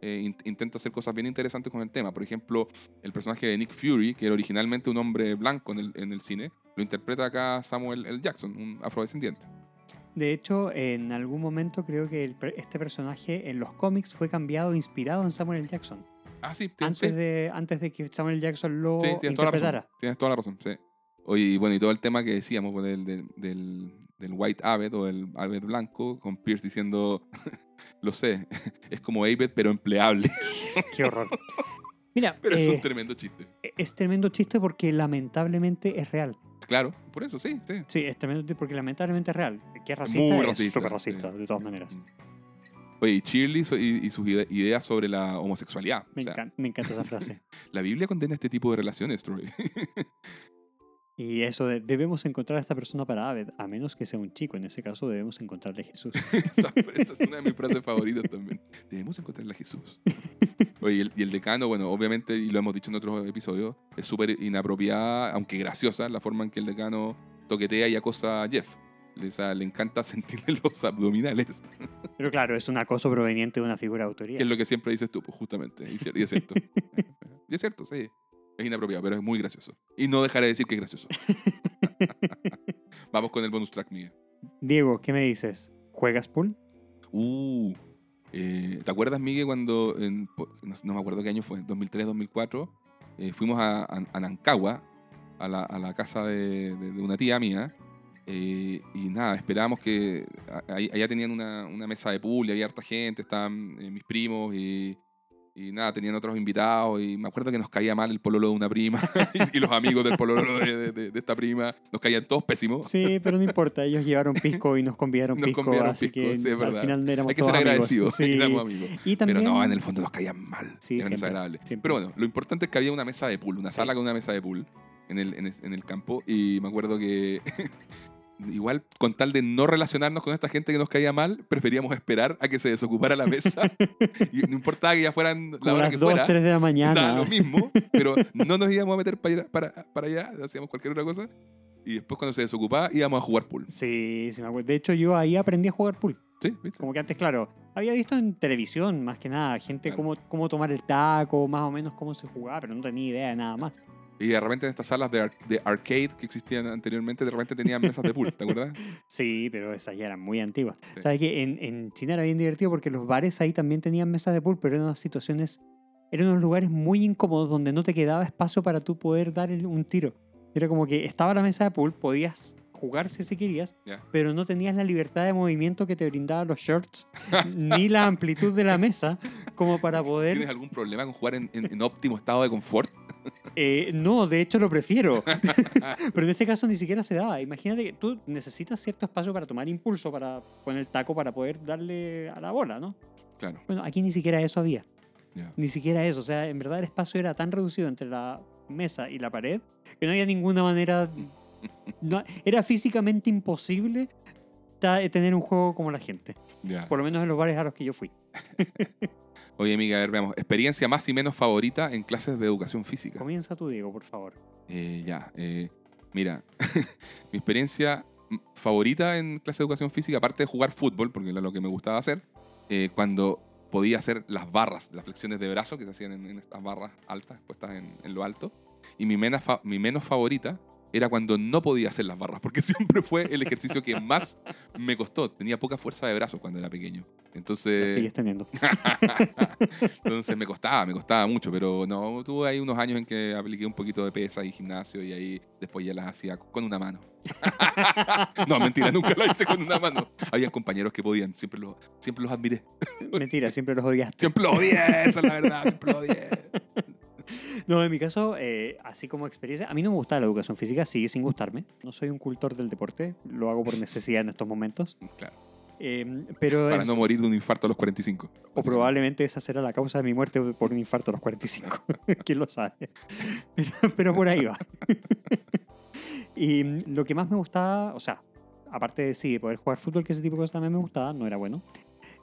eh, in- intenta hacer cosas bien interesantes con el tema. Por ejemplo, el personaje de Nick Fury, que era originalmente un hombre blanco en el, en el cine, lo interpreta acá Samuel L. Jackson, un afrodescendiente. De hecho, en algún momento creo que el este personaje en los cómics fue cambiado, inspirado en Samuel L. Jackson. Ah, sí, sí, Antes, sí. de, antes de que Samuel. Jackson lo Sí, tienes toda la interpretara. razón. Tienes toda la razón, sí. Oye, y bueno, y todo el tema que decíamos pues, del, del, del, del White Abbott o el Abbott blanco, con Pierce diciendo, lo sé, es como Abbott, pero empleable. Qué horror. Mira, Pero es eh, un tremendo chiste. es tremendo chiste porque lamentablemente es real. Claro, por eso, sí, sí. Sí, es tremendo chiste porque lamentablemente es real. Que es racista, Muy es racista, súper racista, sí. de todas maneras. Mm. Oye, y Shirley y, y sus ide- ideas sobre la homosexualidad. Me, O sea, encan- me encanta esa frase. la Biblia condena este tipo de relaciones, Troy. Y eso de debemos encontrar a esta persona para Abed, a menos que sea un chico. En ese caso debemos encontrarle a Jesús. esa, esa es una de mis frases favoritas también. Debemos encontrarle a Jesús. Oye, y el, y el decano, bueno, obviamente, y lo hemos dicho en otros episodios, es súper inapropiada, aunque graciosa, la forma en que el decano toquetea y acosa a Jeff. Le- O sea, le encanta sentirle los abdominales, Pero claro, es un acoso proveniente de una figura de autoría. que es lo que siempre dices tú, pues, justamente. Y, es cierto. y es cierto, sí. Es inapropiado, pero es muy gracioso. Y no dejaré de decir que es gracioso. Vamos con el bonus track, Miguel. Diego, ¿qué me dices? ¿Juegas pool? Uh, eh, ¿te acuerdas, Miguel, cuando, en- no, no me acuerdo qué año fue, 2003, 2004, eh, fuimos a, a, a Nancagua, a la, a la casa de, de- de una tía mía, eh, y nada, esperábamos que, ahí- allá tenían una, una mesa de pool y había harta gente, estaban eh, mis primos y, y nada, tenían otros invitados, y me acuerdo que nos caía mal el pololo de una prima, y, los amigos del pololo de, de- de- esta prima, nos caían todos pésimos. Sí, pero no importa. Ellos llevaron pisco y nos convidaron Nos pisco, convidaron así pisco, que sí, es al final éramos Hay que ser todos amigos. agradecidos, Sí. éramos amigos. Y también, Pero no, en el fondo nos caían mal. Sí, eran desagradables. Pero bueno, lo importante es que había una mesa de pool, una sala con una mesa de pool en el, en el, en el campo. Y me acuerdo que igual con tal de no relacionarnos con esta gente que nos caía mal, preferíamos esperar a que se desocupara la mesa. y no importaba que ya fueran la hora las que 2, fuera. 3 de la mañana. lo mismo, pero no nos íbamos a meter para, ir- para, para allá, hacíamos cualquier otra cosa. Y después cuando se desocupaba íbamos a jugar pool. Sí, sí me acuerdo. De hecho, yo ahí aprendí a jugar pool. ¿Sí? ¿Viste? Como que antes, claro, había visto en televisión más que nada, gente Claro. cómo, cómo tomar el taco, más o menos cómo se jugaba, pero no tenía idea de nada más. Y de repente en estas salas de, ar- de arcade que existían anteriormente, de repente tenían mesas de pool, ¿te acuerdas? Sí, pero esas ya eran muy antiguas. Sí. ¿Sabes que en, en China era bien divertido porque los bares ahí también tenían mesas de pool, pero eran unas situaciones, eran unos lugares muy incómodos donde no te quedaba espacio para tú poder dar un tiro. Era como que estaba la mesa de pool, podías jugar si se querías, pero no tenías la libertad de movimiento que te brindaban los shorts, ni la amplitud de la mesa, como para poder ¿Tienes algún problema con jugar en, en- en óptimo estado de confort? Eh, no, de hecho lo prefiero. Pero en este caso ni siquiera se daba. Imagínate que tú necesitas cierto espacio para tomar impulso, para poner el taco, para poder darle a la bola, ¿no? Claro. Bueno, aquí ni siquiera eso había. Ni siquiera eso. O sea, en verdad el espacio era tan reducido entre la mesa y la pared que no había ninguna manera. No- era físicamente imposible ta- tener un juego como la gente. Ya. Por lo menos en los bares a los que yo fui. Oye, amiga, a ver, veamos. Experiencia más y menos favorita en clases de educación física. Comienza tú, Diego, por favor. Eh, ya, eh, mira, mi experiencia favorita en clase de educación física, aparte de jugar fútbol, porque era lo que me gustaba hacer, eh, cuando podía hacer las barras, las flexiones de brazo que se hacían en, en estas barras altas, puestas en, en lo alto. Y mi, mena fa- mi menos favorita era cuando no podía hacer las barras, porque siempre fue el ejercicio que más me costó. Tenía poca fuerza de brazos cuando era pequeño. Lo Entonces, sigues teniendo. entonces me costaba, me costaba mucho, pero no, tuve ahí unos años en que apliqué un poquito de pesa y gimnasio y ahí después ya las hacía con una mano. no, mentira, nunca las hice con una mano. Había compañeros que podían, siempre los, siempre los admiré. Mentira, siempre los odiaste. Siempre los odié, esa es la verdad, siempre los odié. No, en mi caso, eh, así como experiencia, a mí no me gusta la educación física, sigue sin gustarme. No soy un cultor del deporte, lo hago por necesidad en estos momentos. Claro, Eh, pero para es- no morir de un infarto a los 45. o probablemente esa será la causa de mi muerte por un infarto a los 45. ¿Quién lo sabe? Pero, pero por ahí va. y mm, lo que más me gustaba, o sea, aparte de sí, de poder jugar fútbol, que ese tipo de cosas también me gustaba, no era bueno,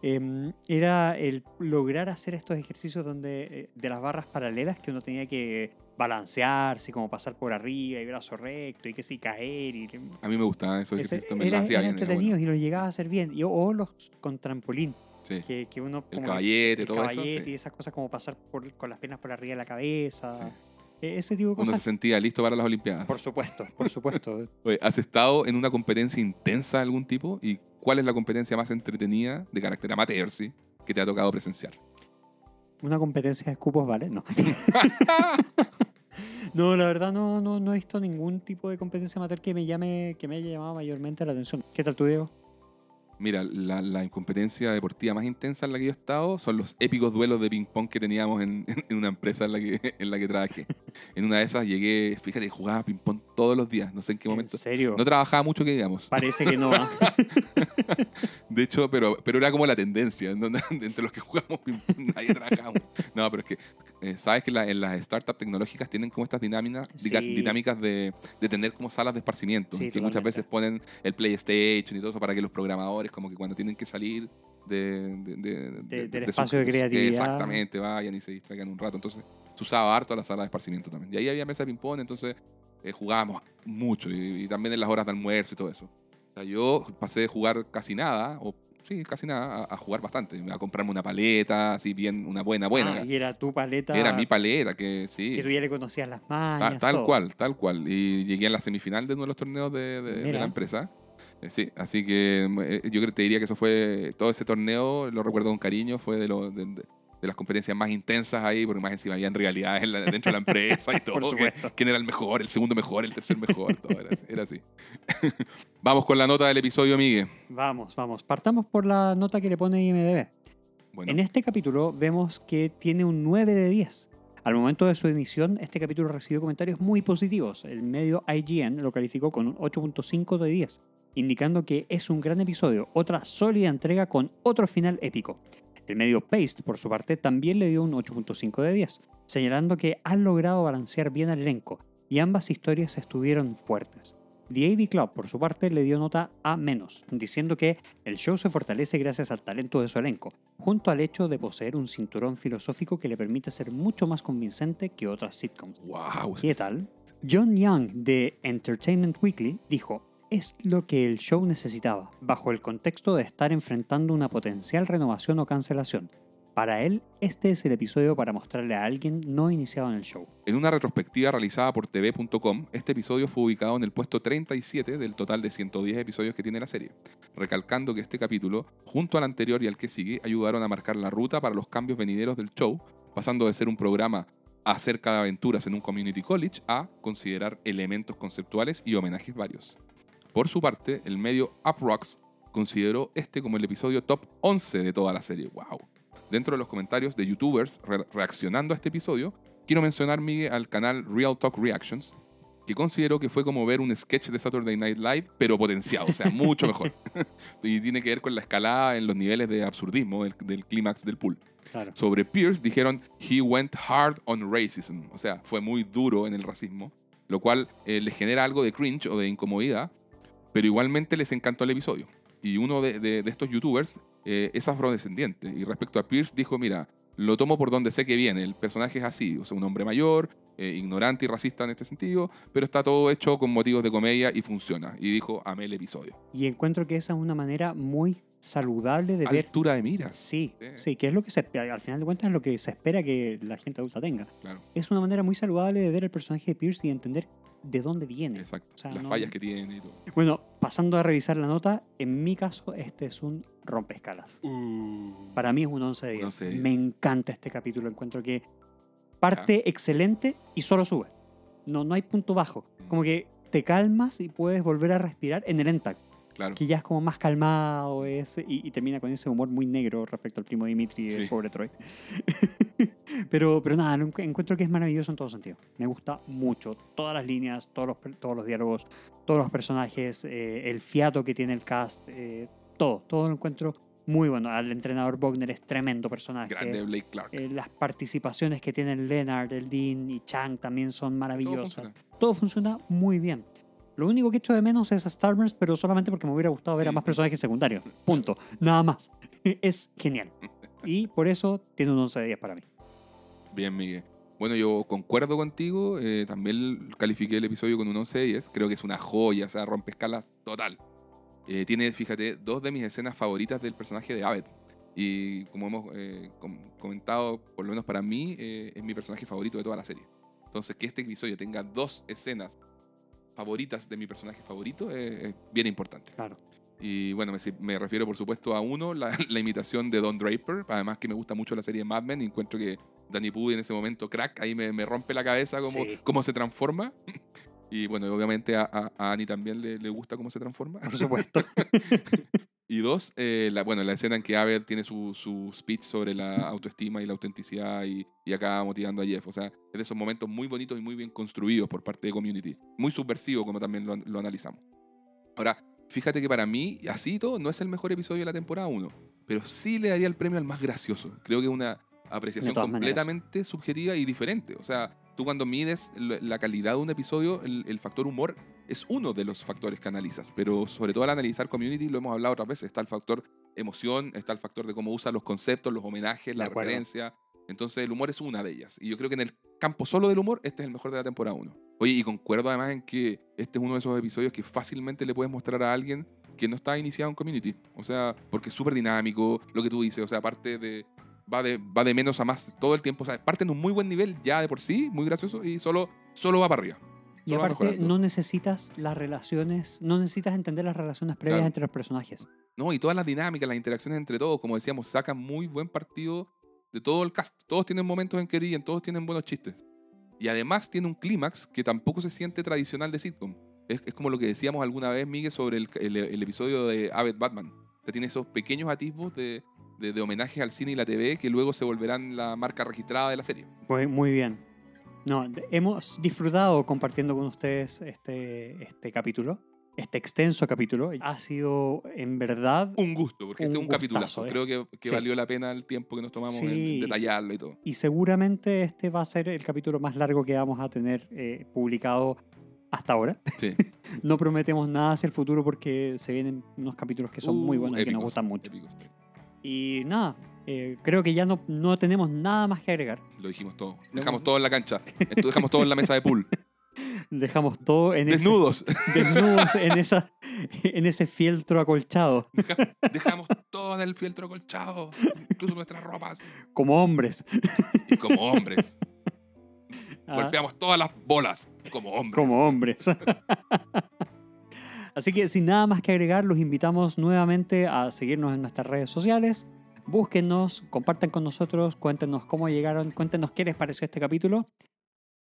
em, era el lograr hacer estos ejercicios donde eh, de las barras paralelas que uno tenía que balancearse, como pasar por arriba y brazo recto y que sí, caer y A mí me gustaba eso, ese- ejercicio también era- eran entretenidos y los llegaba a hacer bien. Y, o los con trampolín, Sí. que, que uno... El como caballete, el todo caballete eso. y esas cosas como pasar por, con las piernas por arriba de la cabeza. E- Ese tipo de Uno se sentía listo para las Olimpiadas. Por supuesto, por supuesto. Oye, ¿Has estado en una competencia intensa de algún tipo? ¿Y cuál es la competencia más entretenida de carácter amateur, sí, que te ha tocado presenciar? Una competencia de escupos, ¿vale? No. No, la verdad no, no, no he visto ningún tipo de competencia amateur que me llame, que me haya llamado mayormente la atención. ¿Qué tal tú, Diego? Mira, la, la competencia deportiva más intensa en la que yo he estado son los épicos duelos de ping-pong que teníamos en, en una empresa en la, que, en la que trabajé. En una de esas llegué, fíjate, jugaba ping-pong todos los días, no sé en qué momento. ¿En serio? No trabajaba mucho, que digamos. Parece que no. De hecho, pero, pero era como la tendencia, en donde, entre los que jugamos ping-pong nadie trabajaba. No, pero es que, eh, ¿sabes que la- en las startups tecnológicas tienen como estas dinámicas, Sí. dinámicas de, de tener como salas de esparcimiento? Sí, que muchas veces ponen el PlayStation y todo eso para que los programadores, como que cuando tienen que salir de, de- de- de- del su- espacio de creatividad. Exactamente, vayan y se distraigan un rato. Entonces, se usaba harto la sala de esparcimiento también. Y ahí había mesa de ping-pong, entonces eh, jugábamos mucho y, y también en las horas de almuerzo y todo eso. O sea, yo pasé de jugar casi nada, o sí, casi nada, a, a jugar bastante. A comprarme una paleta, así bien, una buena, buena. Ah, y era tu paleta. Era mi paleta, que sí. Que tú ya le conocías las Ta- mañas. tal todo. cual, tal cual. Y llegué a la semifinal de uno de los torneos de, de- de la empresa. Eh, sí, así que eh, yo creo que te diría que eso fue, todo ese torneo, lo recuerdo con cariño, fue de, lo- de, de- de las competencias más intensas ahí, porque más encima habían rivalidades en la- dentro de la empresa y todo. Que- quién era el mejor, el segundo mejor, el tercer mejor, todo era, así- era así. Vamos con la nota del episodio, Miguel. Vamos, vamos. Partamos por la nota que le pone IMDB. Bueno, En este capítulo vemos que tiene un 9 de 10. Al momento de su emisión, este capítulo recibió comentarios muy positivos. El medio IGN lo calificó con un 8.5 de 10, indicando que es un gran episodio, otra sólida entrega con otro final épico. El medio Paste, por su parte, también le dio un 8.5 de 10, señalando que han logrado balancear bien al elenco y ambas historias estuvieron fuertes. The AV Club, por su parte, le dio nota A-, diciendo que el show se fortalece gracias al talento de su elenco, junto al hecho de poseer un cinturón filosófico que le permite ser mucho más convincente que otras sitcoms. wow. ¿Qué tal? John Young de Entertainment Weekly dijo, es lo que el show necesitaba, bajo el contexto de estar enfrentando una potencial renovación o cancelación. Para él, este es el episodio para mostrarle a alguien no iniciado en el show. En una retrospectiva realizada por TV.com, este episodio fue ubicado en el puesto 37 del total de 110 episodios que tiene la serie, recalcando que este capítulo, junto al anterior y al que sigue, ayudaron a marcar la ruta para los cambios venideros del show, pasando de ser un programa acerca de aventuras en un community college a considerar elementos conceptuales y homenajes varios. Por su parte, el medio Uprocks consideró este como el episodio top 11 de toda la serie. ¡Wow! Dentro de los comentarios de youtubers re- reaccionando a este episodio, quiero mencionar, Miguel, al canal Real Talk Reactions, que considero que fue como ver un sketch de Saturday Night Live, pero potenciado, o sea, mucho mejor. y tiene que ver con la escalada en los niveles de absurdismo del, del clímax del pool. Claro. Sobre Pierce dijeron, he went hard on racism. O sea, fue muy duro en el racismo, lo cual eh, les genera algo de cringe o de incomodidad, pero igualmente les encantó el episodio. Y uno de, de- de estos youtubers eh, es afrodescendiente. Y respecto a Pierce dijo, mira, lo tomo por donde sé que viene. El personaje es así, o sea, un hombre mayor, eh, ignorante y racista en este sentido, pero está todo hecho con motivos de comedia y funciona. Y dijo, amé el episodio. Y encuentro que esa es una manera muy saludable de ver. Altura de miras. Sí, Sí. sí, que es lo que se al final de cuentas es lo que se espera que la gente adulta tenga. Claro, Es una manera muy saludable de ver el personaje de Pierce y entender de dónde viene. exacto. O sea, Las no- fallas que tiene y todo. Bueno, pasando a revisar la nota, en mi caso este es un rompescalas. Para mí es un 11 de 10. 11 de 10. Me encanta este capítulo. Encuentro que parte excelente y solo sube. No, no hay punto bajo. Como que te calmas y puedes volver a respirar en el Entac, Claro. que ya es como más calmado es, y, y termina con ese humor muy negro respecto al primo Dimitri y el Sí. pobre Troy. pero, pero nada, encuentro que es maravilloso en todo sentido. Me gusta mucho. Todas las líneas, todos los, todos los diálogos, todos los personajes, eh, el fiato que tiene el cast, eh, todo. Todo lo encuentro muy bueno. Al entrenador Bogner es tremendo personaje. Grande Blake Clark. Eh, las participaciones que tienen Leonard, el Dean y Chang también son Todo maravillosas. funciona. Todo funciona muy bien. Lo único que echo de menos es a Starburns, pero solamente porque me hubiera gustado ver a más personajes secundarios. Punto. Nada más. Es genial. Y por eso tiene un 11 de 10 para mí. Bien, Miguel. Bueno, yo concuerdo contigo. eh, también califiqué el episodio con un 11 de 10. Creo que es una joya, o sea, rompe escalas total. Eh, tiene, fíjate, dos de mis escenas favoritas del personaje de Abed. Y como hemos eh, com- comentado, por lo menos para mí, es mi personaje favorito de toda la serie. Entonces, que este episodio tenga dos escenas favoritas de mi personaje favorito es bien importante. Claro. Y bueno, me, me refiero por supuesto a uno, la, la imitación de Don Draper. Además que me gusta mucho la serie Mad Men y encuentro que Danny Pudi en ese momento, crack, ahí me, me rompe la cabeza cómo, Sí. cómo se transforma. Y bueno, obviamente a, a- a Annie también le, le gusta cómo se transforma. Por supuesto. Y dos, eh, la, bueno, la escena en que Abed tiene su, su speech sobre la autoestima y la autenticidad y, y acaba motivando a Jeff. O sea, es de esos momentos muy bonitos y muy bien construidos por parte de Community. Muy subversivo, como también lo, lo analizamos. Ahora, fíjate que para mí, así y todo, no es el mejor episodio de la temporada 1, pero sí le daría el premio al más gracioso. Creo que es una apreciación todas maneras. completamente subjetiva y diferente. O sea, tú cuando mides la calidad de un episodio, el, el factor humor es uno de los factores que analizas, pero sobre todo al analizar community, lo hemos hablado otras veces, está el factor emoción, está el factor de cómo usa los conceptos, los homenajes, la referencia. Entonces el humor es una de ellas. Y yo creo que en el campo solo del humor, este es el mejor de la temporada 1. Oye, y concuerdo además en que este es uno de esos episodios que fácilmente le puedes mostrar a alguien que no está iniciado en community. O sea, porque es súper dinámico, lo que tú dices, o sea, aparte de... Va de, va de menos a más todo el tiempo. O sea, parte en un muy buen nivel ya de por sí, muy gracioso, y solo, solo va para arriba. Y Solo aparte, no necesitas las relaciones, no necesitas entender las relaciones previas Claro. entre los personajes. No, y todas las dinámicas, las interacciones entre todos, como decíamos, sacan muy buen partido de todo el cast. Todos tienen momentos en que ríen, todos tienen buenos chistes. Y además tiene un clímax que tampoco se siente tradicional de sitcom. Es, es como lo que decíamos alguna vez, Miguel, sobre el, el- el episodio de Abed Batman. O sea, tiene esos pequeños atisbos de, de, de homenaje al cine y la TV que luego se volverán la marca registrada de la serie. Muy, muy bien. No, hemos disfrutado compartiendo con ustedes este, este capítulo, este extenso capítulo. Ha sido en verdad Un gusto, porque este es Un un capitulazo. gustazo, Creo que, que Sí. valió la pena el tiempo que nos tomamos Sí, en detallarlo y todo. y seguramente este va a ser el capítulo más largo que vamos a tener eh, publicado hasta ahora. Sí. No prometemos nada hacia el futuro porque se vienen unos capítulos que son muy Uh, buenos y que nos épicos, gustan mucho. épicos. Y nada, eh, creo que ya no, no tenemos nada más que agregar. Lo dijimos todo. Dejamos todo en la cancha. Esto dejamos todo en la mesa de pool. Dejamos todo en ese- Desnudos. desnudos en, esa, en ese fieltro acolchado, Deja- dejamos todo en el fieltro colchado. Incluso nuestras ropas. como hombres. Y como hombres. Ah, Golpeamos todas las bolas. Como hombres. como hombres. Así que sin nada más que agregar, los invitamos nuevamente a seguirnos en nuestras redes sociales. Búsquennos, compartan con nosotros, cuéntenos cómo llegaron, cuéntenos qué les pareció este capítulo.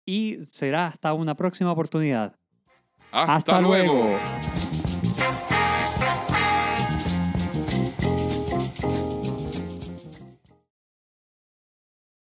Y será hasta una próxima oportunidad. Hasta, luego. luego.